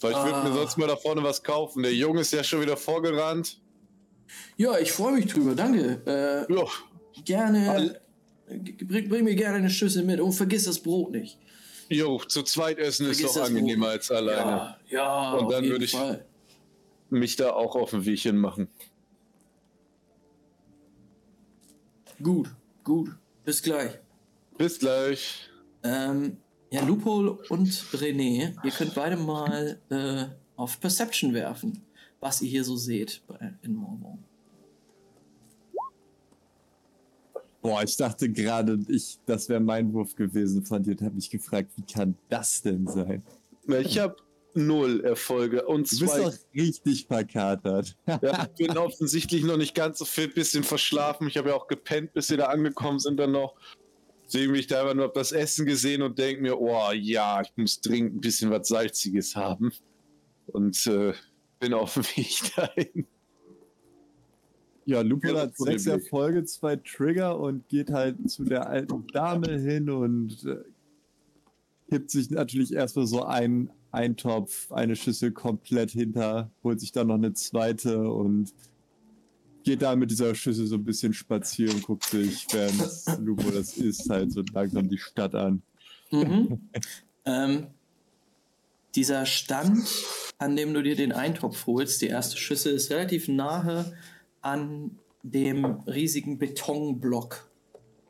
Weil ich würde mir Ah. sonst mal da vorne was kaufen. Der Junge ist ja schon wieder vorgerannt. Ja, ich freue mich drüber, danke. Äh, Ja, gerne. G- Bring, bring mir gerne eine Schüssel mit und vergiss das Brot nicht. jo, zu zweit essen ist Vergiss doch das angenehmer Brot. als alleine. Ja, ja, Und dann würde ich- Fall. Mich da auch auf ein Wehchen machen. Gut, gut. Bis gleich. Bis gleich. Ähm, ja, Loophole und René, ihr könnt beide mal äh, auf Perception werfen, was ihr hier so seht bei, in Mormon. Boah, ich dachte gerade, ich, das wäre mein Wurf gewesen von dir und habe mich gefragt, wie kann das denn sein? Ich habe null Erfolge und Du bist zwei. doch richtig verkatert. Ja, ich bin offensichtlich noch nicht ganz so fit, bisschen verschlafen. Ich habe ja auch gepennt, bis wir da angekommen sind dann noch. Sehe mich da einfach nur auf das Essen gesehen und denke mir, oh ja, ich muss dringend ein bisschen was Salziges haben. Und äh, bin auf dem Weg dahin. Ja, Lupo Ja, hat sechs. Erfolge, zwei Trigger und geht halt zu der alten Dame hin und äh, kippt sich natürlich erstmal so einen Eintopf, eine Schüssel komplett hinter, holt sich dann noch eine zweite und geht da mit dieser Schüssel so ein bisschen spazieren, guckt sich, während Lupo das isst, halt so langsam die Stadt an. Mhm. ähm, dieser Stand, an dem du dir den Eintopf holst, die erste Schüssel, ist relativ nahe an dem riesigen Betonblock,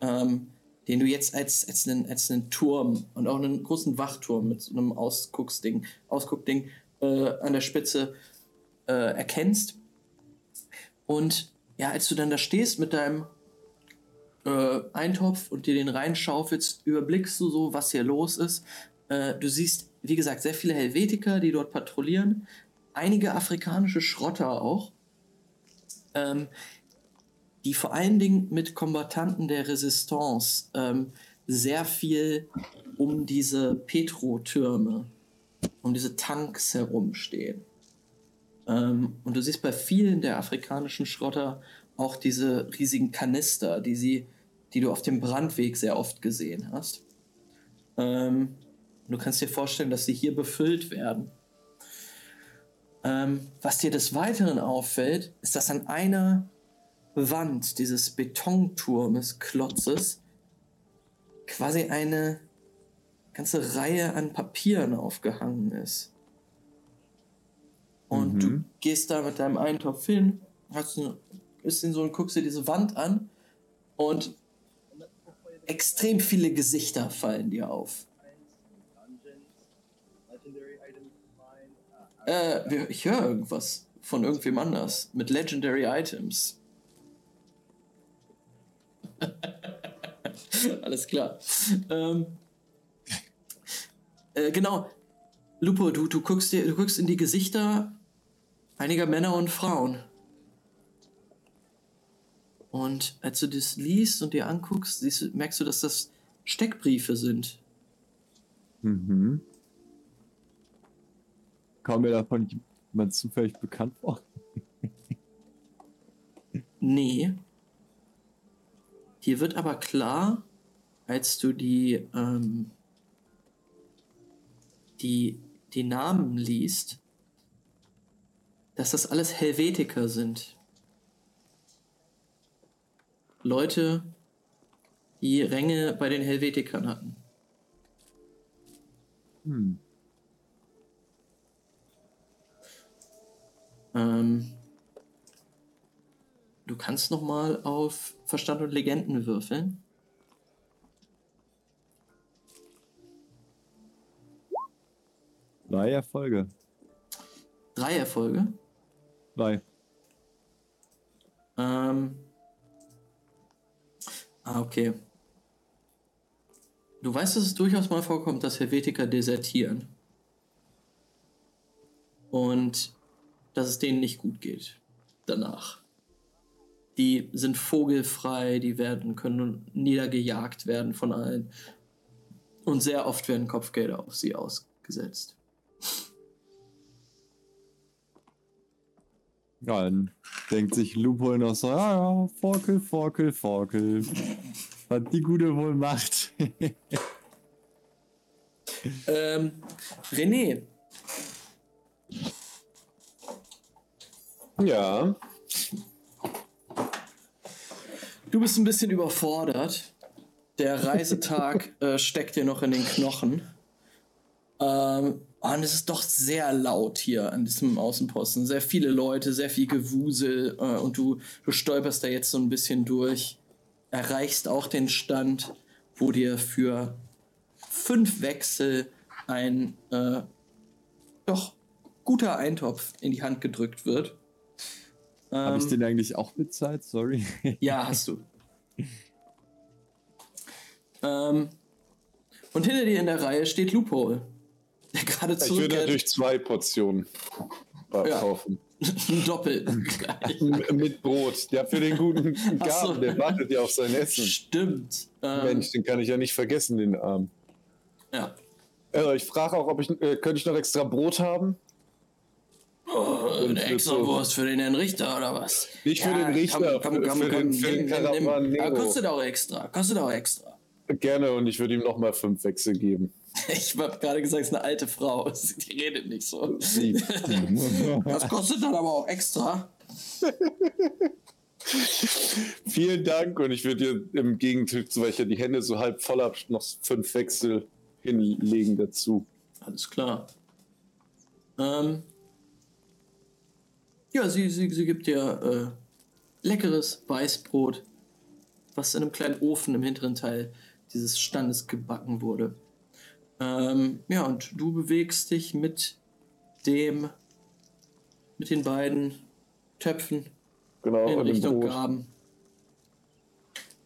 ähm, den du jetzt als, als, einen, als einen Turm und auch einen großen Wachturm mit so einem Ausgucksding, Ausguckding äh, an der Spitze äh, erkennst. Und ja, als du dann da stehst mit deinem äh, Eintopf und dir den reinschaufelst, überblickst du so, was hier los ist. Äh, du siehst, wie gesagt, sehr viele Helvetiker, die dort patrouillieren, einige afrikanische Schrotter auch, ähm, die vor allen Dingen mit Kombattanten der Resistance ähm, sehr viel um diese Petro-Türme, um diese Tanks herumstehen. Ähm, und du siehst bei vielen der afrikanischen Schrotter auch diese riesigen Kanister, die sie, die du auf dem Brandweg sehr oft gesehen hast. Ähm, du kannst dir vorstellen, dass sie hier befüllt werden. Ähm, was dir des Weiteren auffällt, ist, dass an einer Wand dieses Betonturmes, Klotzes, quasi eine ganze Reihe an Papieren aufgehangen ist. Und Mhm. du gehst da mit deinem Eintopf hin, hast ein bisschen so und guckst dir diese Wand an und extrem viele Gesichter fallen dir auf. Äh, ich höre irgendwas von irgendwem anders mit Legendary Items. <laughs> Alles klar. Ähm, äh, genau. Lupo, du, du, guckst dir, du guckst in die Gesichter einiger Männer und Frauen. Und als du das liest und dir anguckst, siehst merkst du, dass das Steckbriefe sind. Mhm. Kam mir davon jemand zufällig bekannt vor? Nee. Hier wird aber klar, als du die, ähm, die, die Namen liest, dass das alles Helvetiker sind. Leute, die Ränge bei den Helvetikern hatten. Hm. Ähm, du kannst noch mal auf Verstand und Legenden würfeln. Drei Erfolge. Drei Erfolge. Drei. Ähm. Ah, okay. Du weißt, dass es durchaus mal vorkommt, dass Helvetiker desertieren. Und dass es denen nicht gut geht. Danach. Die sind vogelfrei, die werden, können niedergejagt werden von allen. Und sehr oft werden Kopfgelder auf sie ausgesetzt. Ja, dann denkt sich Lupo noch so, ja, ja, Forkel, Forkel, Forkel. Was die Gute wohl macht. Ähm, René, Ja. Du bist ein bisschen überfordert. Der Reisetag <laughs> äh, steckt dir noch in den Knochen. Ähm, und es ist doch sehr laut hier an diesem Außenposten. Sehr viele Leute, sehr viel Gewusel. Äh, und du, du stolperst da jetzt so ein bisschen durch. Erreichst auch den Stand, wo dir für fünf Wechsel ein äh, doch guter Eintopf in die Hand gedrückt wird. Habe ich Ähm, den eigentlich auch bezahlt? Sorry. <laughs> ja, hast du. ähm, und hinter dir in der Reihe steht Loophole, der gerade Ich würde zurück natürlich zwei Portionen Ja. kaufen. <laughs> doppelt. <laughs> M- Mit Brot. Ja, für den guten Ach so. Der wartet ja auf sein Essen. Stimmt. Ähm, Mensch, den kann ich ja nicht vergessen, den Arm. Ja. Äh, ich frage auch, ob ich, äh, könnte ich noch extra Brot haben? Oh, eine Und extra so- Wurst für den Herrn Richter oder was? Nicht für den Richter, Komm, komm, für- komm, für komm, den- für den nimm. Ja, kostet auch extra. Kostet auch extra. Gerne und ich würde ihm noch mal fünf Wechsel geben. <laughs> Ich habe gerade gesagt, es ist eine alte Frau. <laughs> Die redet nicht so. Lieb. <laughs> Das kostet dann aber auch extra. Vielen Dank und ich würde dir im Gegenzug, zu welcher die Hände so halb voll habe, noch fünf Wechsel hinlegen dazu. Alles klar. Ähm, ja, sie, sie, sie gibt dir, äh, leckeres Weißbrot, was in einem kleinen Ofen im hinteren Teil dieses Standes gebacken wurde. Ähm, ja, und du bewegst dich mit dem, mit den beiden Töpfen Genau, in Richtung. Gaben.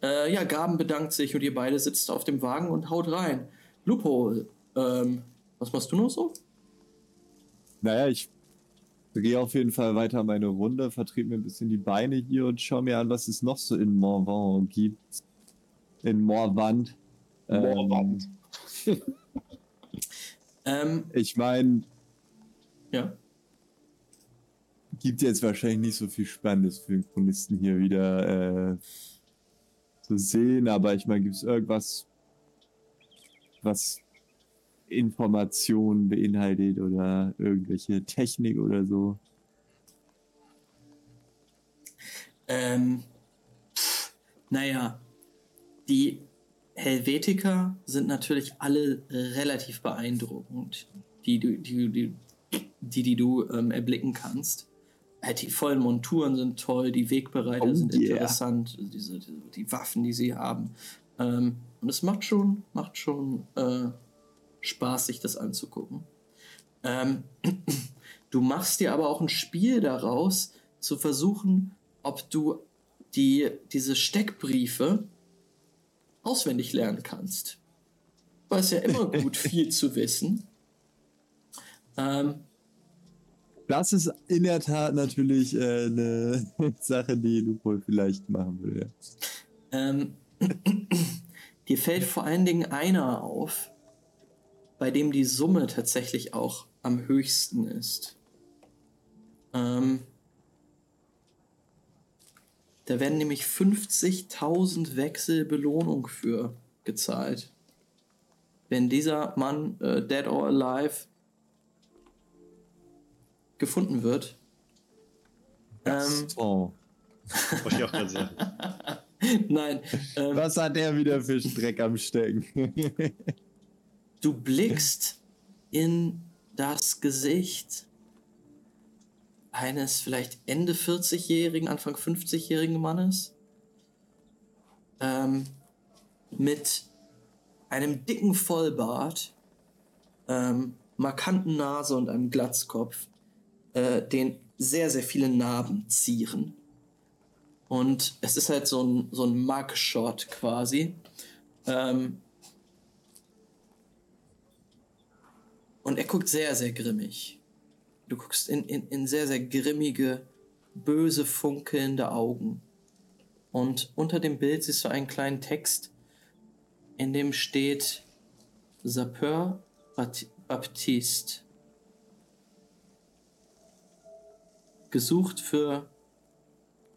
Äh, ja, Gaben bedankt sich und ihr beide sitzt auf dem Wagen und haut rein. Lupo, ähm, was machst du noch so? Naja, ich gehe auf jeden Fall weiter meine Runde, vertrete mir ein bisschen die Beine hier und schaue mir an, was es noch so in Morvan gibt. In Morvand. Morvand. <laughs> Ähm, ich meine, ja. gibt jetzt wahrscheinlich nicht so viel Spannendes für den Chronisten hier wieder äh, zu sehen, aber ich meine, gibt es irgendwas, was Informationen beinhaltet oder irgendwelche Technik oder so? Ähm, pff, naja, die Helvetiker sind natürlich alle relativ beeindruckend, die du, die, die, die, die du ähm, erblicken kannst. Halt, die vollen Monturen sind toll, die Wegbereiter Oh sind yeah. interessant, diese, diese, die Waffen, die sie haben. Ähm, und es macht schon, macht schon äh, Spaß, sich das anzugucken. Ähm, <clears throat> du machst dir aber auch ein Spiel daraus, zu versuchen, ob du die, diese Steckbriefe auswendig lernen kannst. Weil es ja immer <laughs> gut, viel zu wissen. Ähm, Das ist in der Tat natürlich äh, eine <laughs> Sache, die Lupo vielleicht machen würde. ähm, <clears throat> dir fällt vor allen Dingen einer auf, bei dem die Summe tatsächlich auch am höchsten ist. Ähm, da werden nämlich 50.000 Wechsel Belohnung für gezahlt. Wenn dieser Mann, äh, dead or alive, gefunden wird. Ähm, Oh. <laughs> Wollte ich auch gerade sagen. <laughs> nein, ähm, Was hat er wieder für Streck am Stecken? <laughs> du blickst in das Gesicht eines vielleicht Ende 40-jährigen, Anfang 50-jährigen Mannes ähm, mit einem dicken Vollbart, ähm, markanten Nase und einem Glatzkopf, äh, den sehr, sehr viele Narben zieren. Und es ist halt so ein, so ein Mugshot quasi. Ähm, und er guckt sehr, sehr grimmig. Du guckst in, in, in sehr, sehr grimmige, böse, funkelnde Augen. Und unter dem Bild siehst du einen kleinen Text, in dem steht Sapeur Baptiste. Gesucht für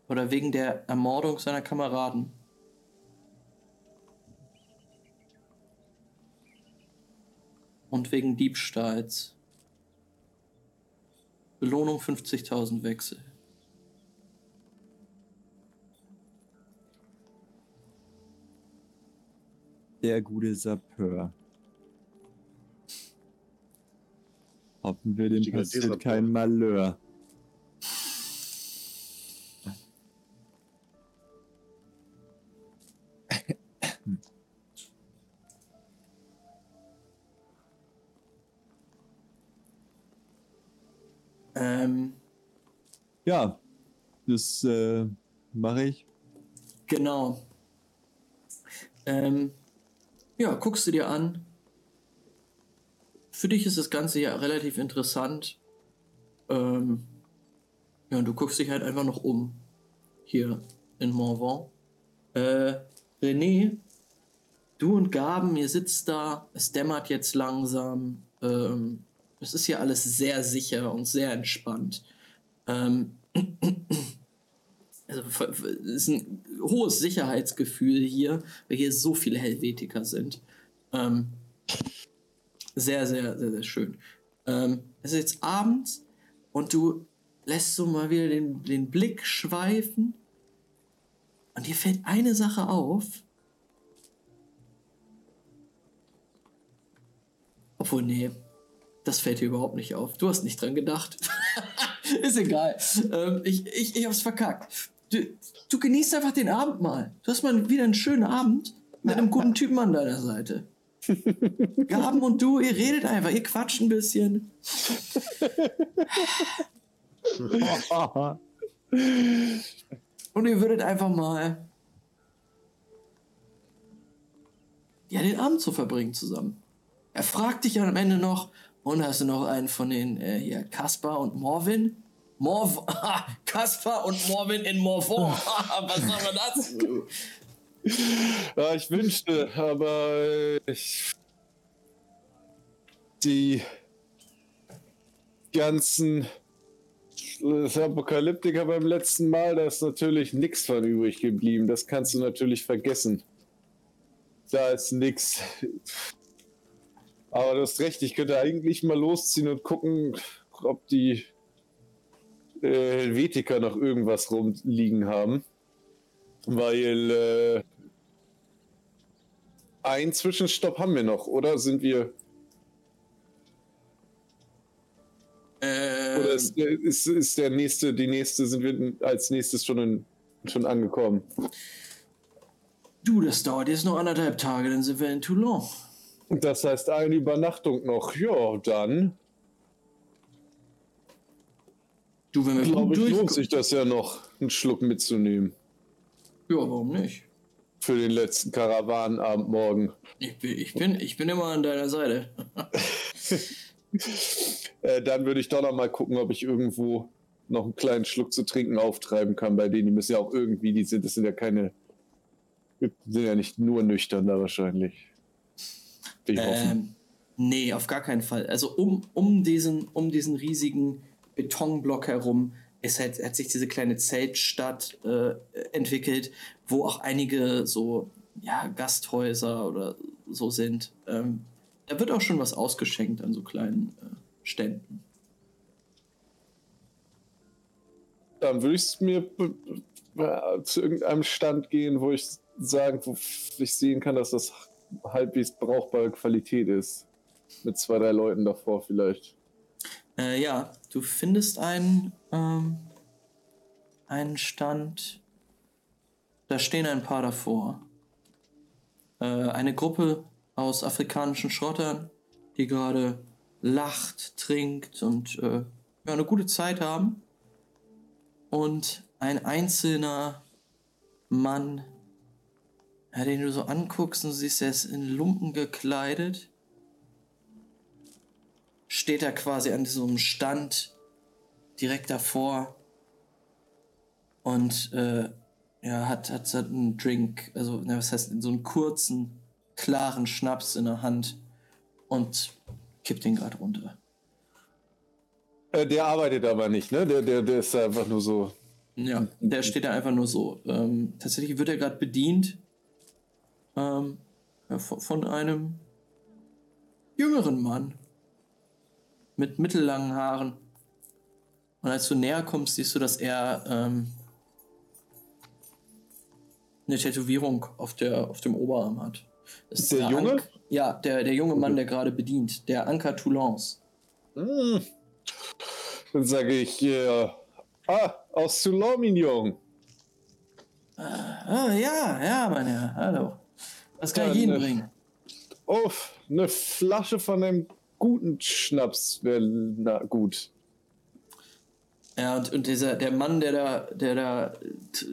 oder wegen der Ermordung seiner Kameraden. Und wegen Diebstahls. Belohnung 50.000 Wechsel. Der gute Sapeur. Hoffen wir, dem passiert kein Malheur. Ähm, Ja, das äh, mache ich. genau. Ähm, ja, guckst du dir an. Für dich ist das Ganze ja relativ interessant. Ähm, ja, und du guckst dich halt einfach noch um. Hier in Morvan. Äh, René, du und Gaben, ihr sitzt da. Es dämmert jetzt langsam. Ähm, es ist hier alles sehr sicher und sehr entspannt. Ähm, <clears throat> also, ist ein hohes Sicherheitsgefühl hier, weil hier so viele Helvetiker sind. Ähm, sehr, sehr, sehr, sehr schön. Ähm, es ist jetzt abends und du lässt so mal wieder den, den Blick schweifen und dir fällt eine Sache auf. Obwohl, nee, das fällt dir überhaupt nicht auf. Du hast nicht dran gedacht. <laughs> Ist egal. Ähm, ich, ich, ich hab's verkackt. du, du genießt einfach den Abend mal. Du hast mal wieder einen schönen Abend mit einem guten Typen an deiner Seite. <laughs> Gaben und du, ihr redet einfach, ihr quatscht ein bisschen. <laughs> Und ihr würdet einfach mal ja, den Abend zu verbringen zusammen. Er fragt dich am Ende noch, und hast du noch einen von den äh, hier, Kaspar und Morvin? Morv <laughs> Kaspar und Morvin in Morvon. <laughs> <laughs> Was soll man das? Ja, ich wünschte, aber ich, die ganzen das Apokalyptiker beim letzten Mal, da ist natürlich nichts von übrig geblieben. Das kannst du natürlich vergessen. Da ist nichts. Aber du hast recht, ich könnte eigentlich mal losziehen und gucken, ob die äh, Helvetiker noch irgendwas rumliegen haben. Weil äh, ein Zwischenstopp haben wir noch, oder? Sind wir. Äh, Oder ist, ist, ist der nächste, die nächste, sind wir als nächstes schon, in, schon angekommen? du, das dauert jetzt noch anderthalb Tage, dann sind wir in Toulon. Das heißt eine Übernachtung noch. Ja, dann Du, wenn wir glaube ich, lohnt sich das ja noch, einen Schluck mitzunehmen. Ja, warum nicht? Für den letzten Karawanenabend morgen. Ich bin, ich bin, ich bin immer an deiner Seite. <laughs> Äh, dann würde ich doch noch mal gucken, ob ich irgendwo noch einen kleinen Schluck zu trinken auftreiben kann bei denen. Die müssen ja auch irgendwie, die sind, das sind ja keine, die sind ja nicht nur nüchtern da wahrscheinlich. Will ich hoffen. Ähm, nee, auf gar keinen Fall. Also um, um, diesen, um diesen riesigen Betonblock herum ist halt, hat sich diese kleine Zeltstadt äh, entwickelt, wo auch einige so ja, Gasthäuser oder so sind. Ähm, da wird auch schon was ausgeschenkt an so kleinen äh, Ständen. Dann würde ich mir zu irgendeinem Stand gehen, wo ich sagen, wo ich sehen kann, dass das halbwegs brauchbare Qualität ist. Mit zwei, drei Leuten davor vielleicht. Äh, ja, du findest einen, ähm, einen Stand. Da stehen ein paar davor. Äh, eine Gruppe aus afrikanischen Schrottern, die gerade lacht, trinkt und äh, ja, eine gute Zeit haben. Und ein einzelner Mann, ja, den du so anguckst und siehst, er ist in Lumpen gekleidet steht er quasi an so einem Stand direkt davor und äh, ja, hat, hat so einen Drink, also na, was heißt, so einen kurzen, klaren Schnaps in der Hand und kippt den gerade runter. Äh, der arbeitet aber nicht, ne? Der, der, der ist einfach nur so. Ja, der steht da einfach nur so. Ähm, tatsächlich wird er gerade bedient ähm, von, einem jüngeren Mann mit mittellangen Haaren. Und als du näher kommst, siehst du, dass er ähm, eine Tätowierung auf, der, auf dem Oberarm hat. Das Ist der Junge? Ank ja, der, der junge Mann, der gerade bedient. Der Anker Toulons. Hm. Dann sage ich, äh, ah, aus Toulon, Mignon. Ah, ja, ja, mein Herr. Hallo. Was kann Ja, ich Ihnen ne- bringen? Oh, eine Flasche von einem guten Schnaps wäre na gut. Ja, und, und dieser, der Mann, der da, der da t,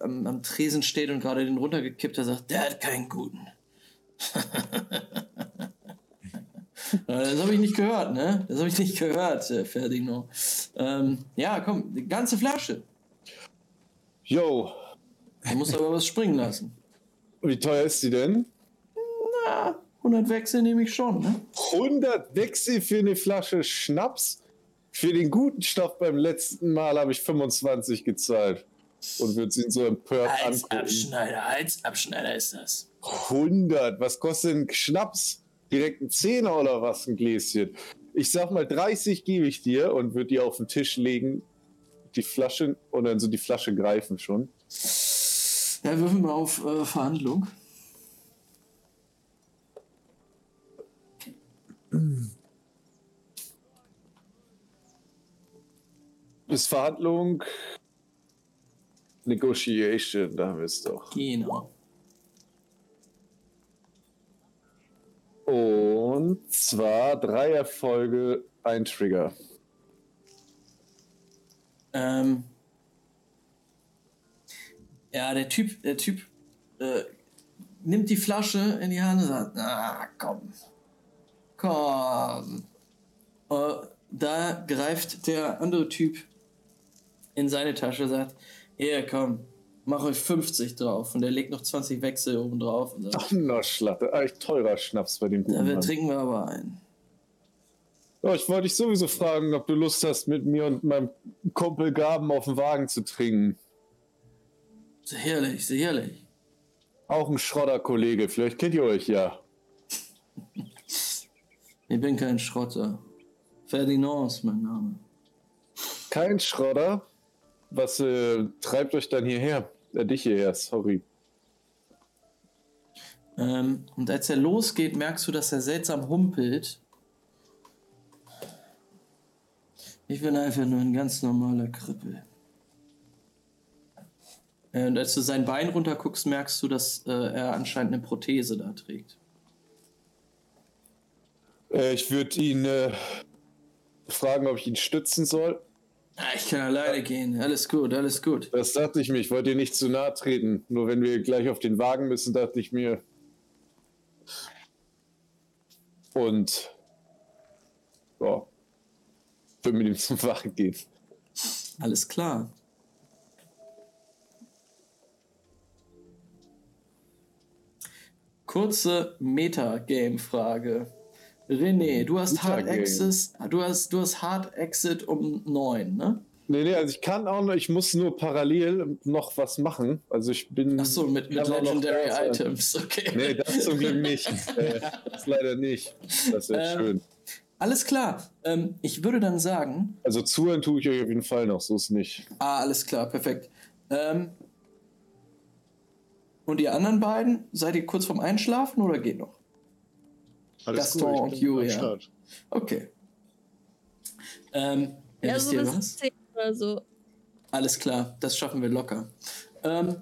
am, am Tresen steht und gerade den runtergekippt hat, sagt, der hat keinen guten. Ja, <laughs> das habe ich nicht gehört, ne? Das habe ich nicht gehört, äh, Ferdinand. Ähm, ja, komm, die ganze Flasche. Yo, Du musst aber was springen lassen. Wie teuer ist die denn? Na, 100 Wechsel nehme ich schon, ne? 100 Wechsel für eine Flasche Schnaps? Für den guten Stoff beim letzten Mal habe ich 25 gezahlt. Und würde sie so empört angucken. Halsabschneider, Halsabschneider ist das. 100. Was kostet ein Schnaps? Direkt ein Zehner oder was, ein Gläschen? Ich sag mal, 30 gebe ich dir und würde die auf den Tisch legen, die Flasche und dann so die Flasche greifen schon. Ja, würfel mal auf äh, Verhandlung. Ist Verhandlung Negotiation, da haben wir es doch. Genau. Und zwar drei Erfolge, ein Trigger. Ähm, ja, der Typ, der Typ äh, nimmt die Flasche in die Hand und sagt, na komm, komm. Äh, da greift der andere Typ in seine Tasche und sagt, hier komm, mach euch 50 drauf. Und er legt noch 20 Wechsel oben drauf und sagt, Ach, na Schlatte. Echt teurer Schnaps bei dem da guten wir Mann. trinken wir aber ein. Ja, ich wollte dich sowieso fragen, ob du Lust hast, mit mir und meinem Kumpel Gaben auf dem Wagen zu trinken. Sehr herrlich, sehr herrlich. Auch ein Schrodder-Kollege, vielleicht kennt ihr euch ja. <laughs> Ich bin kein Schrotter. Ferdinand ist mein Name. Kein Schrodder? Was äh, treibt euch dann hierher? Äh, dich hierher, sorry. Ähm, und als er losgeht, merkst du, dass er seltsam humpelt. Ich bin einfach nur ein ganz normaler Krüppel. Äh, Und als du sein Bein runterguckst, merkst du, dass äh, er anscheinend eine Prothese da trägt. Äh, ich würde ihn äh, fragen, ob ich ihn stützen soll. Ah, ich kann alleine gehen. Alles gut, alles gut. Das dachte ich mir, ich wollte dir nicht zu nahe treten. Nur wenn wir gleich auf den Wagen müssen, dachte ich mir. Und. Ja. Würde mit ihm zum Wagen gehen. Alles klar. Kurze Metagame-Frage. René, du hast Hard. Access, du hast, du hast Hard Exit um 9, ne? Nee, nee, also ich kann auch noch, ich muss nur parallel noch was machen. Also ich bin. Ach so, mit, mit noch Legendary da sein. Items, <laughs> okay. Nee, das zum Glück nicht. <laughs> äh, das leider nicht. Das wäre Ähm, schön. Alles klar. Ähm, ich würde dann sagen, Also zuhören tue ich euch auf jeden Fall noch, so ist nicht. ah, alles klar, perfekt. Ähm, und ihr anderen beiden, seid ihr kurz vorm Einschlafen oder geht noch? Gaston ich und bin Julia. am Start. Okay. Ähm, ja, wisst so ihr was? 10 oder so. Alles klar, das schaffen wir locker. Ähm,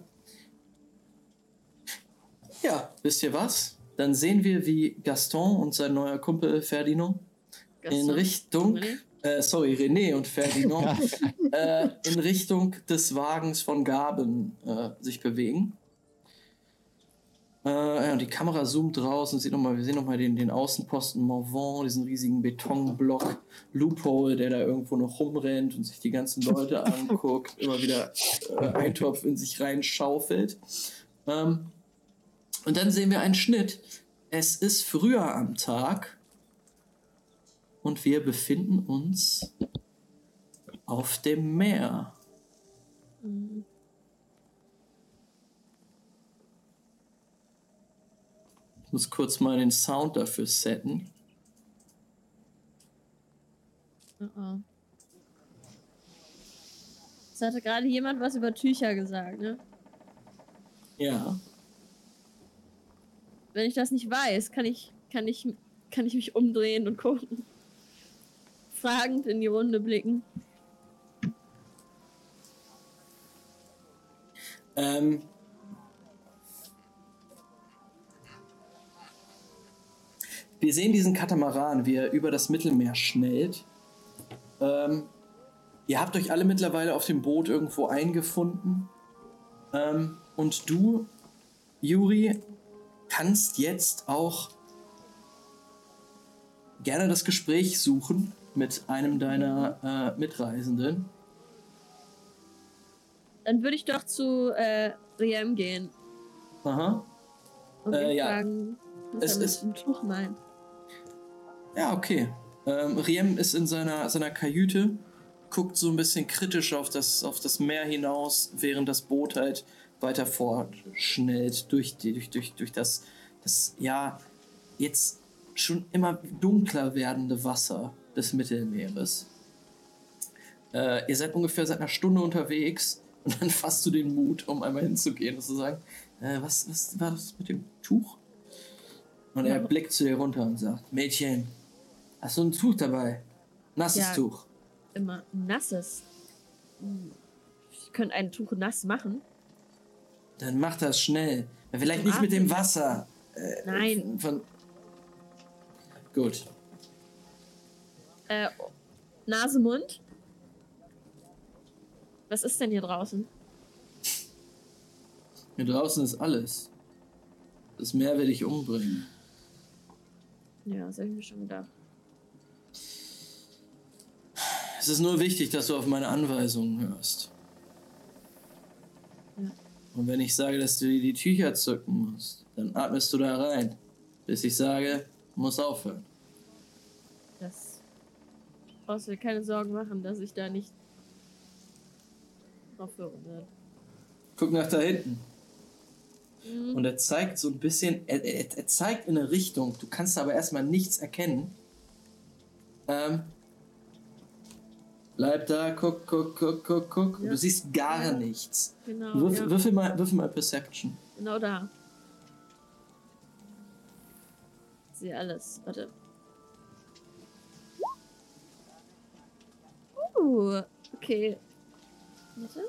ja, wisst ihr was? Dann sehen wir, wie Gaston und sein neuer Kumpel Ferdinand in Gaston. Richtung, René? äh, sorry, René und Ferdinand, <laughs> äh, in Richtung des Wagens von Gaben äh, sich bewegen. Äh, und die Kamera zoomt raus und sieht noch mal, wir sehen nochmal den, den Außenposten Morvan, diesen riesigen Betonblock, Loophole, der da irgendwo noch rumrennt und sich die ganzen Leute <laughs> anguckt, immer wieder äh, Eintopf in sich reinschaufelt. Ähm, und dann sehen wir einen Schnitt. Es ist früher am Tag und wir befinden uns auf dem Meer. Mhm. Ich muss kurz mal den Sound dafür setten. Oh oh. Es hatte gerade jemand was über Tücher gesagt, ne? Ja. Wenn ich das nicht weiß, kann ich, kann ich, kann ich mich umdrehen und gucken. Fragend in die Runde blicken. Ähm, wir sehen diesen Katamaran, wie er über das Mittelmeer schnellt. Ähm, ihr habt euch alle mittlerweile auf dem Boot irgendwo eingefunden. Ähm, und du, Juri, kannst jetzt auch gerne das Gespräch suchen mit einem deiner äh, Mitreisenden. Dann würde ich doch zu äh, Riem gehen Aha. und Äh, ja. fragen, was Es er mit ist- dem Tuch meint. Ja, okay. Ähm, Riem ist in seiner, seiner Kajüte, guckt so ein bisschen kritisch auf das, auf das Meer hinaus, während das Boot halt weiter fortschnellt durch, die, durch, durch, durch das, das, ja, jetzt schon immer dunkler werdende Wasser des Mittelmeeres. Äh, ihr seid ungefähr seit einer Stunde unterwegs <laughs> und dann fasst du den Mut, um einmal hinzugehen und zu sagen, äh, was, was war das mit dem Tuch? Und er blickt zu dir runter und sagt, Mädchen, hast du ein Tuch dabei? Nasses Ja. Tuch. Immer nasses. Hm. Ich ich könnte ein Tuch nass machen. Dann mach das schnell. Vielleicht Zum nicht mit dem. Wasser. Äh, Nein. Von Gut. Äh, Nase, Mund. Was ist denn hier draußen? Hier draußen ist alles. Das Meer will dich umbringen. Ja, das habe ich mir schon gedacht. Ist nur wichtig, dass du auf meine Anweisungen hörst. Ja. Und wenn ich sage, dass du dir die Tücher zücken musst, dann atmest du da rein. Bis ich sage, muss aufhören. Das brauchst du dir keine Sorgen machen, dass ich da nicht drauf hören werde. Guck nach da hinten. Mhm. Und er zeigt so ein bisschen, er, er, er zeigt in eine Richtung, du kannst aber erstmal nichts erkennen. Ähm, bleib da, guck, guck, guck, guck, guck. Ja. Du siehst gar Ja. nichts. Genau, Würf, ja, würfel, mal, würfel mal Perception. genau da. Ich sehe alles. Warte. Uh, okay. Warte.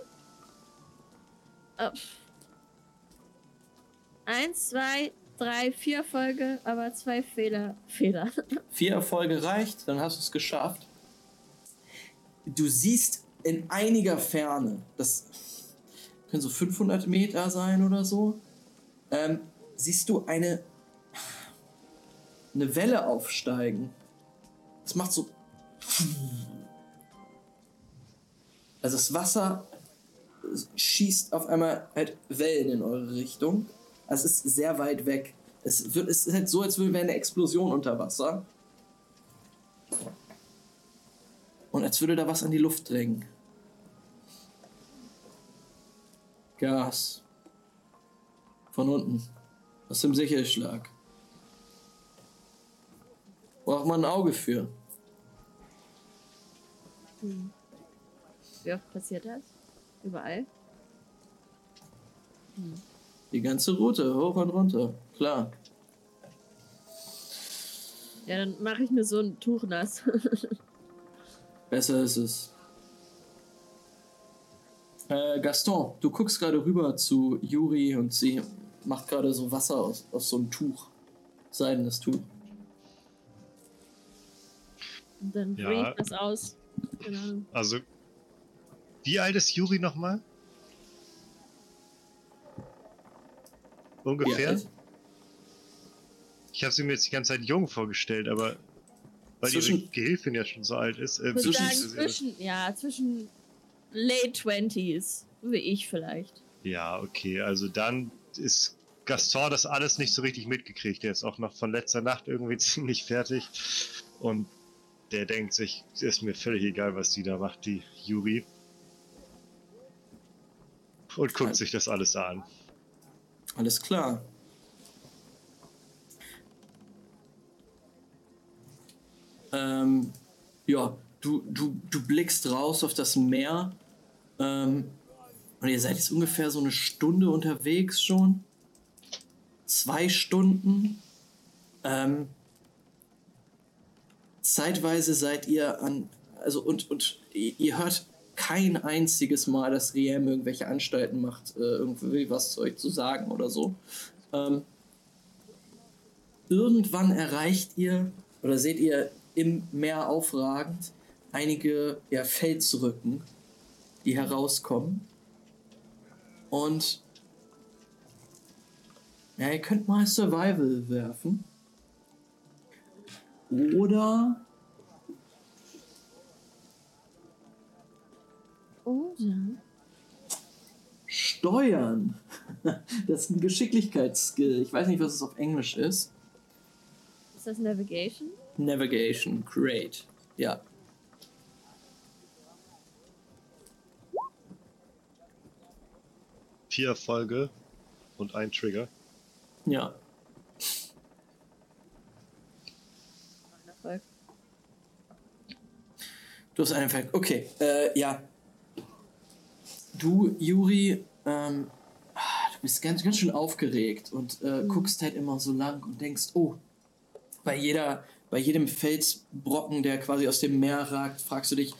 Oh. Eins, zwei, drei, vier Folge, aber zwei Fehler. <laughs> Fehler. Vier Erfolge reicht, dann hast du es geschafft. Du siehst in einiger Ferne, das können so 500 Meter sein oder so, ähm, siehst du eine, eine Welle aufsteigen. Das macht so. Also das Wasser schießt auf einmal halt Wellen in eure Richtung. Also es ist sehr weit weg. Es, wird, es ist halt so, als wäre eine Explosion unter Wasser. Und als würde da was an die Luft drängen. Gas. Von unten. Aus dem Sicherschlag. Braucht man ein Auge für. Hm. Wie oft passiert das? Überall? Hm. Die ganze Route, hoch und runter. Klar. Ja, dann mache ich mir so ein Tuch nass. <laughs> Besser ist es. Äh, Gaston, du guckst gerade rüber zu Juri und sie macht gerade so Wasser aus, aus so einem Tuch. Seidenes Tuch. Und dann Ja. bringe ich das aus. Genau. Also, wie alt ist Juri nochmal? Ungefähr? Ja, Ich habe sie mir jetzt die ganze Zeit jung vorgestellt, aber weil ihre Zwischen- Gehilfin ja schon so alt ist. Äh, Ich würde Zwischen- sagen, zwischen, ja, zwischen late 20s, wie ich vielleicht. Ja, okay, also dann ist Gaston das alles nicht so richtig mitgekriegt. Der ist auch noch von letzter Nacht irgendwie <laughs> ziemlich fertig. Und der denkt sich, ist mir völlig egal, was die da macht, die Yuri. Und guckt sich das alles an. Alles klar. Ähm, ja, du, du, du blickst raus auf das Meer. Ähm, und ihr seid jetzt ungefähr so eine Stunde unterwegs schon. Zwei Stunden. Ähm, zeitweise seid ihr an. Also, und, und ihr hört kein einziges Mal, dass Riem irgendwelche Anstalten macht, äh, irgendwie was zu euch zu sagen oder so. Ähm, irgendwann erreicht ihr oder seht ihr im Meer aufragend einige ja, Felsrücken, die herauskommen. Und ja, ihr könnt mal Survival werfen. Oder Oder? Steuern. <laughs> Das ist ein Geschicklichkeitsskill. Ich weiß nicht, was es auf Englisch ist. Das Navigation? Navigation, great. Ja. Vier Erfolge und ein Trigger. Ja. Erfolg. Du hast einen Fall. Okay, äh, ja. Du, Juri, ähm, ah, du bist ganz, ganz schön aufgeregt und äh, guckst halt immer so lang und denkst, oh, bei jeder, bei jedem Felsbrocken, der quasi aus dem Meer ragt, fragst du dich,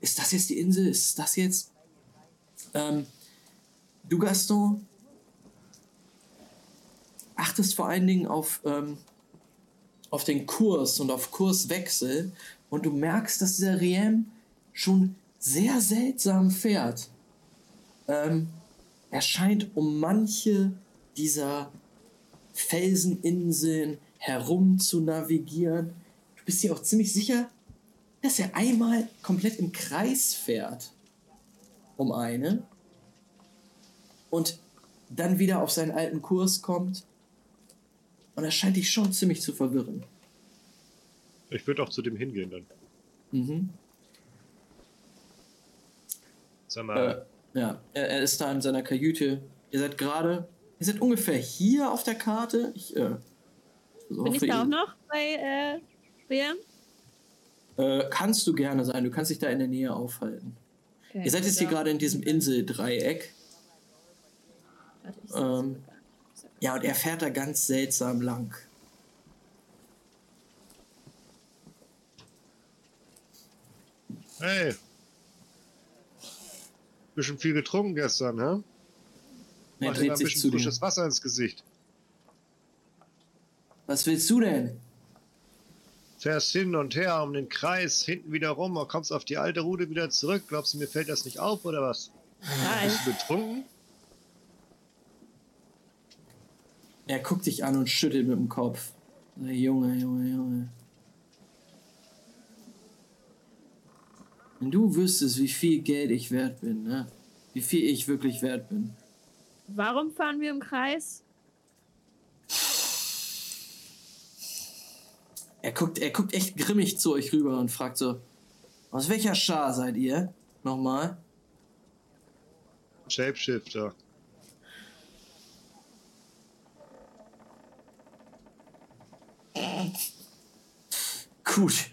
ist das jetzt die Insel? Ist das jetzt? Ähm, du, Gaston, achtest vor allen Dingen auf, ähm, auf den Kurs und auf Kurswechsel und du merkst, dass dieser Riem schon sehr seltsam fährt. Ähm, er scheint um manche dieser Felseninseln herum zu navigieren. Du bist dir auch ziemlich sicher, dass er einmal komplett im Kreis fährt. Um eine. Und dann wieder auf seinen alten Kurs kommt. Und das scheint dich schon ziemlich zu verwirren. Ich würde auch zu dem hingehen dann. Mhm. Sag mal, Äh, ja, er, er ist da in seiner Kajüte. Ihr seid gerade, ihr seid ungefähr hier auf der Karte. Ich, äh, Bin ich da auch noch bei äh, Brian? Äh, kannst du gerne sein. Du kannst dich da in der Nähe aufhalten. Okay. Ihr seid jetzt hier Ja. gerade in diesem Inseldreieck. Ähm, ja, und er fährt da ganz seltsam lang. hey. Bisschen viel getrunken gestern, hä? Er dir dreht ein sich bisschen zu dir. frisches Wasser ins Gesicht. Was willst du denn? Fährst hin und her um den Kreis, hinten wieder rum und kommst auf die alte Route wieder zurück. Glaubst du, mir fällt das nicht auf oder was? Nein. Bist du betrunken? Er guckt dich an und schüttelt mit dem Kopf. Junge, Junge, Junge. Wenn du wüsstest, wie viel Geld ich wert bin, ne? Wie viel ich wirklich wert bin. Warum fahren wir im Kreis? Er guckt, er guckt echt grimmig zu euch rüber und fragt so: Aus welcher Schar seid ihr? Nochmal. Shapeshifter. Gut.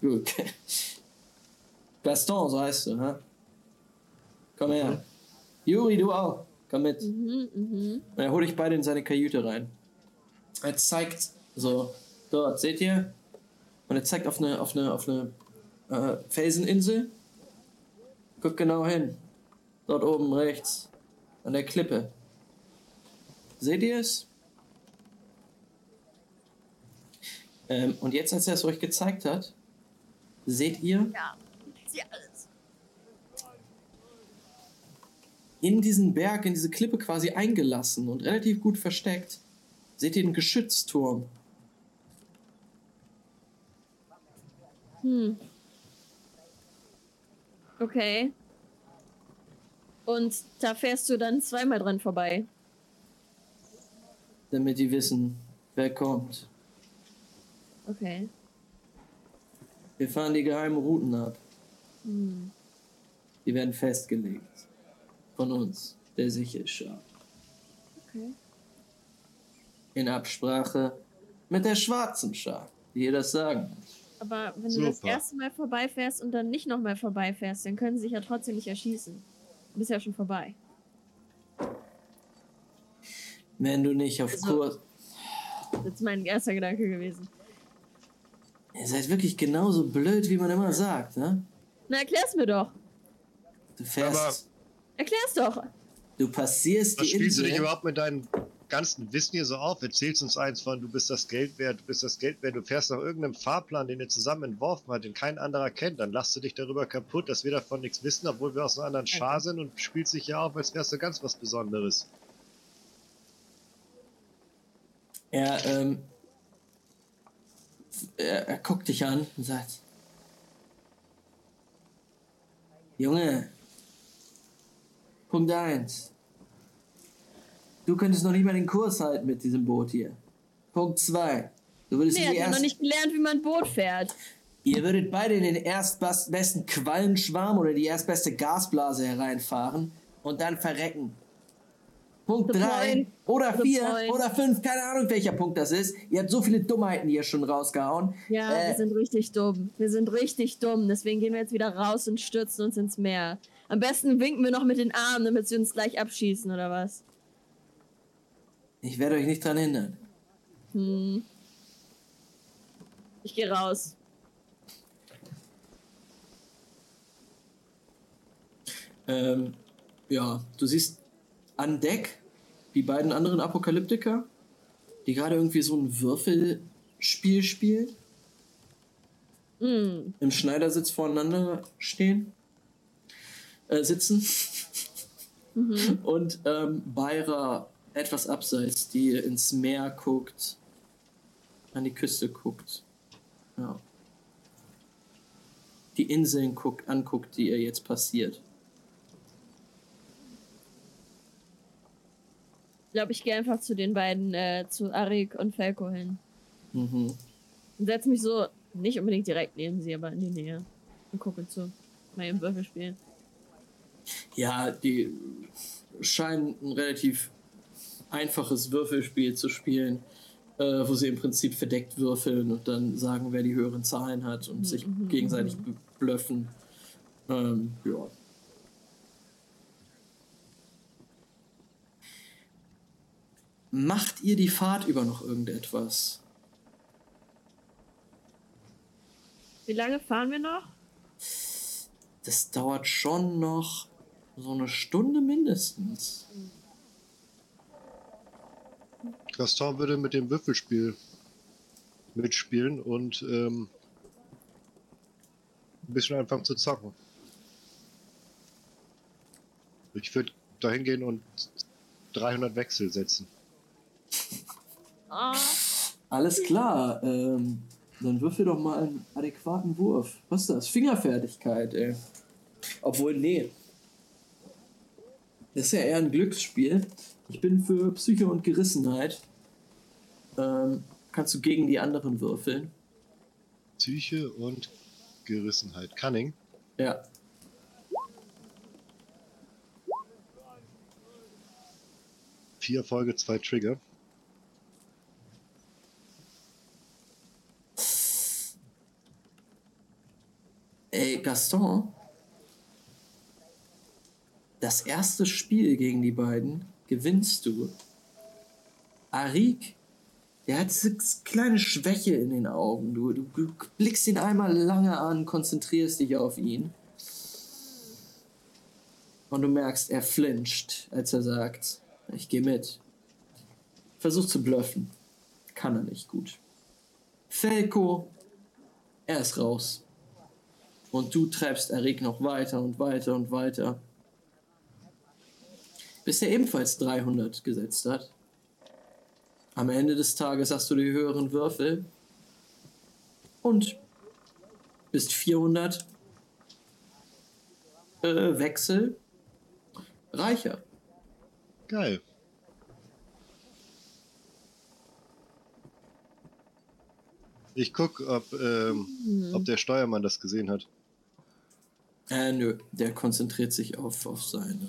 Gut. Gaston, so heißt du, ne? Komm her. Juri, du auch. Komm mit. Mhm, mhm. Und er holt dich beide in seine Kajüte rein. Er zeigt so, dort, seht ihr? Und er zeigt auf eine, auf eine, auf eine äh, Felseninsel. Guckt genau hin. Dort oben rechts. An der Klippe. Seht ihr es? Ähm, und jetzt, als er es euch gezeigt hat, seht ihr Ja. Ja, alles. In diesen Berg, in diese Klippe quasi eingelassen und relativ gut versteckt, seht ihr einen Geschützturm. Hm. Okay. Und da fährst du dann zweimal dran vorbei. damit die wissen, wer kommt. Okay. Wir fahren die geheimen Routen ab. Hm. Die werden festgelegt. Von uns, der Sicherschar. Okay. In Absprache mit der schwarzen Schar, die ihr das sagen muss. Aber wenn du das erste Mal vorbeifährst und dann nicht nochmal vorbeifährst, dann können sie sich ja trotzdem nicht erschießen. Du bist ja schon vorbei. Wenn du nicht auf Also- Kurs. Das ist mein erster Gedanke gewesen. Ihr seid wirklich genauso blöd, wie man immer sagt, ne? Na, erklär's mir doch. Du fährst. Erklär's doch. du passierst Was die spielst du dich Insel. überhaupt mit deinem ganzen Wissen hier so auf? Erzählst uns eins von, du bist das Geld wert, du bist das Geld wert, du fährst nach irgendeinem Fahrplan, den ihr zusammen entworfen habt, den kein anderer kennt, dann lachst du dich darüber kaputt, dass wir davon nichts wissen, obwohl wir aus einer anderen Schar sind und spielst dich hier auf, als wärst du ganz was Besonderes. Er, ähm. Er, er guckt dich an und sagt: Junge, Punkt 1. Du könntest noch nicht mal den Kurs halten mit diesem Boot hier. Punkt 2. Du würdest Nee, er ja noch nicht gelernt, wie man ein Boot fährt. Ihr würdet beide in den erstbesten Quallenschwarm oder die erstbeste Gasblase hereinfahren und dann verrecken. Punkt The 3 point. oder The 4 point. oder 5, keine Ahnung welcher Punkt das ist. Ihr habt so viele Dummheiten hier schon rausgehauen. Ja, Äh, wir sind richtig dumm. Wir sind richtig dumm. Deswegen gehen wir jetzt wieder raus und stürzen uns ins Meer. Am besten winken wir noch mit den Armen, damit sie uns gleich abschießen, oder was? Ich werde euch nicht dran hindern. Hm. Ich gehe raus. Ähm, ja, du siehst an Deck die beiden anderen Apokalyptiker, die gerade irgendwie so ein Würfelspiel spielen. Mm. Im Schneidersitz voreinander stehen. Äh, sitzen. Mhm. <laughs> Und ähm, Beira etwas abseits, die ins Meer guckt, an die Küste guckt. Ja. Die Inseln guckt, anguckt, die ihr jetzt passiert. Ich glaube, ich gehe einfach zu den beiden, äh, zu Arik und Falco hin. Mhm. Und setze mich so, nicht unbedingt direkt neben sie, aber in die Nähe. Und gucke zu. Im Würfelspiel. Ja, die scheinen ein relativ einfaches Würfelspiel zu spielen, äh, wo sie im Prinzip verdeckt würfeln und dann sagen, wer die höheren Zahlen hat und sich mhm, gegenseitig blöffen. Ähm, ja. Macht ihr die Fahrt über noch irgendetwas? Wie lange fahren wir noch? Das dauert schon noch so eine Stunde mindestens. Gaston würde mit dem Würfelspiel mitspielen und ähm, ein bisschen anfangen zu zocken. Ich würde dahin gehen und 300 Wechsel setzen. Ah, Alles klar, ähm, dann würfel doch mal einen adäquaten Wurf. Was ist das? Fingerfertigkeit, ey. Obwohl, nee. Das ist ja eher ein Glücksspiel. Ich bin für Psyche und Gerissenheit. Ähm, kannst du gegen die anderen würfeln? Psyche und Gerissenheit. Cunning. Ja. Vier Erfolge, zwei Trigger. Ey, Gaston. Das erste Spiel gegen die beiden gewinnst du. Arik, der hat diese kleine Schwäche in den Augen. Du, du, du blickst ihn einmal lange an, konzentrierst dich auf ihn. Und du merkst, er flincht, als er sagt, ich gehe mit. Versucht zu bluffen. Kann er nicht gut. Felko, er ist raus. Und du treibst Erik noch weiter und weiter und weiter. Bis er ebenfalls 300 gesetzt hat. Am Ende des Tages hast du die höheren Würfel. Und bist 400 äh, Wechsel reicher. Geil. Ich guck, ob, ähm, ob der Steuermann das gesehen hat. Äh, nö, der konzentriert sich auf, auf seine.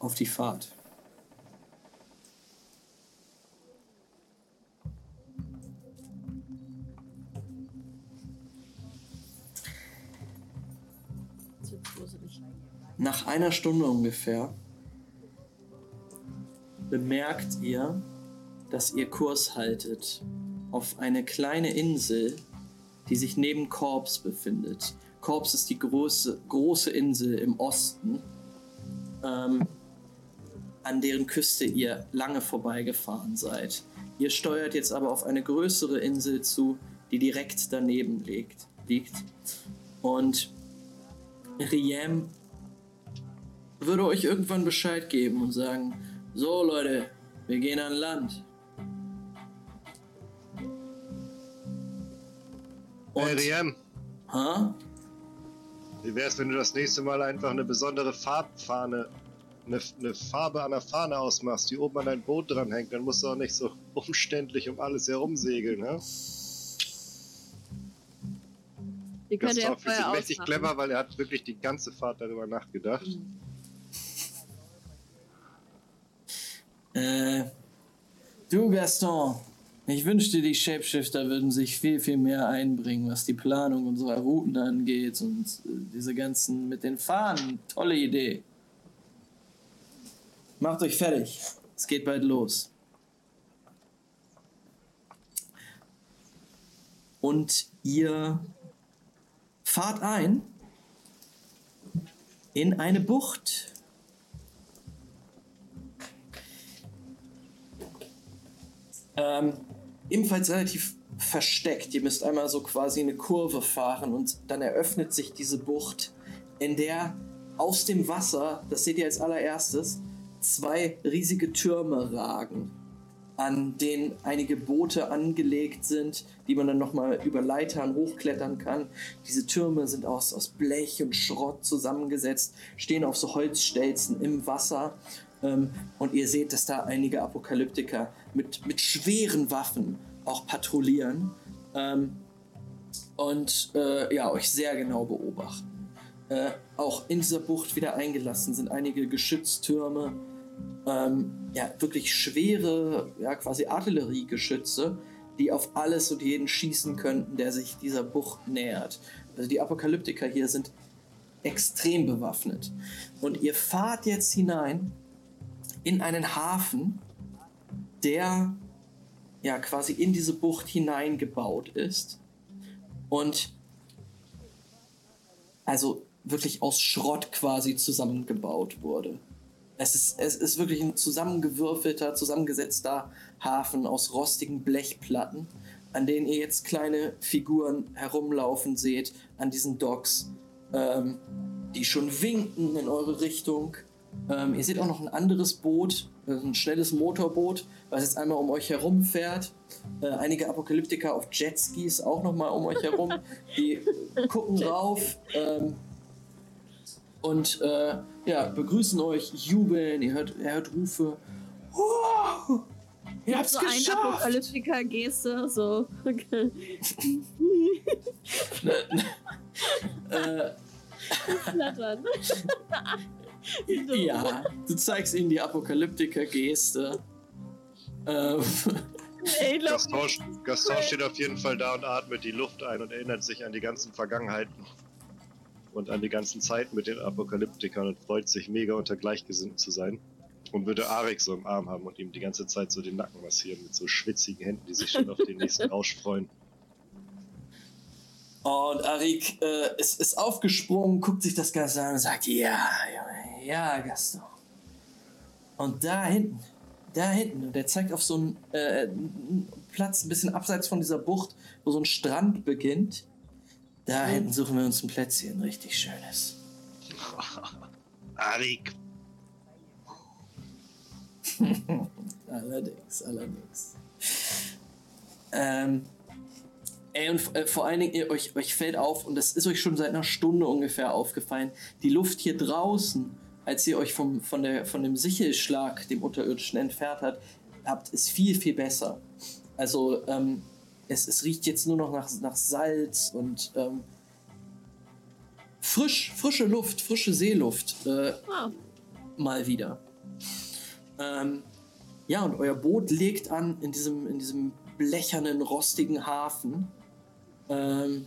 Auf die Fahrt. Nach einer Stunde ungefähr bemerkt ihr, dass ihr Kurs haltet auf eine kleine Insel, die sich neben Korps befindet. Korps ist die große, große Insel im Osten, ähm, an deren Küste ihr lange vorbeigefahren seid. Ihr steuert jetzt aber auf eine größere Insel zu, die direkt daneben liegt. liegt. Und Riem würde euch irgendwann Bescheid geben und sagen, so Leute, wir gehen an Land. Hey, Riem, Ha? wie wär's, wenn du das nächste Mal einfach eine besondere Farbfahne, eine, eine Farbe an der Fahne ausmachst, die oben an dein Boot dranhängt? Dann musst du auch nicht so <laughs> umständlich um alles herumsegeln, ne? Die ja Gaston fühlt sich ausmachen. clever, weil er hat wirklich die ganze Fahrt darüber nachgedacht. Äh, du Gaston, ich wünschte, die Shapeshifter würden sich viel, viel mehr einbringen, was die Planung unserer Routen angeht und äh, diese ganzen mit den Fahnen. Tolle Idee. Macht euch fertig. Es geht bald los. Und ihr fahrt ein in eine Bucht. Ähm, ebenfalls relativ versteckt. Ihr müsst einmal so quasi eine Kurve fahren und dann eröffnet sich diese Bucht, in der aus dem Wasser, das seht ihr als allererstes, zwei riesige Türme ragen, an denen einige Boote angelegt sind, die man dann nochmal über Leitern hochklettern kann. Diese Türme sind aus, aus Blech und Schrott zusammengesetzt, stehen auf so Holzstelzen im Wasser. Ähm, und ihr seht, dass da einige Apokalyptiker mit, mit schweren Waffen auch patrouillieren ähm, und äh, ja, euch sehr genau beobachten. Äh, auch in dieser Bucht wieder eingelassen sind einige Geschütztürme, ähm, ja, wirklich schwere, ja, quasi Artilleriegeschütze, die auf alles und jeden schießen könnten, der sich dieser Bucht nähert. Also die Apokalyptiker hier sind extrem bewaffnet. Und ihr fahrt jetzt hinein in einen Hafen, der ja quasi in diese Bucht hineingebaut ist. Und also wirklich aus Schrott quasi zusammengebaut wurde. Es ist, es ist wirklich ein zusammengewürfelter, zusammengesetzter Hafen aus rostigen Blechplatten, an denen ihr jetzt kleine Figuren herumlaufen seht, an diesen Docks, ähm, die schon winken in eure Richtung. Ähm, ihr seht auch noch ein anderes Boot, äh, ein schnelles Motorboot, was jetzt einmal um euch herum fährt. Äh, einige Apokalyptiker auf Jetskis auch nochmal um euch herum. <laughs> Die gucken rauf ähm, und äh, ja, begrüßen euch, jubeln. Ihr hört, ihr hört Rufe. Wow, ihr habt's so eine geschafft! Apokalyptiker-Geste, so. Okay. <laughs> äh, Flattern. <laughs> Ja, du zeigst ihnen die Apokalyptiker-Geste. Ähm, Gaston steht auf jeden Fall da und atmet die Luft ein und erinnert sich an die ganzen Vergangenheiten und an die ganzen Zeiten mit den Apokalyptikern und freut sich mega unter Gleichgesinnten zu sein. Und würde Arik so im Arm haben und ihm die ganze Zeit so den Nacken massieren mit so schwitzigen Händen, die sich schon auf den nächsten <laughs> Rausch freuen. Und Arik äh, ist, ist aufgesprungen, guckt sich das Ganze an und sagt, ja, Junge, ja, Gaston. Und da hinten, da hinten, und er zeigt auf so einen äh, einen Platz ein bisschen abseits von dieser Bucht, wo so ein Strand beginnt. Da hinten suchen wir uns ein Plätzchen, richtig schönes. <laughs> Arik, <laughs> allerdings, allerdings. Ähm, ey, und äh, vor allen Dingen, ihr, euch, euch fällt auf, und das ist euch schon seit einer Stunde ungefähr aufgefallen, die Luft hier draußen, als ihr euch vom, von, der, von dem Sichelschlag, dem Unterirdischen, entfernt habt, habt, ist viel, viel besser. Also, ähm, es, es riecht jetzt nur noch nach, nach Salz und ähm, frisch, frische Luft, frische Seeluft. Äh, Ah, mal wieder. Ähm, ja, und euer Boot legt an in diesem, in diesem blechernen, rostigen Hafen. Ähm,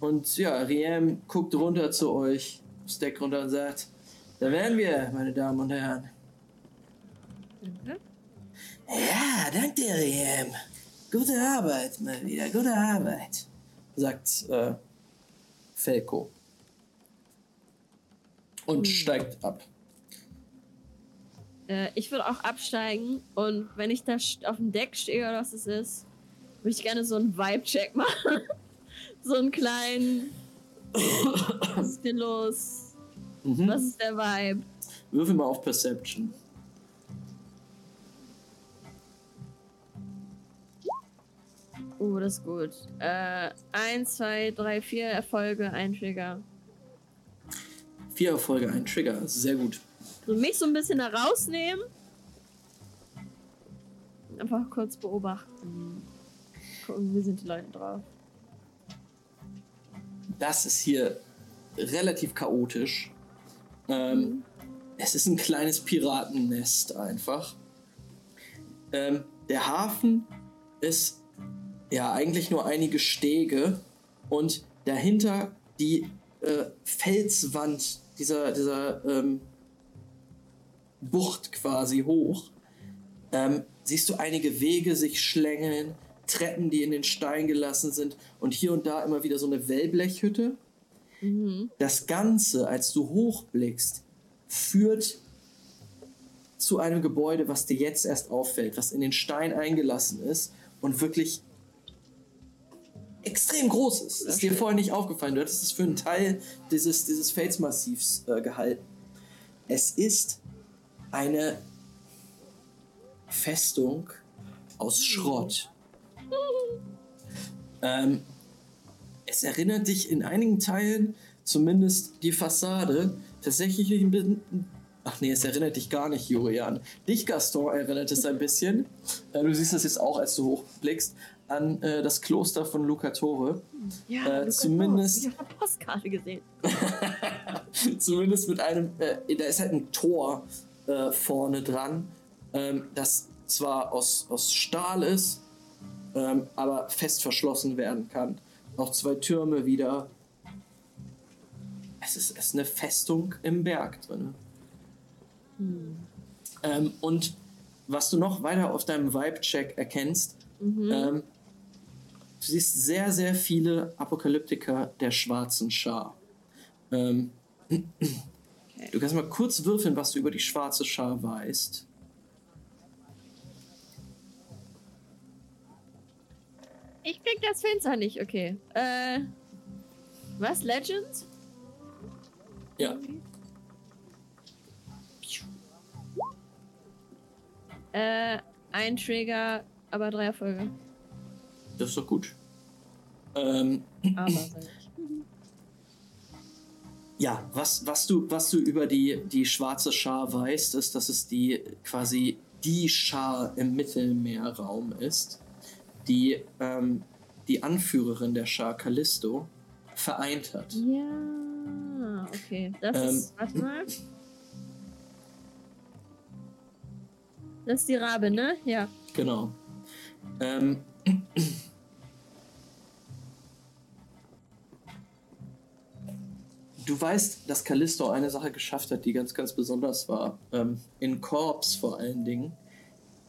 und ja, Riem guckt runter zu euch, aufs Deck runter und sagt, da wären wir, meine Damen und Herren. mhm. Ja, danke dir, Riem. Gute Arbeit, mal wieder, gute Arbeit, sagt äh, Felko. Und steigt ab. Äh, ich würde auch absteigen und wenn ich da auf dem Deck stehe oder was es ist, würde ich gerne so einen Vibe-Check machen. <laughs> so einen kleinen. Was ist denn los? Mhm. Was ist der Vibe? Würfel mal auf Perception. Oh, das ist gut. Äh, eins, zwei, drei, vier Erfolge, ein Trigger. Vier Erfolge, ein Trigger. Sehr gut. So mich so ein bisschen da rausnehmen. Einfach kurz beobachten. Gucken, wie sind die Leute drauf. Das ist hier relativ chaotisch. Ähm, Es ist ein kleines Piratennest einfach. Ähm, der Hafen ist ja eigentlich nur einige Stege und dahinter die äh, Felswand dieser, dieser ähm, Bucht quasi hoch. Ähm, siehst du einige Wege sich schlängeln, Treppen, die in den Stein gelassen sind und hier und da immer wieder so eine Wellblechhütte. Mhm. Das Ganze, als du hochblickst, führt zu einem Gebäude, was dir jetzt erst auffällt, was in den Stein eingelassen ist und wirklich extrem groß ist. Ist dir vorher nicht aufgefallen. Du hattest es für einen Teil dieses, dieses Felsmassivs äh, gehalten. Es ist eine Festung aus Schrott. Ähm, es erinnert dich in einigen Teilen, zumindest die Fassade, tatsächlich ein bisschen. Ach nee, es erinnert dich gar nicht, Jurian. Dich, Gaston, erinnert es ein bisschen. Äh, du siehst das jetzt auch, als du hochblickst, an äh, das Kloster von Lucatore. Ja, Äh, Lukas zumindest-. Ich habe eine Postkarte gesehen. <laughs> Zumindest mit einem, äh, da ist halt ein Tor äh, vorne dran, ähm, das zwar aus, aus Stahl ist, ähm, aber fest verschlossen werden kann. Noch zwei Türme wieder. Es ist, es ist eine Festung im Berg drin. Ähm, und was du noch weiter auf deinem Vibe-Check erkennst, Mhm. ähm, du siehst sehr, sehr viele Apokalyptiker der schwarzen Schar. Ähm, Du kannst mal kurz würfeln, was du über die schwarze Schar weißt. Ich krieg das Fenster nicht, okay. Äh. Was? Legends? Ja. Äh, ein Trigger, aber drei Erfolge. Das ist doch gut. Ähm, Aber ich. ja, was, was, du, was du über die, die schwarze Schar weißt, ist, dass es die quasi die Schar im Mittelmeerraum ist, die ähm, die Anführerin der Schar Callisto vereint hat. Ja, okay. Das Ähm, ist. Warte mal. Das ist die Rabe, ne? Ja. Genau. Ähm, du weißt, dass Callisto eine Sache geschafft hat, die ganz, ganz besonders war. Ähm, in Korps vor allen Dingen.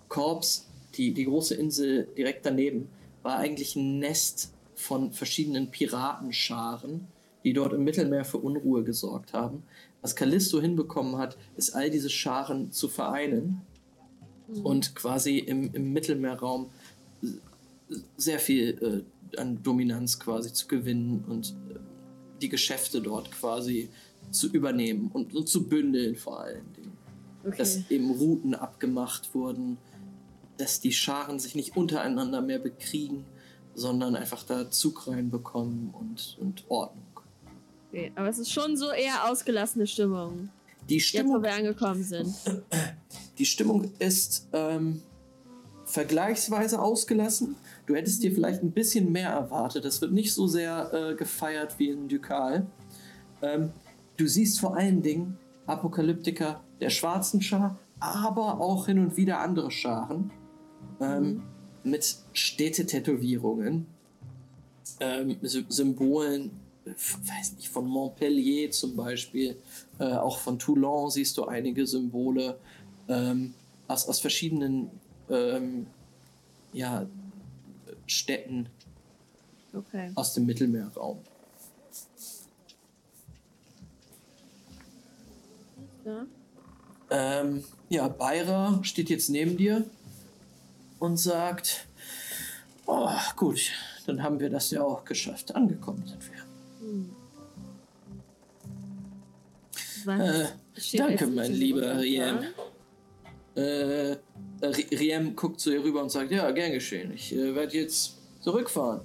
Korps, die, die große Insel direkt daneben, war eigentlich ein Nest von verschiedenen Piratenscharen, die dort im Mittelmeer für Unruhe gesorgt haben. Was Callisto hinbekommen hat, ist all diese Scharen zu vereinen und quasi im, im Mittelmeerraum sehr viel äh, an Dominanz quasi zu gewinnen und äh, die Geschäfte dort quasi zu übernehmen und, und zu bündeln vor allen Dingen. Okay. Dass eben Routen abgemacht wurden, dass die Scharen sich nicht untereinander mehr bekriegen, sondern einfach da Zug reinbekommen und, und Ordnung. okay. Aber es ist schon so eher ausgelassene Stimmung. Die Jetzt, wo Stimmung wir angekommen sind. Die Stimmung ist ähm, vergleichsweise ausgelassen. Du hättest dir vielleicht ein bisschen mehr erwartet. Es wird nicht so sehr äh, gefeiert wie in Dukal. Ähm, du siehst vor allen Dingen Apokalyptiker der schwarzen Schar, aber auch hin und wieder andere Scharen ähm, mit Städtetätowierungen, ähm, Sy Symbolen, äh, weiß nicht, von Montpellier zum Beispiel, äh, auch von Toulon siehst du einige Symbole ähm, aus, aus verschiedenen ähm, ja, Städten Okay. aus dem Mittelmeerraum. Ja. Ähm, ja, Beira steht jetzt neben dir und sagt, oh, gut, dann haben wir das ja auch geschafft. Angekommen sind wir. Hm. Äh, danke, mein in lieber Riem. Äh, R- Riem guckt zu ihr rüber und sagt, ja, gern geschehen. Ich äh, werde jetzt zurückfahren.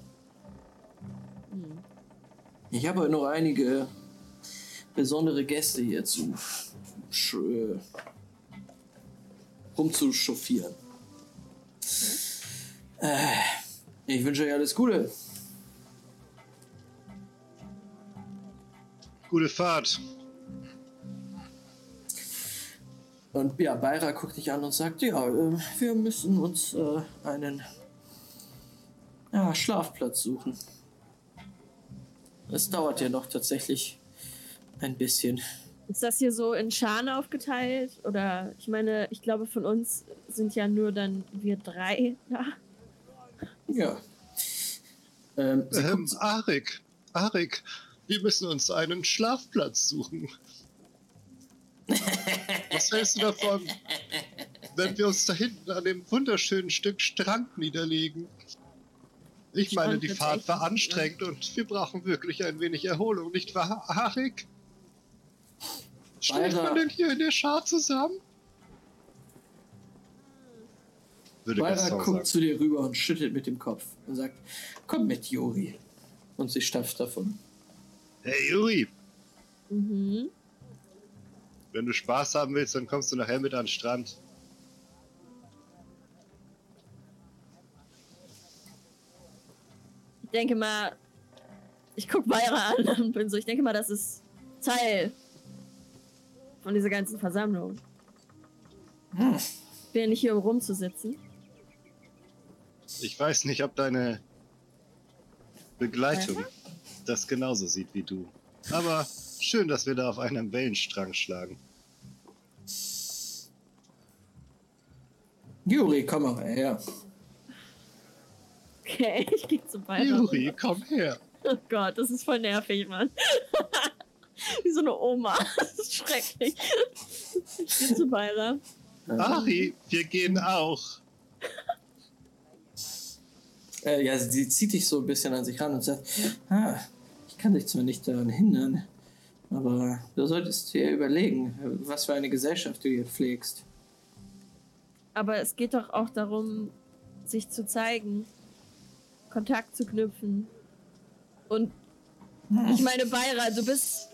Hm. Ich habe noch einige besondere Gäste hier zu sch äh, rumzuchauffieren. Äh, ich wünsche euch alles Gute. Gute Fahrt. Und ja, Beira guckt dich an und sagt, ja, äh, wir müssen uns äh, einen ja, Schlafplatz suchen. Es dauert ja noch tatsächlich ein bisschen. Ist das hier so in Scharen aufgeteilt? Oder ich meine, ich glaube, von uns sind ja nur dann wir drei da. Ja. Ähm, sie Ähm, Arik, Arik, Wir müssen uns einen Schlafplatz suchen. Was hältst du davon, wenn wir uns da hinten an dem wunderschönen Stück Strand niederlegen? Ich meine, die Fahrt war gut, anstrengend und wir brauchen wirklich ein wenig Erholung, nicht wahr, Harik? Schläft Beira- man denn hier in der Schar zusammen? Würde Beira guckt sagen. zu dir rüber und schüttelt mit dem Kopf und sagt, komm mit, Juri. Und sie stapft davon. Hey Juri, Mhm. Wenn du Spaß haben willst, dann kommst du nachher mit an den Strand. Ich denke mal, ich guck Beira an und bin so, ich denke mal, das ist Teil von dieser ganzen Versammlung. Ich bin ja nicht hier, um rumzusitzen. Ich weiß nicht, ob deine Begleitung das genauso sieht wie du. Aber schön, dass wir da auf einem Wellenstrang schlagen. Juri, komm mal her. Okay, <laughs> ich gehe zu Beira. Juri, komm her. Oh Gott, das ist voll nervig, Mann. <laughs> Wie so eine Oma. <laughs> Das ist schrecklich. Ich gehe zu Beira. Ari, wir gehen auch. Äh, ja, sie zieht dich so ein bisschen an sich ran und sagt, ah, ich kann dich zwar nicht daran hindern, aber du solltest dir überlegen, was für eine Gesellschaft du hier pflegst. Aber es geht doch auch darum, sich zu zeigen, Kontakt zu knüpfen. Und ich meine, Beira, du bist.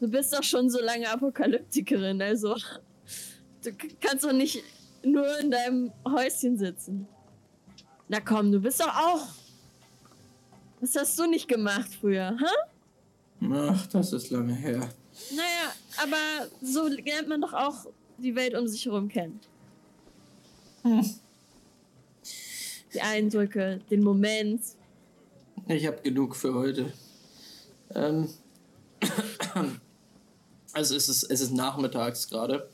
Du bist doch schon so lange Apokalyptikerin, also. Du kannst doch nicht nur in deinem Häuschen sitzen. Na komm, du bist doch auch. Was hast du nicht gemacht früher, hä? Ach, das ist lange her. Naja, aber so lernt man doch auch die Welt um sich herum kennen. Die Eindrücke, den Moment. Ich habe genug für heute. Ähm, also <coughs> es ist, es ist nachmittags gerade.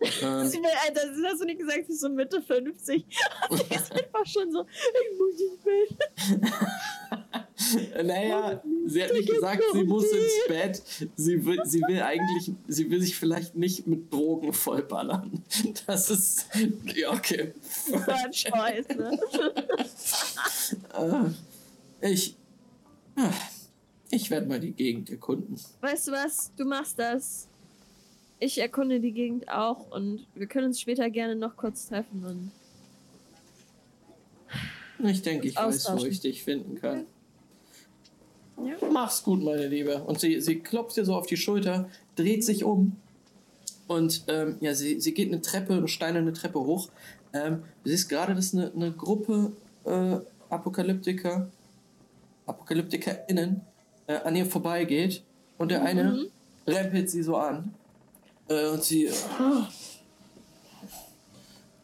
Ähm, Alter, das hast du nicht gesagt, sie ist so Mitte 50. Sie ist einfach schon so, ich muss ins Bett. <laughs> naja, sie hat nicht gesagt, sie muss ins Bett. Sie will, sie will eigentlich, sie will sich vielleicht nicht mit Drogen vollballern. <laughs> Das ist, ja, okay. Das war ein Choice, ne? Äh, <laughs> ich, ah, ich werde mal die Gegend erkunden. Weißt du was? Du machst das. Ich erkunde die Gegend auch und wir können uns später gerne noch kurz treffen und Ich denke, ich weiß, wo ich dich finden kann. Ja. Mach's gut, meine Liebe. Und sie, sie klopft dir so auf die Schulter, dreht sich um und ähm, ja, sie, sie geht eine Treppe, eine steinerne Treppe hoch. Ähm, du siehst gerade, dass eine, eine Gruppe äh, Apokalyptiker, ApokalyptikerInnen äh, an ihr vorbeigeht und der eine rempelt sie so an. Äh, und sie.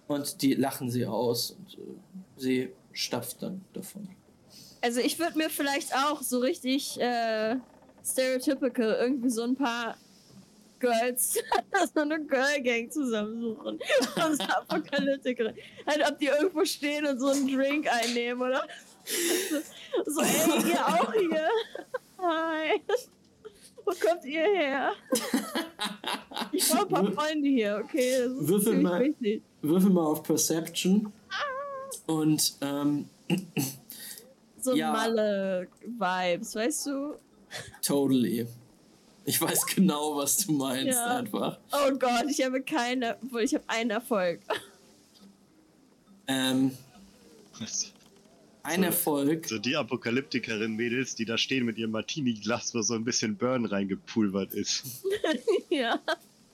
und die lachen sie aus und äh, sie stapft dann davon. Also ich würde mir vielleicht auch so richtig äh, stereotypical irgendwie so ein paar Girls, <laughs> so eine Girl Gang zusammensuchen. <laughs> Und so Apokalyptikerin. Halt, ob die irgendwo stehen und so einen Drink einnehmen, oder? <laughs> So, ey, ihr auch hier? Hi. Wo kommt ihr her? Ich brauche ein paar Freunde hier, okay? Das ist Würfel mal. wichtig. Würfel mal auf Perception. Und ähm, <clears throat> So Ja. Malle-Vibes, weißt du? totally. Ich weiß genau, was du meinst, Ja. einfach. Oh Gott, ich habe keine, obwohl ich habe einen Erfolg. Ähm, ein So. Erfolg. So die Apokalyptikerin-Mädels, die da stehen mit ihrem Martini-Glas, wo so ein bisschen Burn reingepulvert ist. <laughs> ja.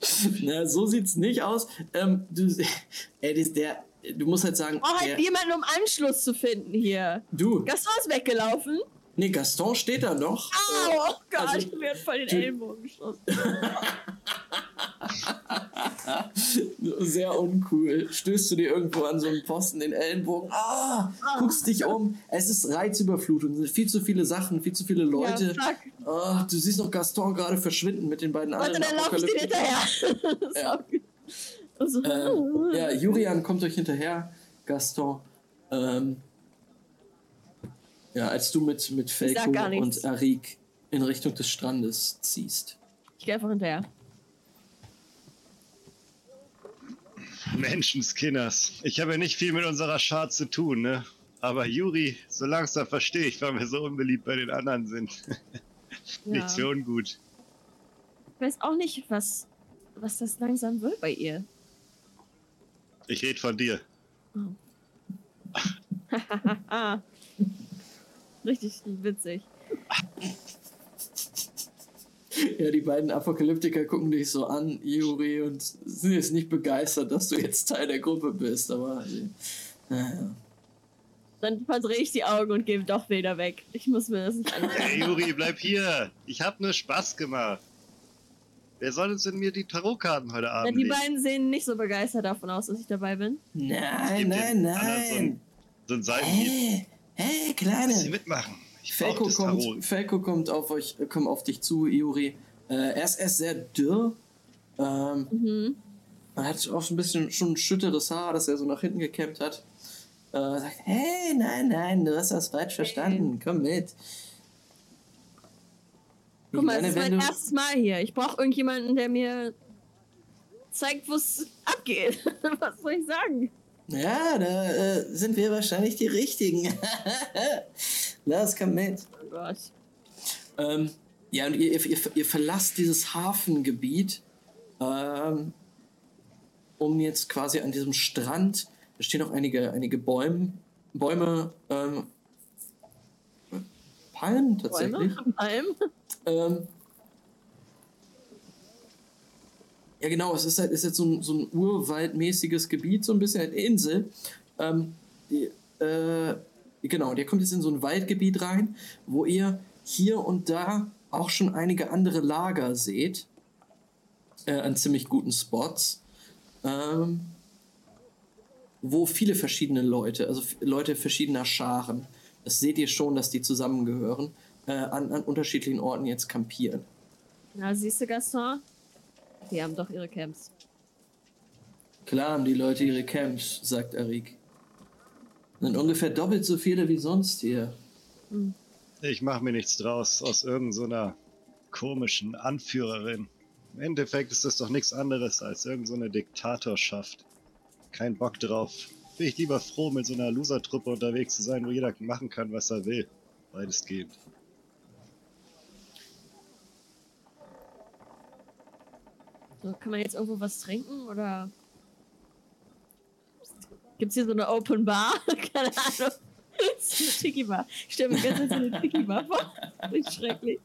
<laughs> Na, so sieht's nicht aus. Ähm, du, <laughs> ey, der, du musst halt sagen, Oh, halt jemanden, um Anschluss zu finden hier. du, Gaston ist weggelaufen. nee, Gaston steht da noch. Au, oh Gott, also, ich werde voll den du- Ellenbogen geschossen. <laughs> Sehr uncool. Stößt du dir irgendwo an so einen Posten den Ellenbogen. Ah, guckst dich um. Es ist Reizüberflutung. Es sind viel zu viele Sachen, viel zu viele Leute. Ja, fuck. Ah, du siehst noch Gaston gerade verschwinden mit den beiden Warte, anderen dann laufe ich dir Apokalyptikern. hinterher. <laughs> Ja. Also, Ähm, ja, Julian kommt euch hinterher. Gaston. Ähm, ja, als du mit, mit Felko und Arik in Richtung des Strandes ziehst. Ich gehe einfach hinterher. Menschenskinners. Ich habe ja nicht viel mit unserer Schar zu tun, ne? Aber Juri, so langsam verstehe ich, warum wir so unbeliebt bei den anderen sind. <laughs> Nichts für ungut. Ich weiß auch nicht, was, was das langsam wird bei ihr. Ich rede von dir. <laughs> Richtig witzig. Ja, die beiden Apokalyptiker gucken dich so an, Yuri, und sind jetzt nicht begeistert, dass du jetzt Teil der Gruppe bist, aber äh, naja. Dann verdrehe ich die Augen und gehe doch wieder weg. Ich muss mir das nicht ansehen. Hey Juri, bleib hier. Ich hab nur Spaß gemacht. Wer soll uns denn mir die Tarotkarten heute Ja, Abend die legen? beiden sehen nicht so begeistert davon aus, dass ich dabei bin. Nein, nein, anderen So nein. ein, so ein. Hey, hey, Lass sie Kleine. mitmachen. Ich Felko das Tarot. kommt, Felko kommt auf euch, kommt auf dich zu, Yuri. Äh, er ist erst sehr dürr. Ähm, Mhm. man hat auch so ein bisschen schon ein schütteres Haar, das er so nach hinten gekämmt hat. Äh, sagt, hey, nein, nein, du hast das falsch verstanden. Komm mit. Guck mal, es ist mein erstes Mal hier. Ich brauche irgendjemanden, der mir zeigt, wo es abgeht. <laughs> Was soll ich sagen? Ja, da äh, sind wir wahrscheinlich die Richtigen. <laughs> Los, komm mit. Oh Gott. Ähm, ja, und ihr, ihr, ihr verlasst dieses Hafengebiet, ähm, um jetzt quasi an diesem Strand, da stehen auch einige, einige Bäume, Bäume, ähm, Palmen tatsächlich. Bäume? Palm? Ähm, ja, genau, es ist halt ist jetzt so ein, so ein urwaldmäßiges Gebiet, so ein bisschen eine Insel. Ähm, die, äh, genau, der kommt jetzt in so ein Waldgebiet rein, wo ihr hier und da auch schon einige andere Lager seht. Äh, an ziemlich guten Spots. Ähm, wo viele verschiedene Leute, also Leute verschiedener Scharen, das seht ihr schon, dass die zusammengehören, äh, an, an unterschiedlichen Orten jetzt kampieren. Na, siehst du, Gaston? Die haben doch ihre Camps. Klar haben die Leute ihre Camps, sagt Arik. Sind ungefähr doppelt so viele wie sonst hier. Ich mache mir nichts draus aus irgendeiner so einer komischen Anführerin. Im Endeffekt ist das doch nichts anderes als irgendeine so eine Diktatorschaft. Kein Bock drauf. Bin ich lieber froh, mit so einer Loser-Truppe unterwegs zu sein, wo jeder machen kann, was er will. Weitestgehend. So, kann man jetzt irgendwo was trinken oder gibt's hier so eine Open Bar? <laughs> Keine Ahnung. so eine Tiki Bar. Ich stelle mir ganz so eine Tiki Bar vor. Richtig schrecklich.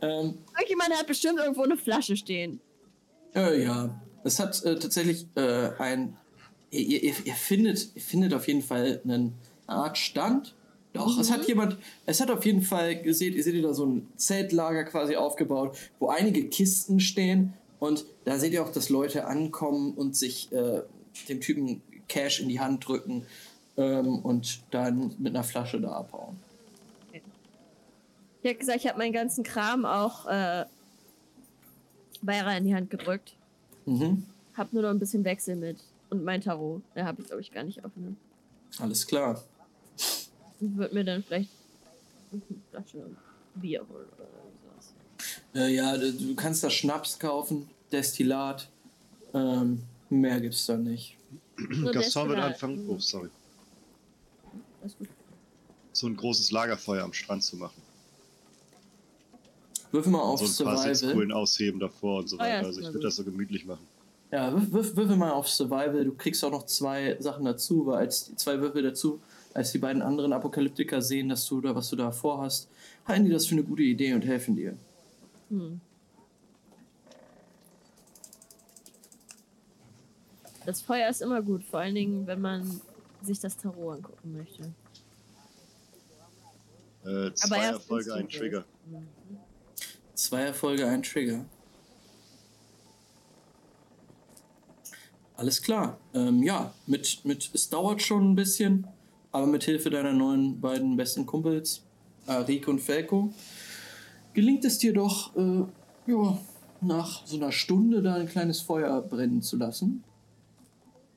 Ähm, Irgendjemand hat bestimmt irgendwo eine Flasche stehen. äh, ja, es hat äh, tatsächlich äh, ein. Ihr, ihr, ihr, findet, ihr findet auf jeden Fall einen Art Stand. Doch, es hat jemand, es hat auf jeden Fall gesehen, ihr seht ihr da so ein Zeltlager quasi aufgebaut, wo einige Kisten stehen und da seht ihr auch, dass Leute ankommen und sich äh, dem Typen Cash in die Hand drücken ähm, und dann mit einer Flasche da abhauen. Ich habe gesagt, ich habe meinen ganzen Kram auch äh, Beira in die Hand gedrückt. Mhm. Hab nur noch ein bisschen Wechsel mit. Und mein Tarot. Da habe ich, glaube ich, gar nicht offen. Alles klar. Und würde mir dann vielleicht eine Flasche Bier holen oder. Äh, ja, du, du kannst da Schnaps kaufen, Destillat. Ähm, mehr gibt's da nicht. Gaston wird anfangen. Oh, sorry. Alles gut. So ein großes Lagerfeuer am Strand zu machen. Würfel mal auf so ein paar Survival. Sitzkugeln ausheben davor und so ja, weiter. also ich würde das so gemütlich machen. Ja, wirf, wirf, würfel mal auf Survival. Du kriegst auch noch zwei Sachen dazu, weil als zwei Würfel dazu, als die beiden anderen Apokalyptiker sehen, dass du da was du da vorhast, halten die das für eine gute Idee und helfen dir. Hm. Das Feuer ist immer gut, vor allen Dingen, wenn man sich das Tarot angucken möchte. Äh, zwei erst Erfolge, ein Trigger. Mhm. Zwei Erfolge, ein Trigger. Alles klar. Ähm, ja, mit, mit, es dauert schon ein bisschen, aber mit Hilfe deiner neuen beiden besten Kumpels, Arik und Felko, gelingt es dir doch, äh, ja, nach so einer Stunde da ein kleines Feuer brennen zu lassen.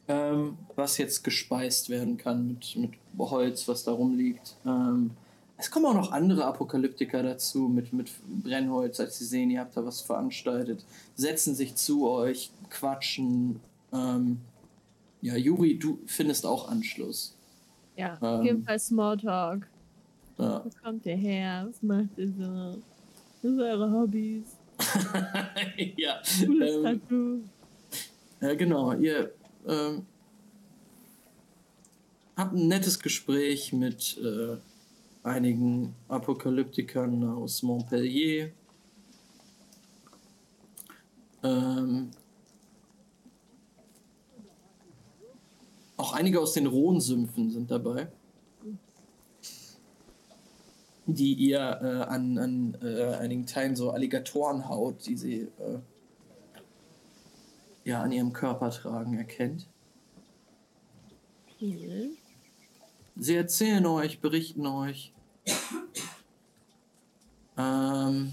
Ähm, was jetzt gespeist werden kann mit, mit Holz, was da rumliegt. Ähm, es kommen auch noch andere Apokalyptiker dazu mit, mit Brennholz, als sie sehen, ihr habt da was veranstaltet. Setzen sich zu euch, quatschen. Ähm, ja, Juri, du findest auch Anschluss. Ja, Ähm. auf jeden Fall Smalltalk. Ja. Wo kommt ihr her? Was macht ihr so? Was sind eure Hobbys? <laughs> ja. Cooles Ähm, Tattoo. Ja, genau. Ihr ähm, habt ein nettes Gespräch mit äh, einigen Apokalyptikern aus Montpellier. Ähm, auch einige aus den Rhonsümpfen sind dabei, die ihr äh, an, an äh, einigen Teilen so Alligatorenhaut, die sie äh, ja an ihrem Körper tragen, erkennt. Cool. Sie erzählen euch, berichten euch. Ähm,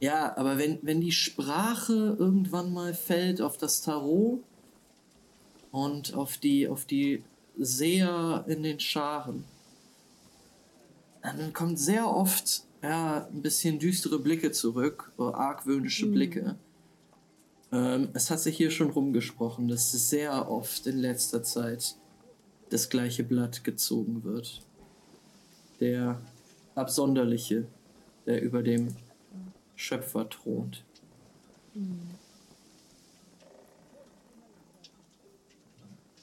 ja, aber wenn, wenn die Sprache irgendwann mal fällt auf das Tarot und auf die, auf die Seher in den Scharen, dann kommt sehr oft ja, ein bisschen düstere Blicke zurück, argwöhnische Mhm. Blicke. Ähm, es hat sich hier schon rumgesprochen, dass sehr oft in letzter Zeit das gleiche Blatt gezogen wird. Der Absonderliche, der über dem Schöpfer thront.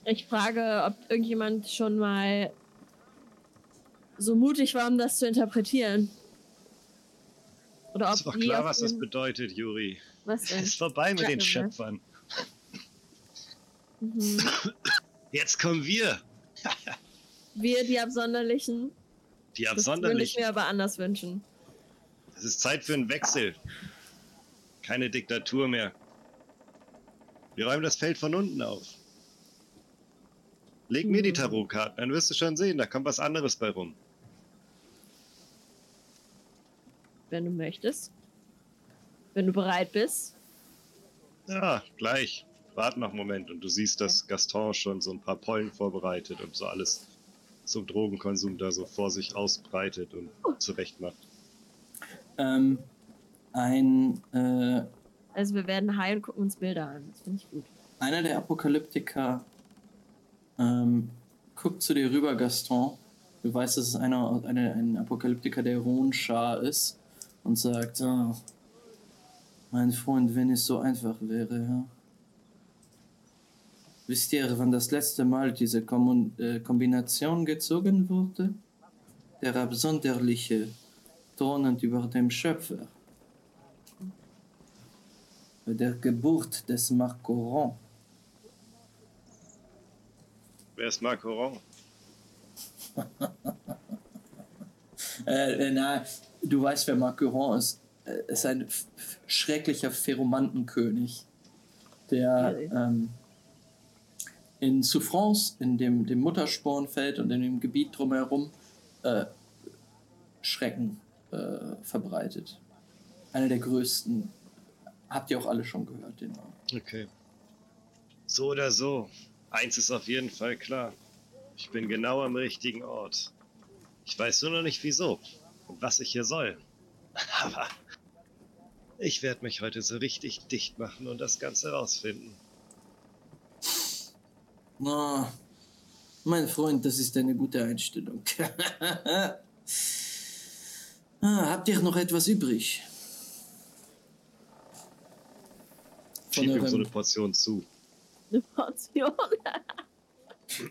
Ich frage, ob irgendjemand schon mal so mutig war, um das zu interpretieren. Oder ob Ist doch klar, was das bedeutet, Juri. Was <laughs> denn? Ist vorbei mit den was. Schöpfern. Mhm. Jetzt kommen wir, Wir, die Absonderlichen. die Das würde ich Absonderlichen. mir aber anders wünschen. Es ist Zeit für einen Wechsel. Keine Diktatur mehr. Wir räumen das Feld von unten auf. Leg mir die Mhm. Tarotkarten, dann wirst du schon sehen, da kommt was anderes bei rum. Wenn du möchtest. Wenn du bereit bist. Ja, gleich. Warte noch einen Moment und du siehst, dass Gaston schon so ein paar Pollen vorbereitet und so alles zum Drogenkonsum da so vor sich ausbreitet und zurecht macht. Ähm, ein, äh, Also wir werden high und gucken uns Bilder an. Das finde ich gut. einer der Apokalyptiker ähm, guckt zu dir rüber, Gaston. Du weißt, dass es einer, eine, ein Apokalyptiker der Ronschar ist und sagt, oh, mein Freund, wenn es so einfach wäre, ja. Wisst ihr, wann das letzte Mal diese Kommun äh, Kombination gezogen wurde? Der Absonderliche, thronend über dem Schöpfer. Bei der Geburt des Marcoron. Wer ist Marc Oron? <laughs> Äh, äh, na, du weißt, wer Marcuron ist. Äh, ist ein schrecklicher Pheromantenkönig, der ähm, in Souffrance, in dem, dem Mutterspornfeld und in dem Gebiet drumherum äh, Schrecken äh, verbreitet. Einer der größten. Habt ihr auch alle schon gehört, den Namen. Okay. So oder so. Eins ist auf jeden Fall klar. Ich bin genau am richtigen Ort. Ich weiß nur noch nicht wieso was ich hier soll. <laughs> Aber ich werde mich heute so richtig dicht machen und das Ganze rausfinden. Na, mein Freund, das ist eine gute Einstellung. <laughs> ah, habt ihr noch etwas übrig? Von Schieb ihm so eine Portion zu. Eine Portion. <laughs>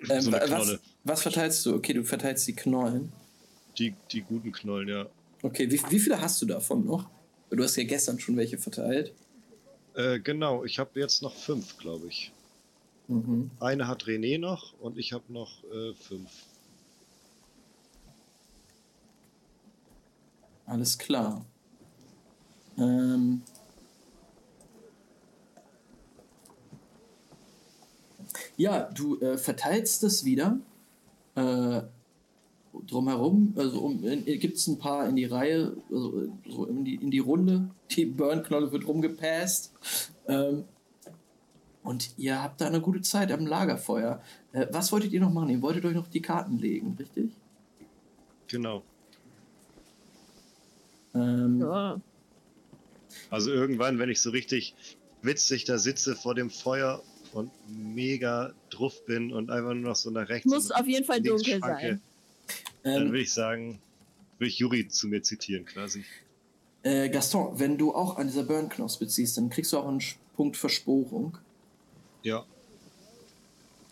Ähm, so eine wa- was, Knolle. was verteilst du? Okay, du verteilst die Knollen. Die, die guten Knollen, ja. Okay, wie, wie viele hast du davon noch? Du hast ja gestern schon welche verteilt. Äh, genau, ich habe jetzt noch fünf, glaube ich. Mhm. Eine hat René noch und ich habe noch äh, fünf. Alles klar. Ähm, ja, du äh, verteilst es wieder äh, drumherum. Also um, gibt es ein paar in die Reihe, also so in die, in die Runde. Die Burnknolle wird rumgepasst. Ähm, und ihr habt da eine gute Zeit am Lagerfeuer. Äh, was wolltet ihr noch machen? Ihr wolltet euch noch die Karten legen, richtig? Genau. Ähm, Ja. Also irgendwann, wenn ich so richtig witzig da sitze vor dem Feuer und mega druff bin und einfach nur noch so nach rechts. Muss auf jeden Fall dunkel schwanke, sein. Dann ähm, würde ich sagen, würde ich Juri zu mir zitieren quasi. äh, Gaston, wenn du auch an dieser Burn-Knospe ziehst, dann kriegst du auch einen Punkt Versporung. Ja.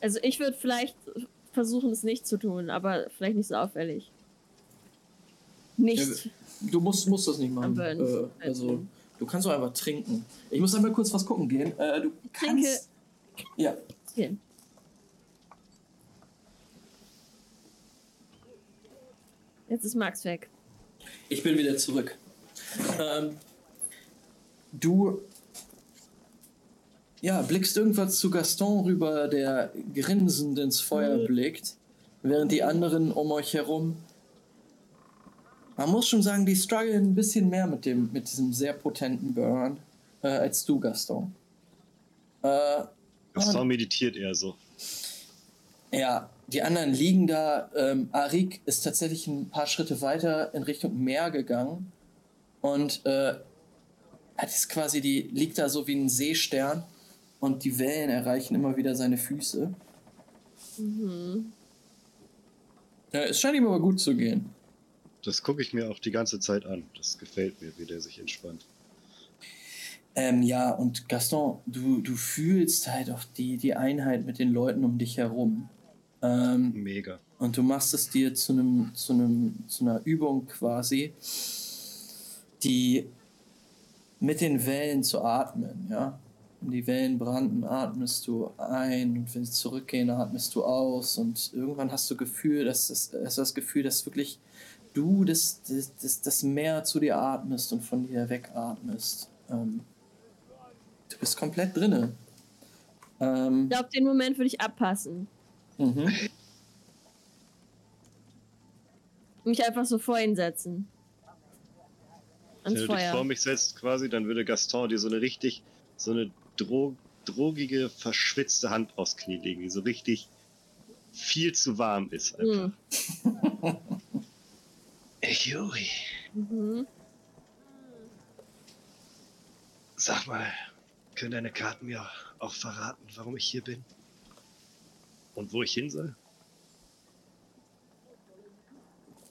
Also ich würde vielleicht versuchen, es nicht zu tun, aber vielleicht nicht so auffällig. Nicht. Du musst, musst das nicht machen. Äh, also, du kannst doch einfach trinken. Ich muss einmal kurz was gucken gehen. Äh, du Ich trinke- kannst. Ja, Hier. Jetzt ist Max weg. Ich bin wieder zurück. Ähm, du ja, blickst irgendwas zu Gaston rüber, der grinsend ins Feuer Mhm. blickt, während die anderen um euch herum. Man muss schon sagen, die strugglen ein bisschen mehr mit, dem, mit diesem sehr potenten Burn äh, als du, Gaston. Äh, Gaston meditiert eher so. Ja, die anderen liegen da. Ähm, Arik ist tatsächlich ein paar Schritte weiter in Richtung Meer gegangen und äh, hat jetzt quasi die liegt da so wie ein Seestern und die Wellen erreichen immer wieder seine Füße. Mhm. Ja, es scheint ihm aber gut zu gehen. Das gucke ich mir auch die ganze Zeit an. Das gefällt mir, wie der sich entspannt. Ähm, ja, und Gaston, du, du fühlst halt auch die, die Einheit mit den Leuten um dich herum. Ähm, Mega. Und du machst es dir zu einem, zu einem, zu einer Übung quasi, die mit den Wellen zu atmen, ja. Wenn die Wellen branden, atmest du ein und wenn sie zurückgehen, atmest du aus und irgendwann hast du Gefühl, dass das, hast du das Gefühl, dass wirklich du das, das, das, das Meer zu dir atmest und von dir wegatmest. Ähm, du bist komplett drinne. Ähm, Ich glaube, den Moment würde ich abpassen. Mhm. Mich einfach so vor ihn setzen. Wenn Ans du dich vor mich setzt quasi, dann würde Gaston dir so eine richtig, so eine dro drogige, verschwitzte Hand aufs Knie legen, die so richtig viel zu warm ist. Einfach. Mhm. <laughs> Ey, Juri, Mhm. sag mal, können deine Karten mir auch verraten, warum ich hier bin? Und wo ich hin soll?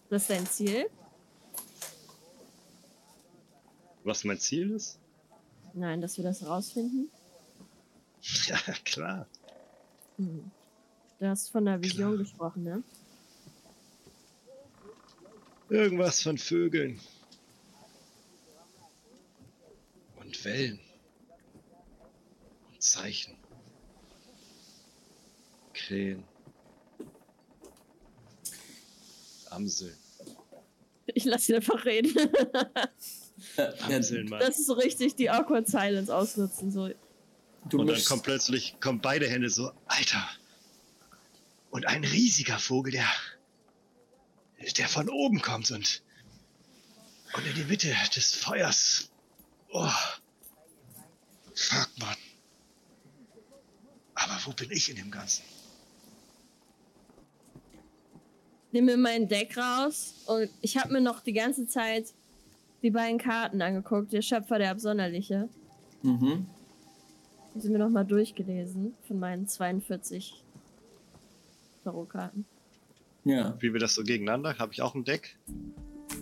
Das ist dein Ziel? Was mein Ziel ist? Nein, dass wir das rausfinden. <laughs> Ja, klar. Mhm. Du hast von der Vision Klar. gesprochen, ne? Irgendwas von Vögeln. Und Wellen. Und Zeichen. Krähen. Amseln. Ich lasse ihn einfach reden. <laughs> Amseln, Mann. Das ist so richtig die Awkward Silence ausnutzen. So. du Und dann kommt plötzlich, kommen beide Hände so, Alter. Und ein riesiger Vogel, der, der von oben kommt und, und in die Mitte des Feuers. Oh. Fuck, Mann. Aber wo bin ich in dem Ganzen? Nimm mir mein Deck raus und ich habe mir noch die ganze Zeit die beiden Karten angeguckt. Der Schöpfer, der Absonderliche. Mhm. Die sind mir noch mal durchgelesen von meinen 42 Tarotkarten. Ja. Wie wir das so gegeneinander? Habe ich auch ein Deck?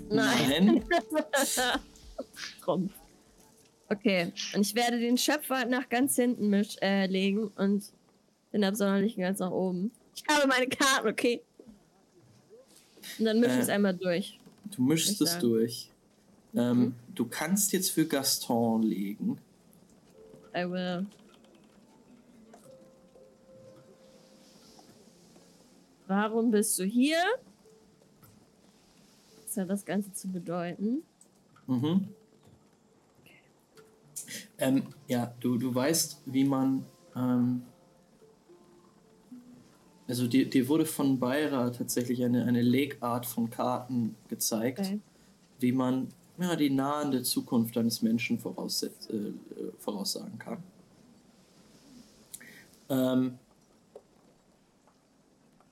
Nein. <laughs> Komm. Okay, und ich werde den Schöpfer nach ganz hinten misch, äh, legen und den Absonderlichen ganz nach oben. Ich habe meine Karten, okay? Und dann mische ich Äh. es einmal durch. Du mischst es durch. Ähm, Mhm. Du kannst jetzt für Gaston legen. I will. Warum bist du hier? Was hat das Ganze zu bedeuten? Mhm. Ähm, ja, du, du weißt, wie man. Ähm, also dir, dir wurde von Beira tatsächlich eine, eine Legart von Karten gezeigt, Okay. wie man ja, die nahende Zukunft eines Menschen äh, voraussagen kann. Ähm, Mhm. Mhm.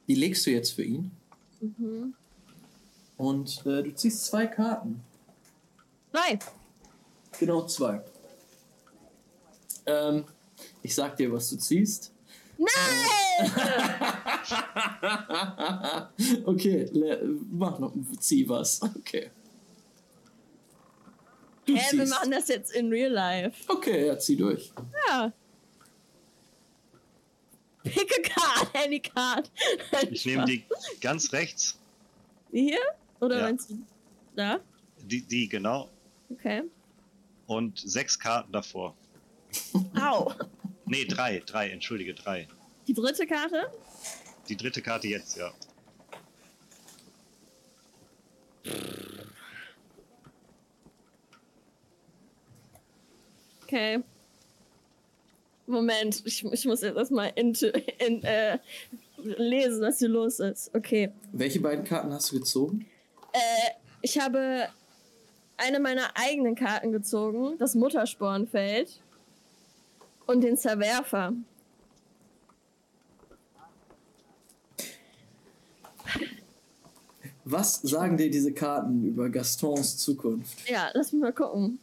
die legst du jetzt für ihn. Und äh, du ziehst zwei Karten. Zwei. Genau zwei. Ähm, ich sag dir, was du ziehst. Nein! <laughs> okay, le- mach noch, zieh was. Okay. Du Hä, wir machen das jetzt in real life. Okay, ja, zieh durch. Ja. Pick a card, any card. Ich nehme die ganz rechts. Die hier? Oder Ja. meinst du da? Die, die, genau. Okay. Und sechs Karten davor. Au. Nee, drei, drei, entschuldige, drei. Die dritte Karte? Die dritte Karte jetzt, ja. Okay. Moment, ich, ich muss jetzt erstmal in, in, äh, lesen, was hier los ist. Okay. Welche beiden Karten hast du gezogen? Äh, ich habe eine meiner eigenen Karten gezogen, das Mutterspornfeld und den Zerwerfer. Was sagen dir diese Karten über Gastons Zukunft? Ja, lass mich mal gucken.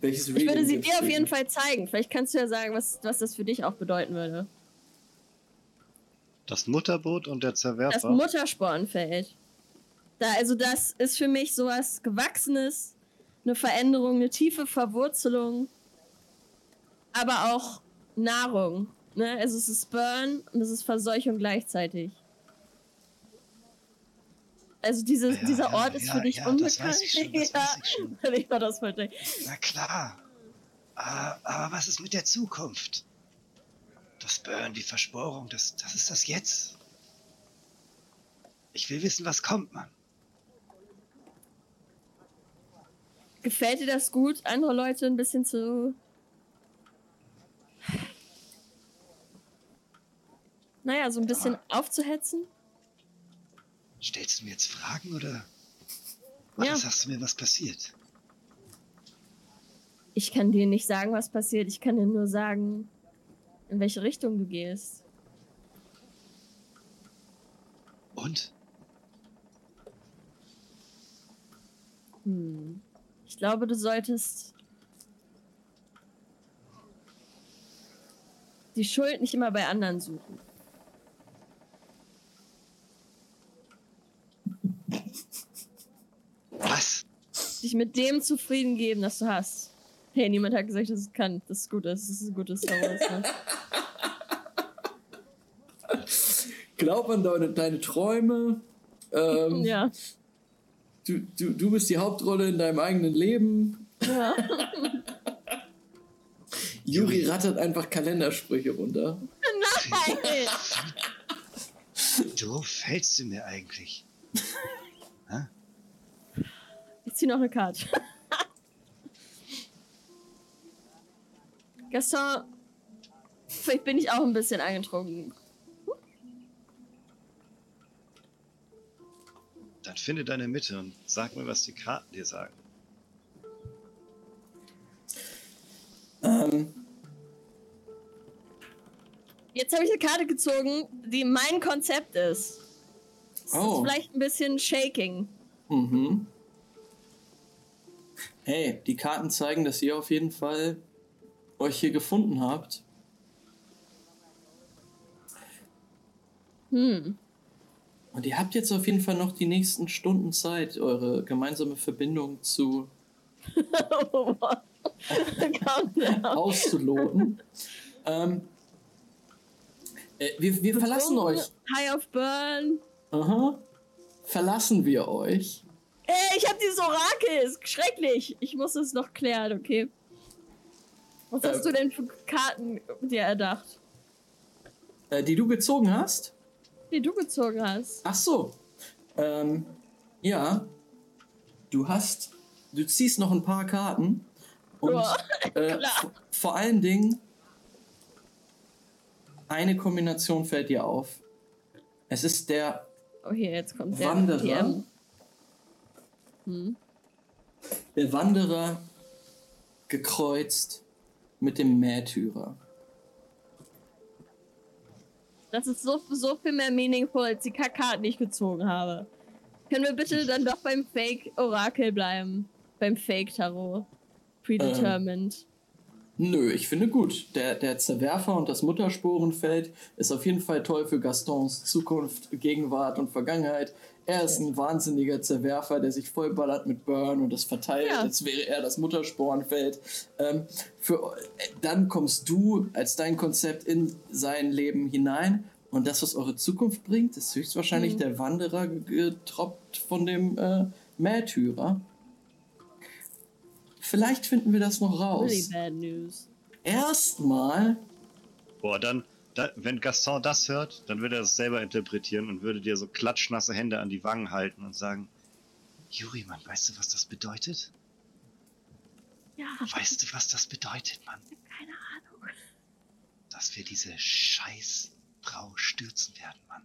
Welches Ich würde sie dir auf jeden? Fall zeigen. Vielleicht kannst du ja sagen, was, was das für dich auch bedeuten würde. Das Mutterboot und der Das Zerwerfer. Mutterspornfeld. Da, also das ist für mich sowas Gewachsenes, eine Veränderung, eine tiefe Verwurzelung, aber auch Nahrung. Ne? Also es ist Burn und es ist Verseuchung gleichzeitig. Also diese, Ja, dieser ja, Ort ist ja, für dich ja, das unbekannt. weiß ich schon, das weiß ich schon. <laughs> ja, ich war das heute. Na klar. Ah, aber was ist mit der Zukunft? Das Burn, die Versporung, das, das ist das Jetzt. Ich will wissen, was kommt, Mann. Gefällt dir das gut, andere Leute ein bisschen zu. Naja, so ein bisschen aufzuhetzen? Stellst du mir jetzt Fragen oder? Ja. Oder sagst du mir, was passiert? Ich kann dir nicht sagen, was passiert. Ich kann dir nur sagen, in welche Richtung du gehst. Und? Hm. Ich glaube, du solltest die Schuld nicht immer bei anderen suchen. Was? Dich mit dem zufrieden geben, das du hast. Hey, niemand hat gesagt, dass es kann. Das ist gut, das ist ein gutes Star Wars. Ne? Glaub an deine, deine Träume. Ähm, <laughs> ja. du, du, du bist die Hauptrolle in deinem eigenen Leben. ja. <laughs> Juri rattert einfach Kalendersprüche runter. Nein! <laughs> Du fällst du mir eigentlich? Ich zieh noch eine Karte. Gaston, vielleicht bin ich auch ein bisschen angetrunken. Dann finde deine Mitte und sag mir, was die Karten dir sagen. Ähm, Jetzt habe ich eine Karte gezogen, die mein Konzept ist. Das Oh. ist vielleicht ein bisschen shaking. mhm. Hey, die Karten zeigen, dass ihr auf jeden Fall euch hier gefunden habt. Hm. Und ihr habt jetzt auf jeden Fall noch die nächsten Stunden Zeit, eure gemeinsame Verbindung zu <laughs> down. auszuloten. ähm, äh, wir wir verlassen euch. High of Burn. Aha. Verlassen wir euch. Ey, ich hab dieses Orakel. Ist schrecklich. Ich muss es noch klären, okay? Was Äh, hast du denn für Karten dir erdacht, Äh, die du gezogen hast? die du gezogen hast? Ach so. Ähm, ja. Du hast. Du ziehst noch ein paar Karten. Und Ja, äh, <laughs> vor allen Dingen. Eine Kombination fällt dir auf. Es ist der Oh, hier, jetzt kommt der Wanderer. Hm. Der Wanderer gekreuzt mit dem Märtyrer. Das ist so, so viel mehr meaningful als die Karten, die ich gezogen habe. Können wir bitte dann doch beim Fake-Orakel bleiben? Beim Fake-Tarot. Predetermined. Nö, ich finde gut. Der, der Zerwerfer und das Muttersporenfeld ist auf jeden Fall toll für Gastons Zukunft, Gegenwart und Vergangenheit. Er ist ein wahnsinniger Zerwerfer, der sich vollballert mit Burn und das verteilt, Ja. als wäre er das Muttersporenfeld. Ähm, für, äh, dann kommst du als dein Konzept in sein Leben hinein und das, was eure Zukunft bringt, ist höchstwahrscheinlich Mhm. der Wanderer getroppt von dem äh, Märtyrer. Vielleicht finden wir das noch raus. Really bad news. Erstmal Boah, dann, da, wenn Gaston das hört, dann würde er es selber interpretieren und würde dir so klatschnasse Hände an die Wangen halten und sagen, Juri, Mann, weißt du, was das bedeutet? Ja, Weißt du, was das bedeutet, Mann? keine Ahnung. Dass wir diese scheiß Frau stürzen werden, Mann.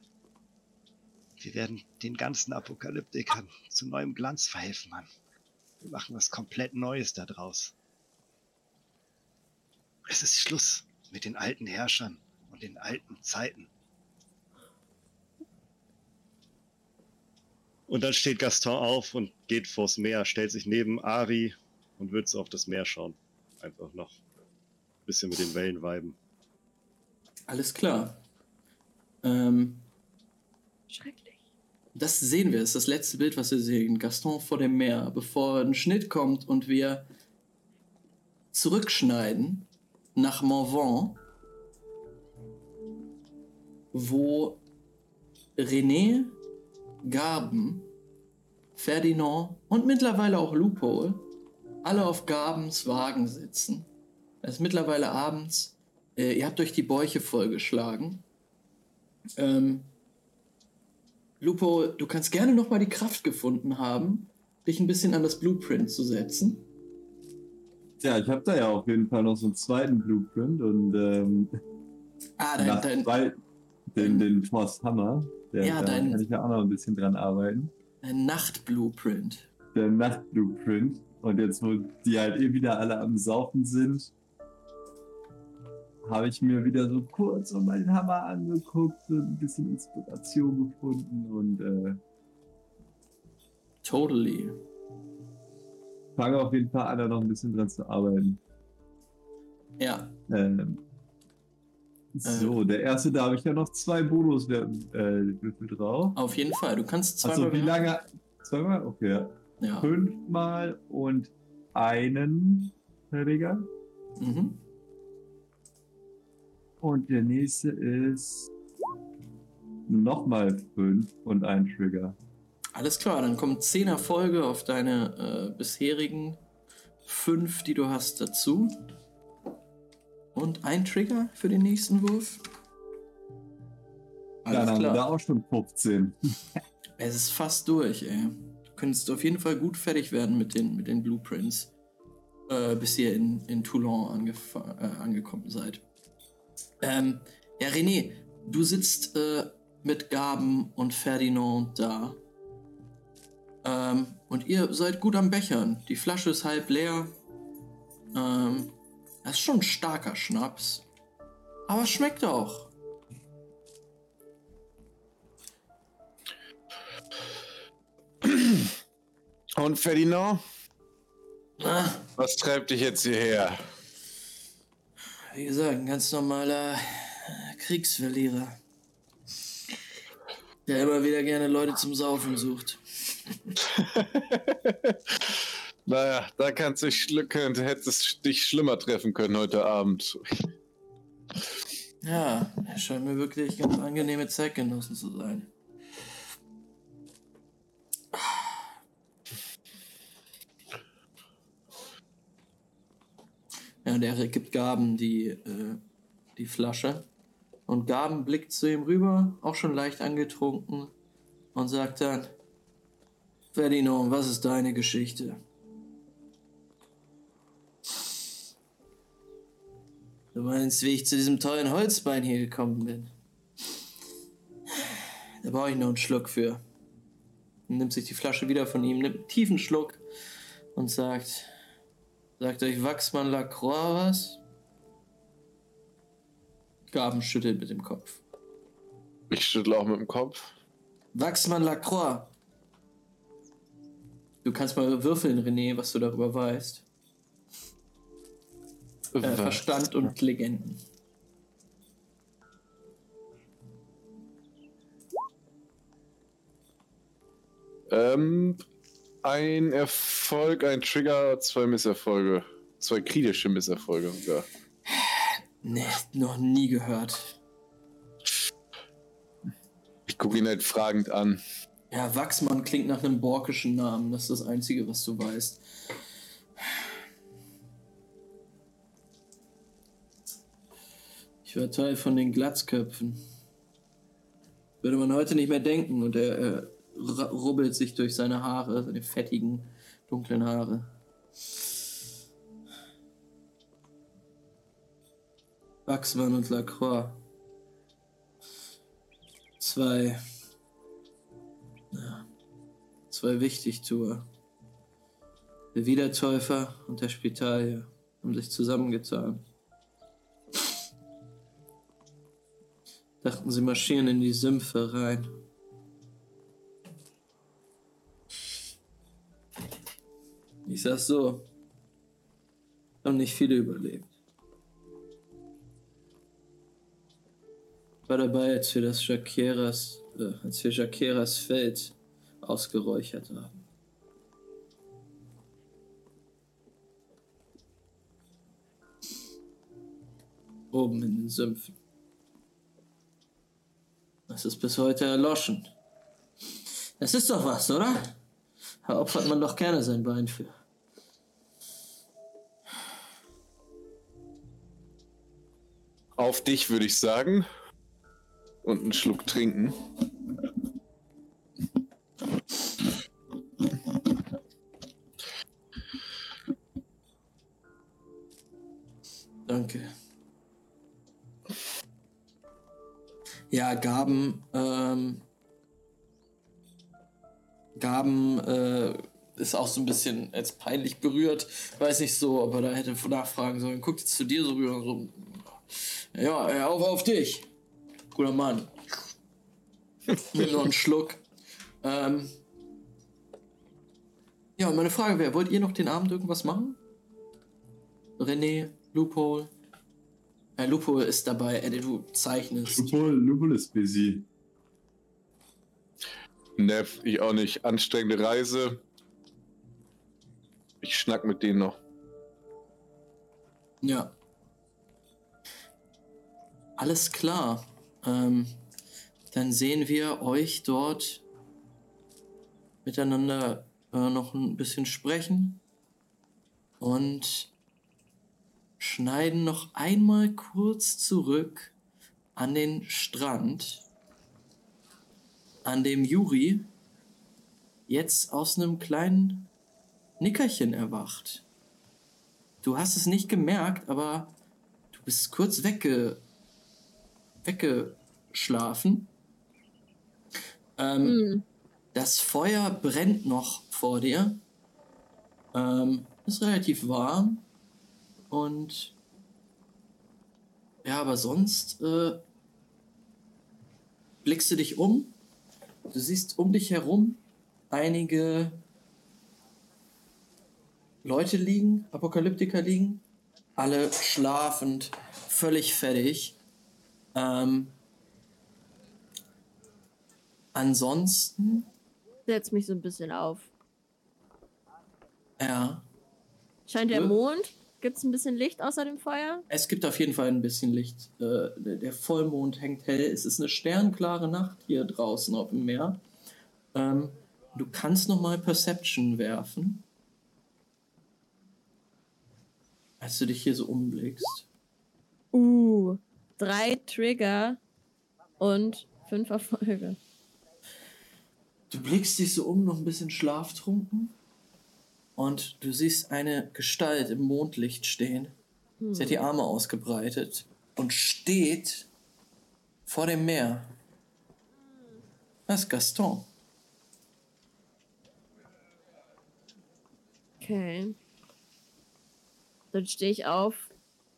Wir werden den ganzen Apokalyptikern zu neuem Glanz verhelfen, Mann. Wir machen was komplett Neues da draus. Es ist Schluss mit den alten Herrschern den alten Zeiten. Und dann steht Gaston auf und geht vors Meer, stellt sich neben Ari und wird so auf das Meer schauen. Einfach noch ein bisschen mit den Wellen weiben. Alles klar. Ähm, Schrecklich. das sehen wir, das ist das letzte Bild, was wir sehen. Gaston vor dem Meer, bevor ein Schnitt kommt und wir zurückschneiden nach Morvan, wo René, Gaben, Ferdinand und mittlerweile auch Lupol alle auf Gabens Wagen sitzen. Es ist mittlerweile abends. Äh, ihr habt euch die Bäuche vollgeschlagen. Ähm, Lupo, du kannst gerne nochmal die Kraft gefunden haben, dich ein bisschen an das Blueprint zu setzen. Tja, ich habe da ja auf jeden Fall noch so einen zweiten Blueprint und ähm, Ah, <laughs> dein, nach dein, zwei, den, den Force Hammer, der, Ja, da dein- kann ich ja auch noch ein bisschen dran arbeiten. dein Nacht-Blueprint. Der Nacht-Blueprint. Und jetzt, wo die halt eh wieder alle am Saufen sind, habe ich mir wieder so kurz und meinen Hammer angeguckt und ein bisschen Inspiration gefunden und äh, Totally. fange auf jeden Fall an, da noch ein bisschen dran zu arbeiten. Ja, Ähm, so, der erste, da habe ich ja noch zwei Bonus-Würfel drauf. auf jeden Fall. Du kannst zweimal. Also wie lange? Zweimal? Okay, ja. Fünfmal und einen Trigger. Mhm. Und der nächste ist nochmal fünf und ein Trigger. Alles klar, dann kommen 10 Erfolge auf deine äh, bisherigen 5, die du hast, dazu. Und ein Trigger für den nächsten Wurf. Alles haben wir da klar. auch schon 15. <laughs> Es ist fast durch, ey. Du könntest auf jeden Fall gut fertig werden mit den, mit den Blueprints. Äh, bis ihr in, in Toulon äh, angekommen seid. Ähm, ja, René, du sitzt äh, mit Gaben und Ferdinand da. Ähm, und ihr seid gut am Bechern. Die Flasche ist halb leer. Ähm, das ist schon ein starker Schnaps. Aber es schmeckt auch. Und Ferdinand, Ah, was treibt dich jetzt hierher? wie gesagt, ein ganz normaler Kriegsverlierer. Der immer wieder gerne Leute zum Saufen sucht. <laughs> naja, da kannst du dich schlücken, hättest dich schlimmer treffen können heute Abend. Ja, er scheint mir wirklich ganz angenehme Zeitgenossen zu sein. Ja, und er gibt Gaben die, äh, die Flasche. Und Gaben blickt zu ihm rüber, auch schon leicht angetrunken, und sagt dann: Ferdinand, was ist deine Geschichte? Du meinst, wie ich zu diesem tollen Holzbein hier gekommen bin? Da brauche ich noch einen Schluck für. Und nimmt sich die Flasche wieder von ihm, nimmt einen tiefen Schluck und sagt: Sagt euch Wachsmann Lacroix was? Gaben schüttelt mit dem Kopf. Ich schüttle auch mit dem Kopf. Wachsmann Lacroix. Du kannst mal würfeln, René, was du darüber weißt. Äh? Verstand und Legenden. Ähm, ein Erfolg, ein Trigger, zwei Misserfolge. Zwei kritische Misserfolge sogar. Nee, noch nie gehört. Ich gucke ihn halt fragend an. Ja, Wachsmann klingt nach einem borkischen Namen. Das ist das Einzige, was du weißt. Ich war Teil von den Glatzköpfen. Würde man heute nicht mehr denken. Und er, er rubbelt sich durch seine Haare, seine fettigen, dunklen Haare. Wachsmann und Lacroix. Zwei Zwei Wichtigtuer. Der Wiedertäufer und der Spitalier haben sich zusammengetan. Dachten, sie marschieren in die Sümpfe rein. Ich sag's so. Haben nicht viele überlebt. War dabei, als wir das Jaqueras, äh, als wir Jaqueras Feld ausgeräuchert haben. Oben in den Sümpfen. Das ist bis heute erloschen. Das ist doch was, oder? Da opfert man doch gerne sein Bein für. Auf dich würde ich sagen. Und einen Schluck trinken. Danke. Ja, Gaben, ähm, Gaben äh, ist auch so ein bisschen jetzt peinlich berührt, weiß nicht so, aber da hätte nachfragen sollen. Guckt jetzt zu dir so rüber so. Ja, ja, auf, auf dich. Guter Mann. Nimm noch einen Schluck. Ähm, ja, und meine Frage wäre, wollt ihr noch den Abend irgendwas machen? René, Loophole. Äh, Loophole ist dabei, Eddie, du zeichnest. Lupol, Lupol ist busy. Ne, ich auch nicht. Anstrengende Reise. Ich schnack mit denen noch. Ja. Alles klar. Ähm, dann sehen wir euch dort miteinander äh, noch ein bisschen sprechen und schneiden noch einmal kurz zurück an den Strand, an dem Juri jetzt aus einem kleinen Nickerchen erwacht. Du hast es nicht gemerkt, aber du bist kurz wegge weggeschlafen. Ähm, Hm. das Feuer brennt noch vor dir. Ähm, ist relativ warm. Und ja, aber sonst äh, blickst du dich um. Du siehst um dich herum einige Leute liegen, Apokalyptiker liegen, alle schlafend, völlig fertig. Ähm, ansonsten, Setz mich so ein bisschen auf. ja, Scheint der? Mond? Gibt es ein bisschen Licht außer dem Feuer? es gibt auf jeden Fall ein bisschen Licht. Äh, der Vollmond hängt hell. Es ist eine sternklare Nacht hier draußen auf dem Meer. Ähm, du kannst noch mal Perception werfen. Als du dich hier so umblickst. Uh, drei Trigger und fünf Erfolge. Du blickst dich so um, noch ein bisschen schlaftrunken. Und du siehst eine Gestalt im Mondlicht stehen. Sie hat die Arme ausgebreitet und steht vor dem Meer. Das ist Gaston. Okay. Dann stehe ich auf,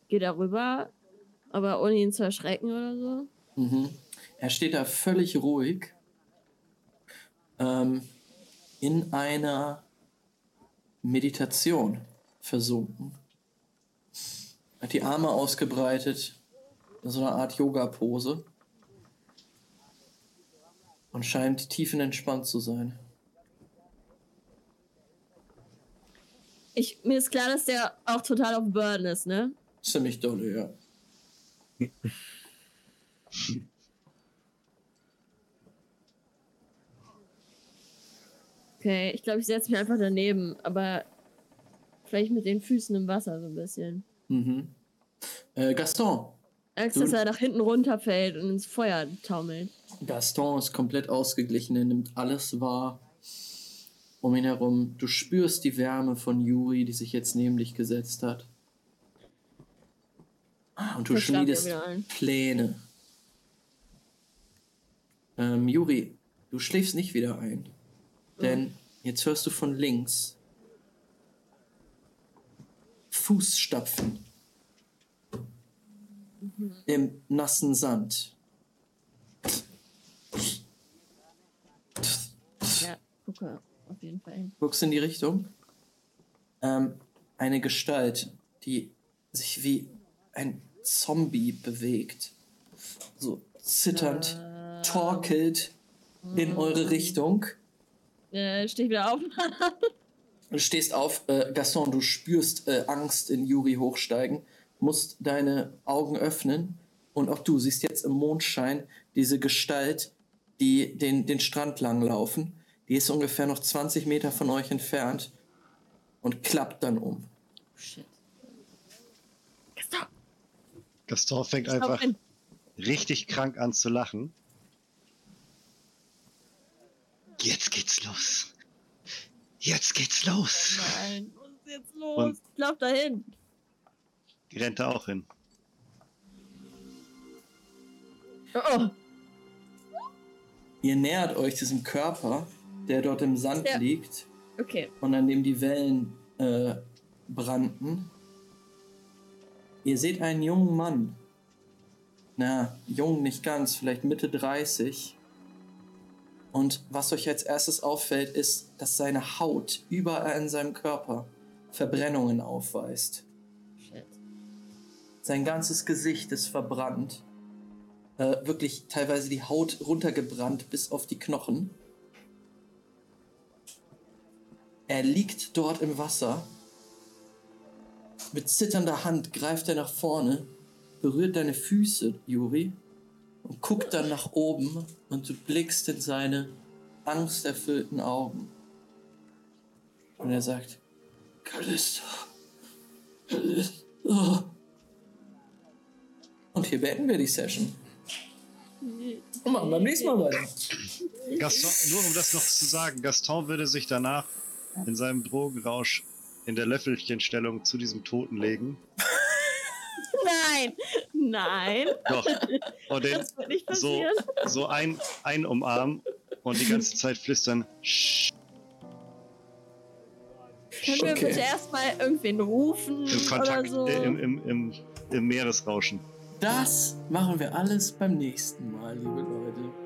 gehe darüber, aber ohne ihn zu erschrecken oder so. Mhm. Er steht da völlig ruhig. Ähm, in einer Meditation versunken. Hat die Arme ausgebreitet, in so einer Art Yoga-Pose. Und scheint tiefenentspannt zu sein. Ich, mir ist klar, dass der auch total auf Burn ist, ne? Ziemlich dolle, ja. <laughs> Okay, ich glaube, ich setze mich einfach daneben, aber vielleicht mit den Füßen im Wasser so ein bisschen. Mhm. Äh, Gaston. Angst, dass er nach hinten runterfällt und ins Feuer taumelt. Gaston ist komplett ausgeglichen, er nimmt alles wahr um ihn herum. Du spürst die Wärme von Yuri, die sich jetzt neben dich gesetzt hat. Und du schmiedest. Pläne. Ähm, Yuri, du schläfst nicht wieder ein. Denn jetzt hörst du von links Fußstapfen im nassen Sand. Ja, gucke auf jeden Fall hin. guckst in die Richtung. Ähm, eine Gestalt, die sich wie ein Zombie bewegt. So zitternd, torkelt in eure Richtung. Äh, steh ich wieder auf. <laughs> Du stehst auf, äh, Gaston, du spürst äh, Angst in Yuri hochsteigen, musst deine Augen öffnen und auch du siehst jetzt im Mondschein diese Gestalt, die den, den Strand lang laufen. Die ist ungefähr noch 20 Meter von euch entfernt und klappt dann um. Shit. Gaston, Gaston fängt Gaston, einfach renn. richtig krank an zu lachen. Jetzt geht's los. Jetzt geht's los. Nein, was ist jetzt los? Und- Lauf dahin. Rennt er auch hin. Oh, oh. Ihr nähert euch diesem Körper, der dort im Sand Ja. liegt Okay. und an dem die Wellen äh, brannten. Ihr seht einen jungen Mann. Na, jung nicht ganz, vielleicht Mitte 30. Und was euch als erstes auffällt, ist, dass seine Haut überall in seinem Körper Verbrennungen aufweist. Shit. Sein ganzes Gesicht ist verbrannt. Äh, wirklich teilweise die Haut runtergebrannt bis auf die Knochen. Er liegt dort im Wasser. Mit zitternder Hand greift er nach vorne, berührt deine Füße, Juri, und guckt dann nach oben und du blickst in seine angsterfüllten Augen. Und er sagt, Callisto, Callisto. Und hier beenden wir die Session. Und machen beim nächsten Mal weiter. Gaston, nur um das noch zu sagen, Gaston würde sich danach in seinem Drogenrausch in der Löffelchenstellung zu diesem Toten legen. Nein, nein, <laughs> Doch. Und den das wird nicht so, passieren. so ein, ein umarmen und die ganze Zeit flüstern. "Sch, Können wir Okay. bitte erstmal irgendwen rufen Im oder Kontakt, so? äh, im, im, im, im Meeresrauschen. Das machen wir alles beim nächsten Mal, liebe Leute.